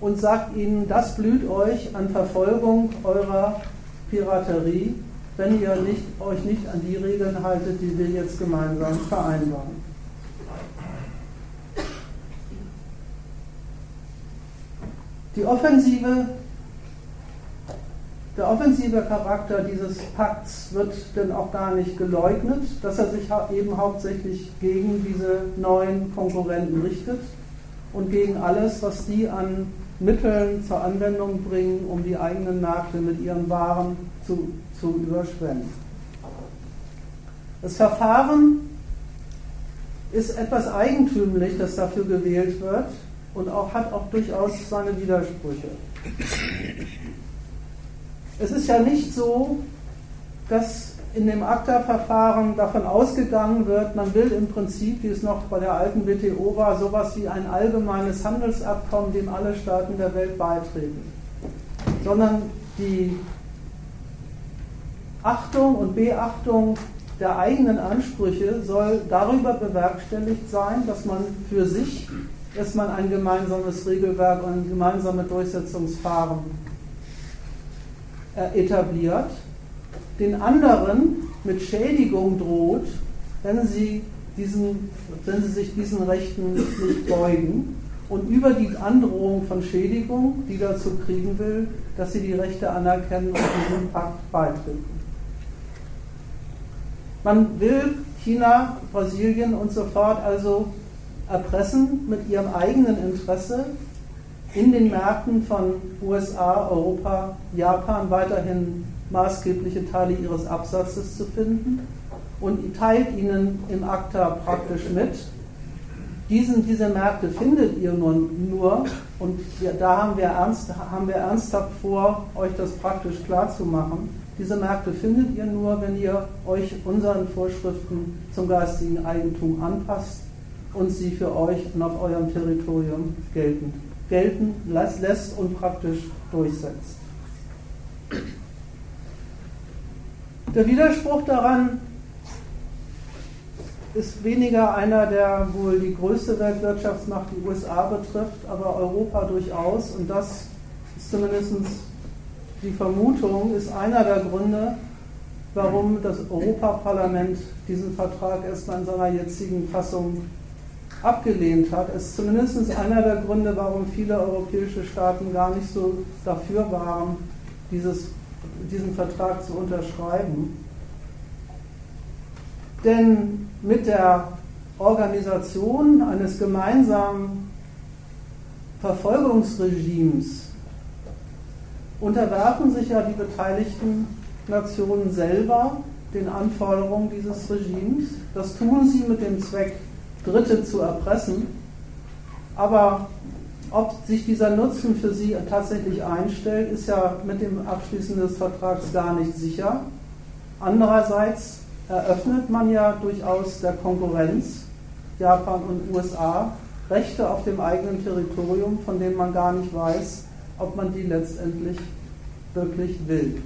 und sagt ihnen, das blüht euch an Verfolgung eurer Piraterie, wenn ihr nicht, euch nicht an die Regeln haltet, die wir jetzt gemeinsam vereinbaren. Die Offensive der offensive Charakter dieses Pakts wird denn auch gar nicht geleugnet, dass er sich eben hauptsächlich gegen diese neuen Konkurrenten richtet und gegen alles, was die an Mitteln zur Anwendung bringen, um die eigenen Märkte mit ihren Waren zu, zu überschwemmen. Das Verfahren ist etwas eigentümlich, das dafür gewählt wird und auch, hat auch durchaus seine Widersprüche. Es ist ja nicht so, dass in dem ACTA-Verfahren davon ausgegangen wird, man will im Prinzip, wie es noch bei der alten WTO war, sowas wie ein allgemeines Handelsabkommen, dem alle Staaten der Welt beitreten. Sondern die Achtung und Beachtung der eigenen Ansprüche soll darüber bewerkstelligt sein, dass man für sich erstmal ein gemeinsames Regelwerk und ein gemeinsames Durchsetzungsfahren äh, etabliert, den anderen mit Schädigung droht, wenn sie, diesen, wenn sie sich diesen Rechten nicht beugen und über die Androhung von Schädigung, die dazu kriegen will, dass sie die Rechte anerkennen und diesem Pakt beitreten. Man will China, Brasilien und so fort also erpressen mit ihrem eigenen Interesse in den Märkten von USA, Europa, Japan weiterhin maßgebliche Teile ihres Absatzes zu finden und teilt ihnen im ACTA praktisch mit. Diesen, diese Märkte findet ihr nur, nur und da haben wir, ernst, haben wir ernsthaft vor, euch das praktisch klarzumachen. Diese Märkte findet ihr nur, wenn ihr euch unseren Vorschriften zum geistigen Eigentum anpasst und sie für euch und auf eurem Territorium gelten, gelten lässt und praktisch durchsetzt. Der Widerspruch daran ist weniger einer, der wohl die größte Weltwirtschaftsmacht, die USA, betrifft, aber Europa durchaus. Und das ist zumindest die Vermutung, ist einer der Gründe, warum das Europaparlament diesen Vertrag erstmal in seiner jetzigen Fassung abgelehnt hat. Es ist zumindest einer der Gründe, warum viele europäische Staaten gar nicht so dafür waren, dieses, diesen Vertrag zu unterschreiben. Denn mit der Organisation eines gemeinsamen Verfolgungsregimes unterwerfen sich ja die beteiligten Nationen selber den Anforderungen dieses Regimes. Das tun sie mit dem Zweck, Dritte zu erpressen. Aber ob sich dieser Nutzen für sie tatsächlich einstellt, ist ja mit dem Abschließen des Vertrags gar nicht sicher. Andererseits eröffnet man ja durchaus der Konkurrenz, Japan und USA, Rechte auf dem eigenen Territorium, von denen man gar nicht weiß, ob man die letztendlich wirklich will.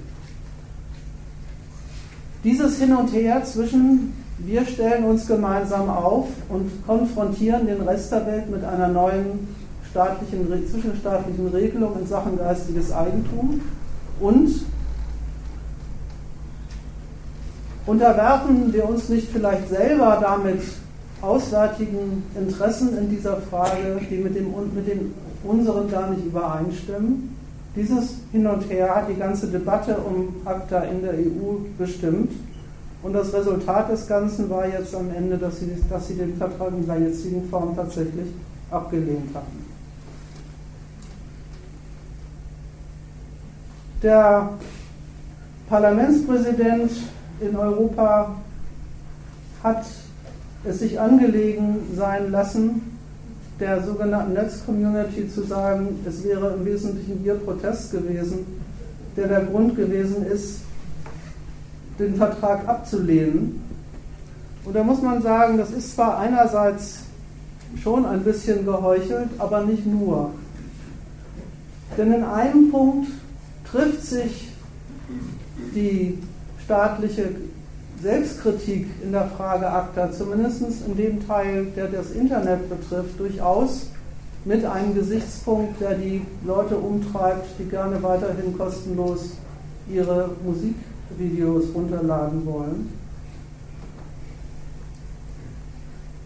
Dieses Hin und Her zwischen wir stellen uns gemeinsam auf und konfrontieren den Rest der Welt mit einer neuen staatlichen, zwischenstaatlichen Regelung in Sachen geistiges Eigentum und unterwerfen wir uns nicht vielleicht selber damit auswärtigen Interessen in dieser Frage, die mit, dem, mit den unseren gar nicht übereinstimmen. Dieses Hin und Her hat die ganze Debatte um ACTA in der EU bestimmt. Und das Resultat des Ganzen war jetzt am Ende, dass sie, dass sie den Vertrag in seiner jetzigen Form tatsächlich abgelehnt hatten. Der Parlamentspräsident in Europa hat es sich angelegen sein lassen, der sogenannten Netzcommunity zu sagen, es wäre im Wesentlichen ihr Protest gewesen, der der Grund gewesen ist, den Vertrag abzulehnen. Und da muss man sagen, das ist zwar einerseits schon ein bisschen geheuchelt, aber nicht nur. Denn in einem Punkt trifft sich die staatliche Selbstkritik in der Frage ACTA, zumindest in dem Teil, der das Internet betrifft, durchaus mit einem Gesichtspunkt, der die Leute umtreibt, die gerne weiterhin kostenlos ihre Musik Videos runterladen wollen.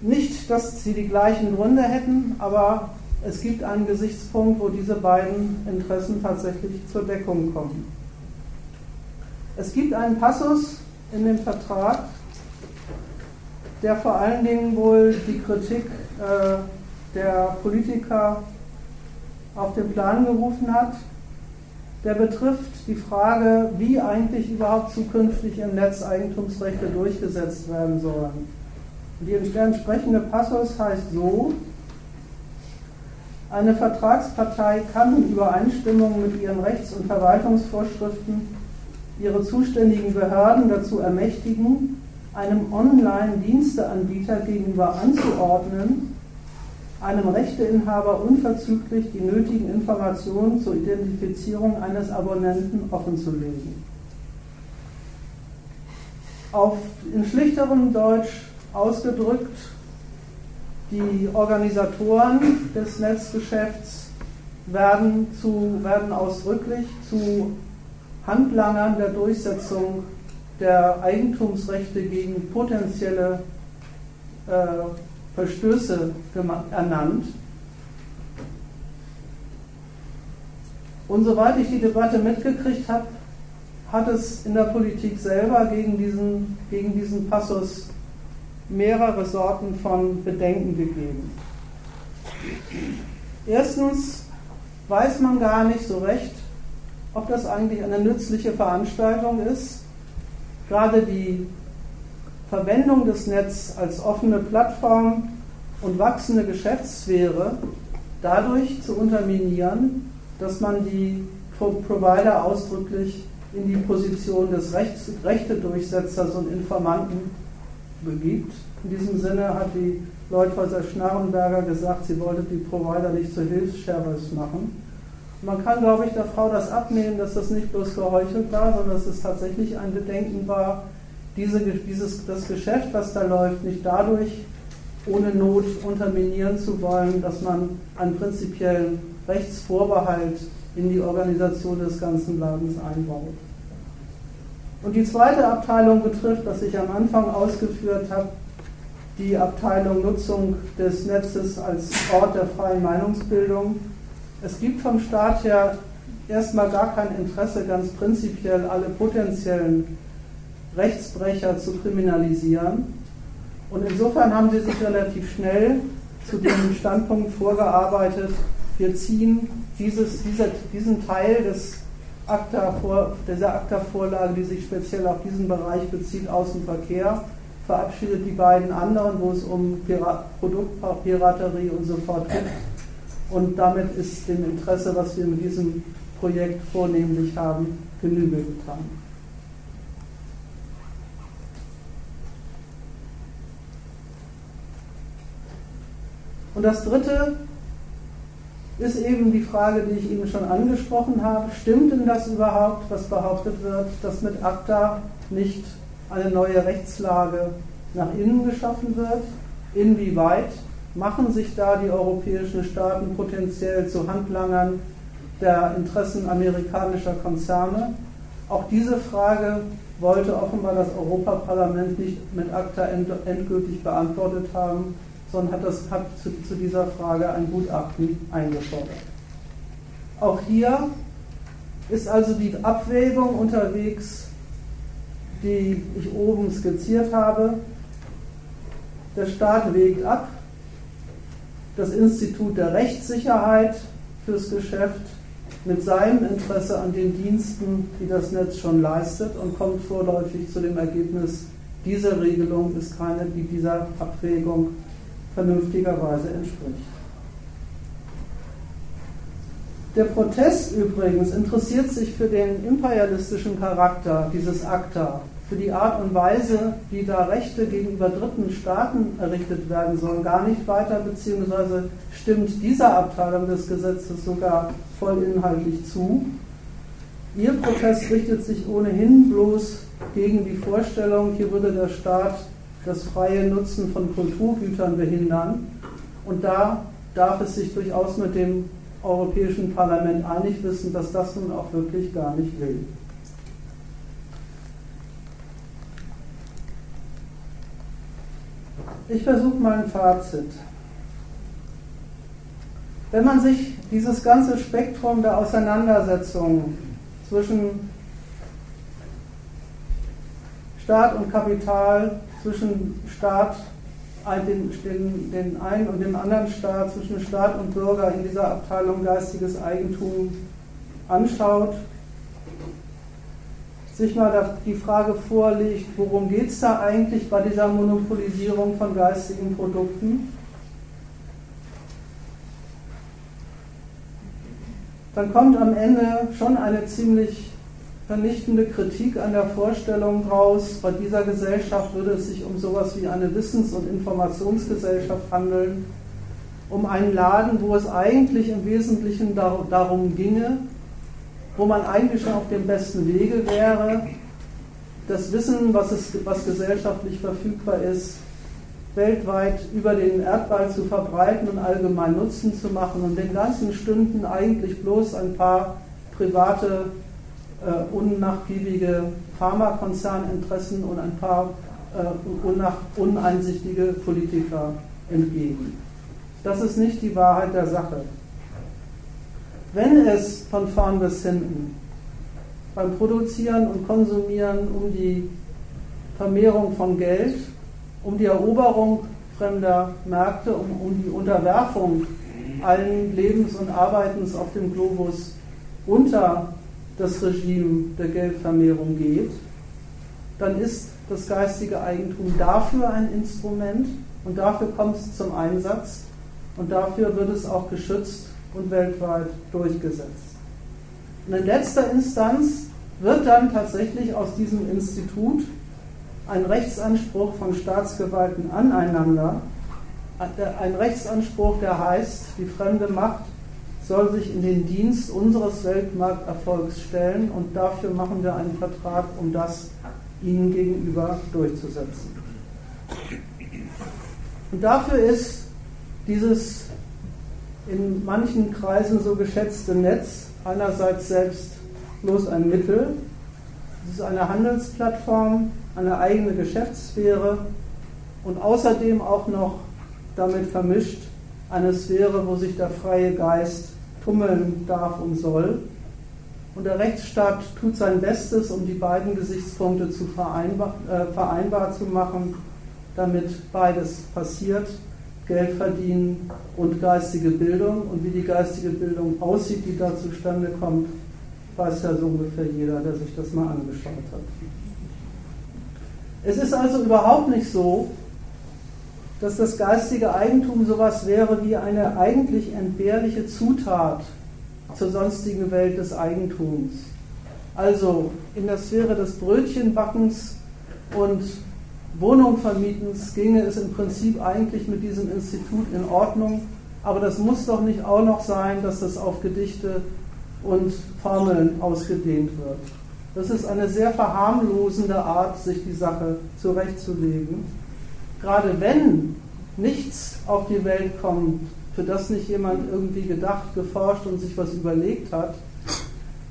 Nicht, dass sie die gleichen Gründe hätten, aber es gibt einen Gesichtspunkt, wo diese beiden Interessen tatsächlich zur Deckung kommen. Es gibt einen Passus in dem Vertrag, der vor allen Dingen wohl die Kritik äh, der Politiker auf den Plan gerufen hat der betrifft die Frage, wie eigentlich überhaupt zukünftig im Netz Eigentumsrechte durchgesetzt werden sollen. Die entsprechende Passus heißt so, eine Vertragspartei kann in Übereinstimmung mit ihren Rechts- und Verwaltungsvorschriften ihre zuständigen Behörden dazu ermächtigen, einem Online-Diensteanbieter gegenüber anzuordnen, einem Rechteinhaber unverzüglich die nötigen Informationen zur Identifizierung eines Abonnenten offenzulegen. Auf, in schlichterem Deutsch ausgedrückt, die Organisatoren des Netzgeschäfts werden, zu, werden ausdrücklich zu Handlangern der Durchsetzung der Eigentumsrechte gegen potenzielle äh, Verstöße ernannt. Und soweit ich die Debatte mitgekriegt habe, hat es in der Politik selber gegen diesen, gegen diesen Passus mehrere Sorten von Bedenken gegeben. Erstens weiß man gar nicht so recht, ob das eigentlich eine nützliche Veranstaltung ist. Gerade die Verwendung des Netzes als offene Plattform und wachsende Geschäftssphäre dadurch zu unterminieren, dass man die Provider ausdrücklich in die Position des Rechts, Rechtedurchsetzers und Informanten begibt. In diesem Sinne hat die Leuthäuser Schnarrenberger gesagt, sie wollte die Provider nicht zu Hilfsservice machen. Man kann, glaube ich, der Frau das abnehmen, dass das nicht bloß geheuchelt war, sondern dass es tatsächlich ein Bedenken war, diese, dieses, das Geschäft, was da läuft, nicht dadurch ohne Not unterminieren zu wollen, dass man einen prinzipiellen Rechtsvorbehalt in die Organisation des ganzen Ladens einbaut. Und die zweite Abteilung betrifft, was ich am Anfang ausgeführt habe, die Abteilung Nutzung des Netzes als Ort der freien Meinungsbildung. Es gibt vom Staat her erstmal gar kein Interesse, ganz prinzipiell alle potenziellen Rechtsbrecher zu kriminalisieren. Und insofern haben sie sich relativ schnell zu dem Standpunkt vorgearbeitet, wir ziehen dieses, dieser, diesen Teil des ACTA vor, dieser ACTA-Vorlage, die sich speziell auf diesen Bereich bezieht, Außenverkehr, verabschiedet die beiden anderen, wo es um Pirat Produktpiraterie und so fort geht. Und damit ist dem Interesse, was wir mit diesem Projekt vornehmlich haben, Genüge getan. Und das Dritte ist eben die Frage, die ich Ihnen schon angesprochen habe. Stimmt denn das überhaupt, was behauptet wird, dass mit ACTA nicht eine neue Rechtslage nach innen geschaffen wird? Inwieweit machen sich da die europäischen Staaten potenziell zu Handlangern der Interessen amerikanischer Konzerne? Auch diese Frage wollte offenbar das Europaparlament nicht mit ACTA endgültig beantwortet haben sondern hat, das, hat zu, zu dieser Frage ein Gutachten eingefordert. Auch hier ist also die Abwägung unterwegs, die ich oben skizziert habe. Der Staat wägt ab, das Institut der Rechtssicherheit fürs Geschäft mit seinem Interesse an den Diensten, die das Netz schon leistet und kommt vorläufig zu dem Ergebnis, diese Regelung ist keine, die dieser Abwägung vernünftigerweise entspricht. Der Protest übrigens interessiert sich für den imperialistischen Charakter dieses ACTA, für die Art und Weise, wie da Rechte gegenüber dritten Staaten errichtet werden sollen, gar nicht weiter, beziehungsweise stimmt dieser Abteilung des Gesetzes sogar voll inhaltlich zu. Ihr Protest richtet sich ohnehin bloß gegen die Vorstellung, hier würde der Staat das freie Nutzen von Kulturgütern behindern. Und da darf es sich durchaus mit dem Europäischen Parlament einig wissen, dass das nun auch wirklich gar nicht will. Ich versuche mal ein Fazit. Wenn man sich dieses ganze Spektrum der Auseinandersetzung zwischen Staat und Kapital zwischen Staat, den, den, den einen und dem anderen Staat, zwischen Staat und Bürger in dieser Abteilung geistiges Eigentum anschaut, sich mal die Frage vorlegt, worum geht es da eigentlich bei dieser Monopolisierung von geistigen Produkten? Dann kommt am Ende schon eine ziemlich vernichtende Kritik an der Vorstellung raus, bei dieser Gesellschaft würde es sich um sowas wie eine Wissens- und Informationsgesellschaft handeln, um einen Laden, wo es eigentlich im Wesentlichen darum ginge, wo man eigentlich schon auf dem besten Wege wäre, das Wissen, was, es, was gesellschaftlich verfügbar ist, weltweit über den Erdball zu verbreiten und allgemein Nutzen zu machen und den ganzen Stunden eigentlich bloß ein paar private, äh, unnachgiebige Pharmakonzerninteressen und ein paar äh, uneinsichtige Politiker entgegen. Das ist nicht die Wahrheit der Sache. Wenn es von vorn bis hinten beim Produzieren und Konsumieren um die Vermehrung von Geld, um die Eroberung fremder Märkte, um, um die Unterwerfung allen Lebens und Arbeitens auf dem Globus unter das Regime der Geldvermehrung geht, dann ist das geistige Eigentum dafür ein Instrument und dafür kommt es zum Einsatz und dafür wird es auch geschützt und weltweit durchgesetzt. Und in letzter Instanz wird dann tatsächlich aus diesem Institut ein Rechtsanspruch von Staatsgewalten aneinander, ein Rechtsanspruch, der heißt, die fremde Macht soll sich in den Dienst unseres Weltmarkterfolgs stellen und dafür machen wir einen Vertrag, um das ihnen gegenüber durchzusetzen. Und dafür ist dieses in manchen Kreisen so geschätzte Netz einerseits selbst bloß ein Mittel, es ist eine Handelsplattform, eine eigene Geschäftssphäre und außerdem auch noch damit vermischt eine Sphäre, wo sich der freie Geist tummeln darf und soll. Und der Rechtsstaat tut sein Bestes, um die beiden Gesichtspunkte zu vereinbar, äh, vereinbar zu machen, damit beides passiert. Geld verdienen und geistige Bildung. Und wie die geistige Bildung aussieht, die da zustande kommt, weiß ja so ungefähr jeder, der sich das mal angeschaut hat. Es ist also überhaupt nicht so, dass das geistige Eigentum sowas wäre wie eine eigentlich entbehrliche Zutat zur sonstigen Welt des Eigentums. Also in der Sphäre des Brötchenbackens und Wohnungvermietens ginge es im Prinzip eigentlich mit diesem Institut in Ordnung, aber das muss doch nicht auch noch sein, dass das auf Gedichte und Formeln ausgedehnt wird. Das ist eine sehr verharmlosende Art, sich die Sache zurechtzulegen. Gerade wenn nichts auf die Welt kommt, für das nicht jemand irgendwie gedacht, geforscht und sich was überlegt hat,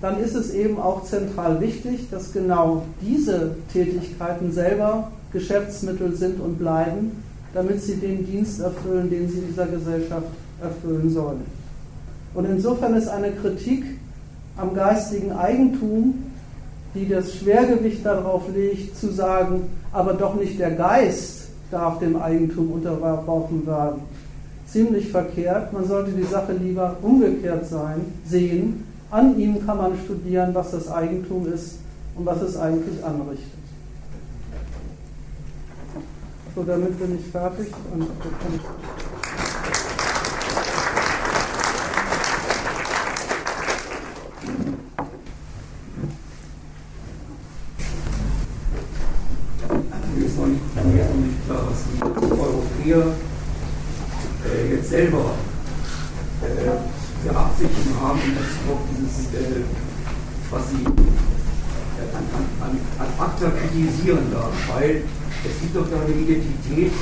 dann ist es eben auch zentral wichtig, dass genau diese Tätigkeiten selber Geschäftsmittel sind und bleiben, damit sie den Dienst erfüllen, den sie dieser Gesellschaft erfüllen sollen. Und insofern ist eine Kritik am geistigen Eigentum, die das Schwergewicht darauf legt, zu sagen, aber doch nicht der Geist darf dem Eigentum unterworfen werden, ziemlich verkehrt. Man sollte die Sache lieber umgekehrt sein, sehen. An ihm kann man studieren, was das Eigentum ist und was es eigentlich anrichtet. So, damit bin ich fertig und Mir ist noch nicht, mir ist noch nicht klar, was die Europäer äh, jetzt selber äh, für Absichten haben in Bezug auf dieses, äh, was sie äh, an, an, an, an ACTA kritisieren da, weil es gibt doch da eine Identität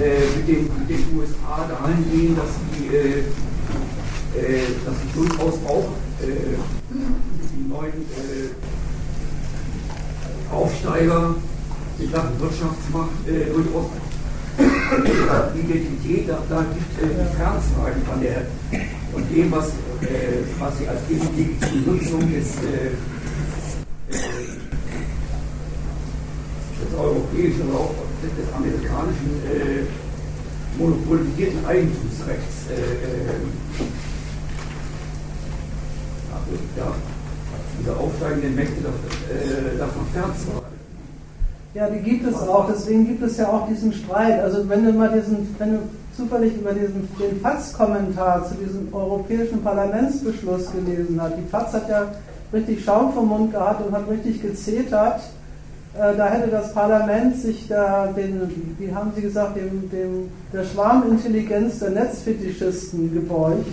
äh, mit, den, mit, den, USA dahingehend, dass sie, äh, äh, dass sie durchaus auch äh, die neuen äh, Aufsteiger in Sachen Wirtschaftsmacht äh, durchaus Identität, da, da gibt äh, die Fernzweige von, dem, was, was sie als legitime Nutzung des europäischen oder auch des amerikanischen äh, monopolisierten Eigentumsrechts äh, äh, also, ja, diese aufsteigenden Mächte äh, davon fernzuhalten. Ja, die gibt es auch, deswegen gibt es ja auch diesen Streit. Also wenn du mal diesen, wenn du zufällig über diesen, den FATS-Kommentar zu diesem europäischen Parlamentsbeschluss gelesen hast, die FATS hat ja richtig Schaum vom Mund gehabt und hat richtig gezetert, da hätte das Parlament sich da den, wie haben Sie gesagt, dem, dem, der Schwarmintelligenz der Netzfetischisten gebeugt.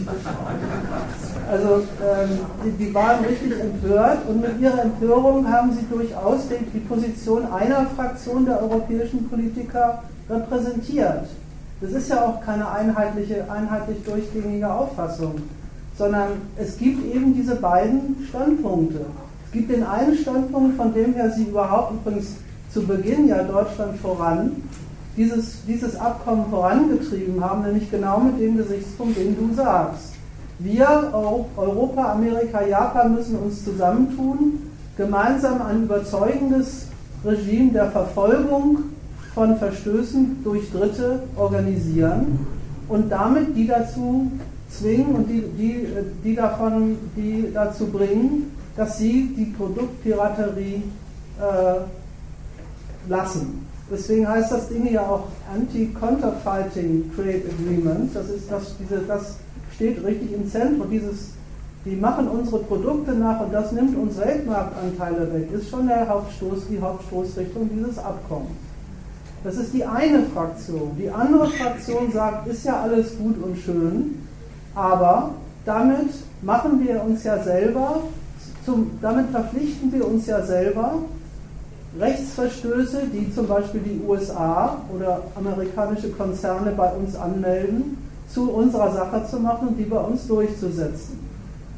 Also ähm, die, die, waren richtig empört und mit ihrer Empörung haben sie durchaus die, die Position einer Fraktion der europäischen Politiker repräsentiert. Das ist ja auch keine einheitliche, einheitlich durchgängige Auffassung, sondern es gibt eben diese beiden Standpunkte. Gibt den einen Standpunkt, von dem her sie überhaupt übrigens zu Beginn ja Deutschland voran dieses, dieses Abkommen vorangetrieben haben, nämlich genau mit dem Gesichtspunkt, den du sagst. Wir, Europa, Amerika, Japan, müssen uns zusammentun, gemeinsam ein überzeugendes Regime der Verfolgung von Verstößen durch Dritte organisieren und damit die dazu zwingen und die, die, die, davon, die dazu bringen, dass sie die Produktpiraterie äh, lassen. Deswegen heißt das Ding ja auch Anti-Counterfeiting Trade Agreement. Das, ist das, diese, das steht richtig im Zentrum. Dieses, die machen unsere Produkte nach und das nimmt uns Weltmarktanteile weg, ist schon der Hauptstoß, die Hauptstoßrichtung dieses Abkommens. Das ist die eine Fraktion. Die andere Fraktion sagt, ist ja alles gut und schön, aber damit machen wir uns ja selber, zum, damit verpflichten wir uns ja selber, Rechtsverstöße, die zum Beispiel die USA oder amerikanische Konzerne bei uns anmelden, zu unserer Sache zu machen und die bei uns durchzusetzen.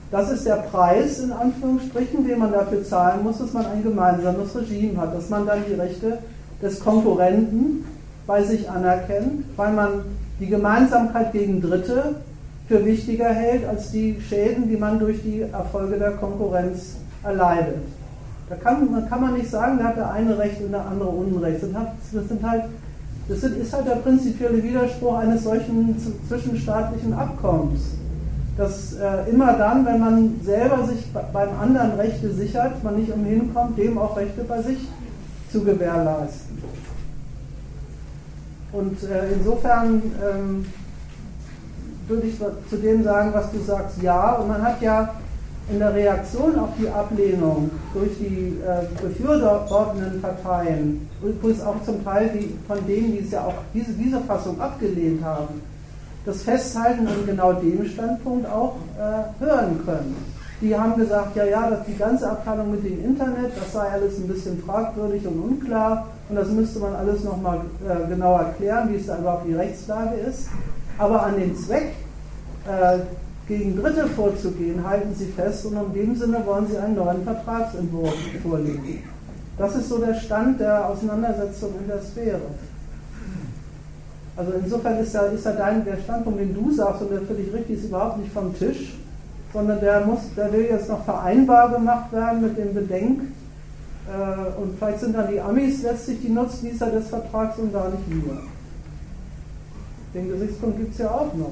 Das ist der Preis, in Anführungsstrichen, den man dafür zahlen muss, dass man ein gemeinsames Regime hat, dass man dann die Rechte des Konkurrenten bei sich anerkennt, weil man die Gemeinsamkeit gegen Dritte für wichtiger hält als die Schäden, die man durch die Erfolge der Konkurrenz erleidet. Da kann, kann man nicht sagen, da hat der eine Recht und der andere Unrecht. Das, sind halt, das ist halt der prinzipielle Widerspruch eines solchen zwischenstaatlichen Abkommens. Dass äh, immer dann, wenn man selber sich beim anderen Rechte sichert, man nicht umhin kommt, dem auch Rechte bei sich zu gewährleisten. Und äh, insofern ähm, würde ich zu dem sagen, was du sagst, ja. Und man hat ja in der Reaktion auf die Ablehnung durch die äh, befürwortenden Parteien, übrigens auch zum Teil die, von denen, die es ja auch diese, diese Fassung abgelehnt haben, das Festhalten an genau dem Standpunkt auch äh, hören können. Die haben gesagt, ja, ja, dass die ganze Abteilung mit dem Internet, das sei alles ein bisschen fragwürdig und unklar und das müsste man alles nochmal äh, genau erklären, wie es da überhaupt die Rechtslage ist. Aber an den Zweck, äh, gegen Dritte vorzugehen, halten sie fest und in dem Sinne wollen sie einen neuen Vertragsentwurf vorlegen. Das ist so der Stand der Auseinandersetzung in der Sphäre. Also insofern ist ja, ist ja dein, der Standpunkt, den du sagst, und der dich richtig ist, überhaupt nicht vom Tisch, sondern der, muss, der will jetzt noch vereinbar gemacht werden mit dem Bedenk. Äh, und vielleicht sind dann die Amis letztlich die Nutznießer des Vertrags und gar nicht wir. Den Gesichtspunkt gibt es ja auch noch.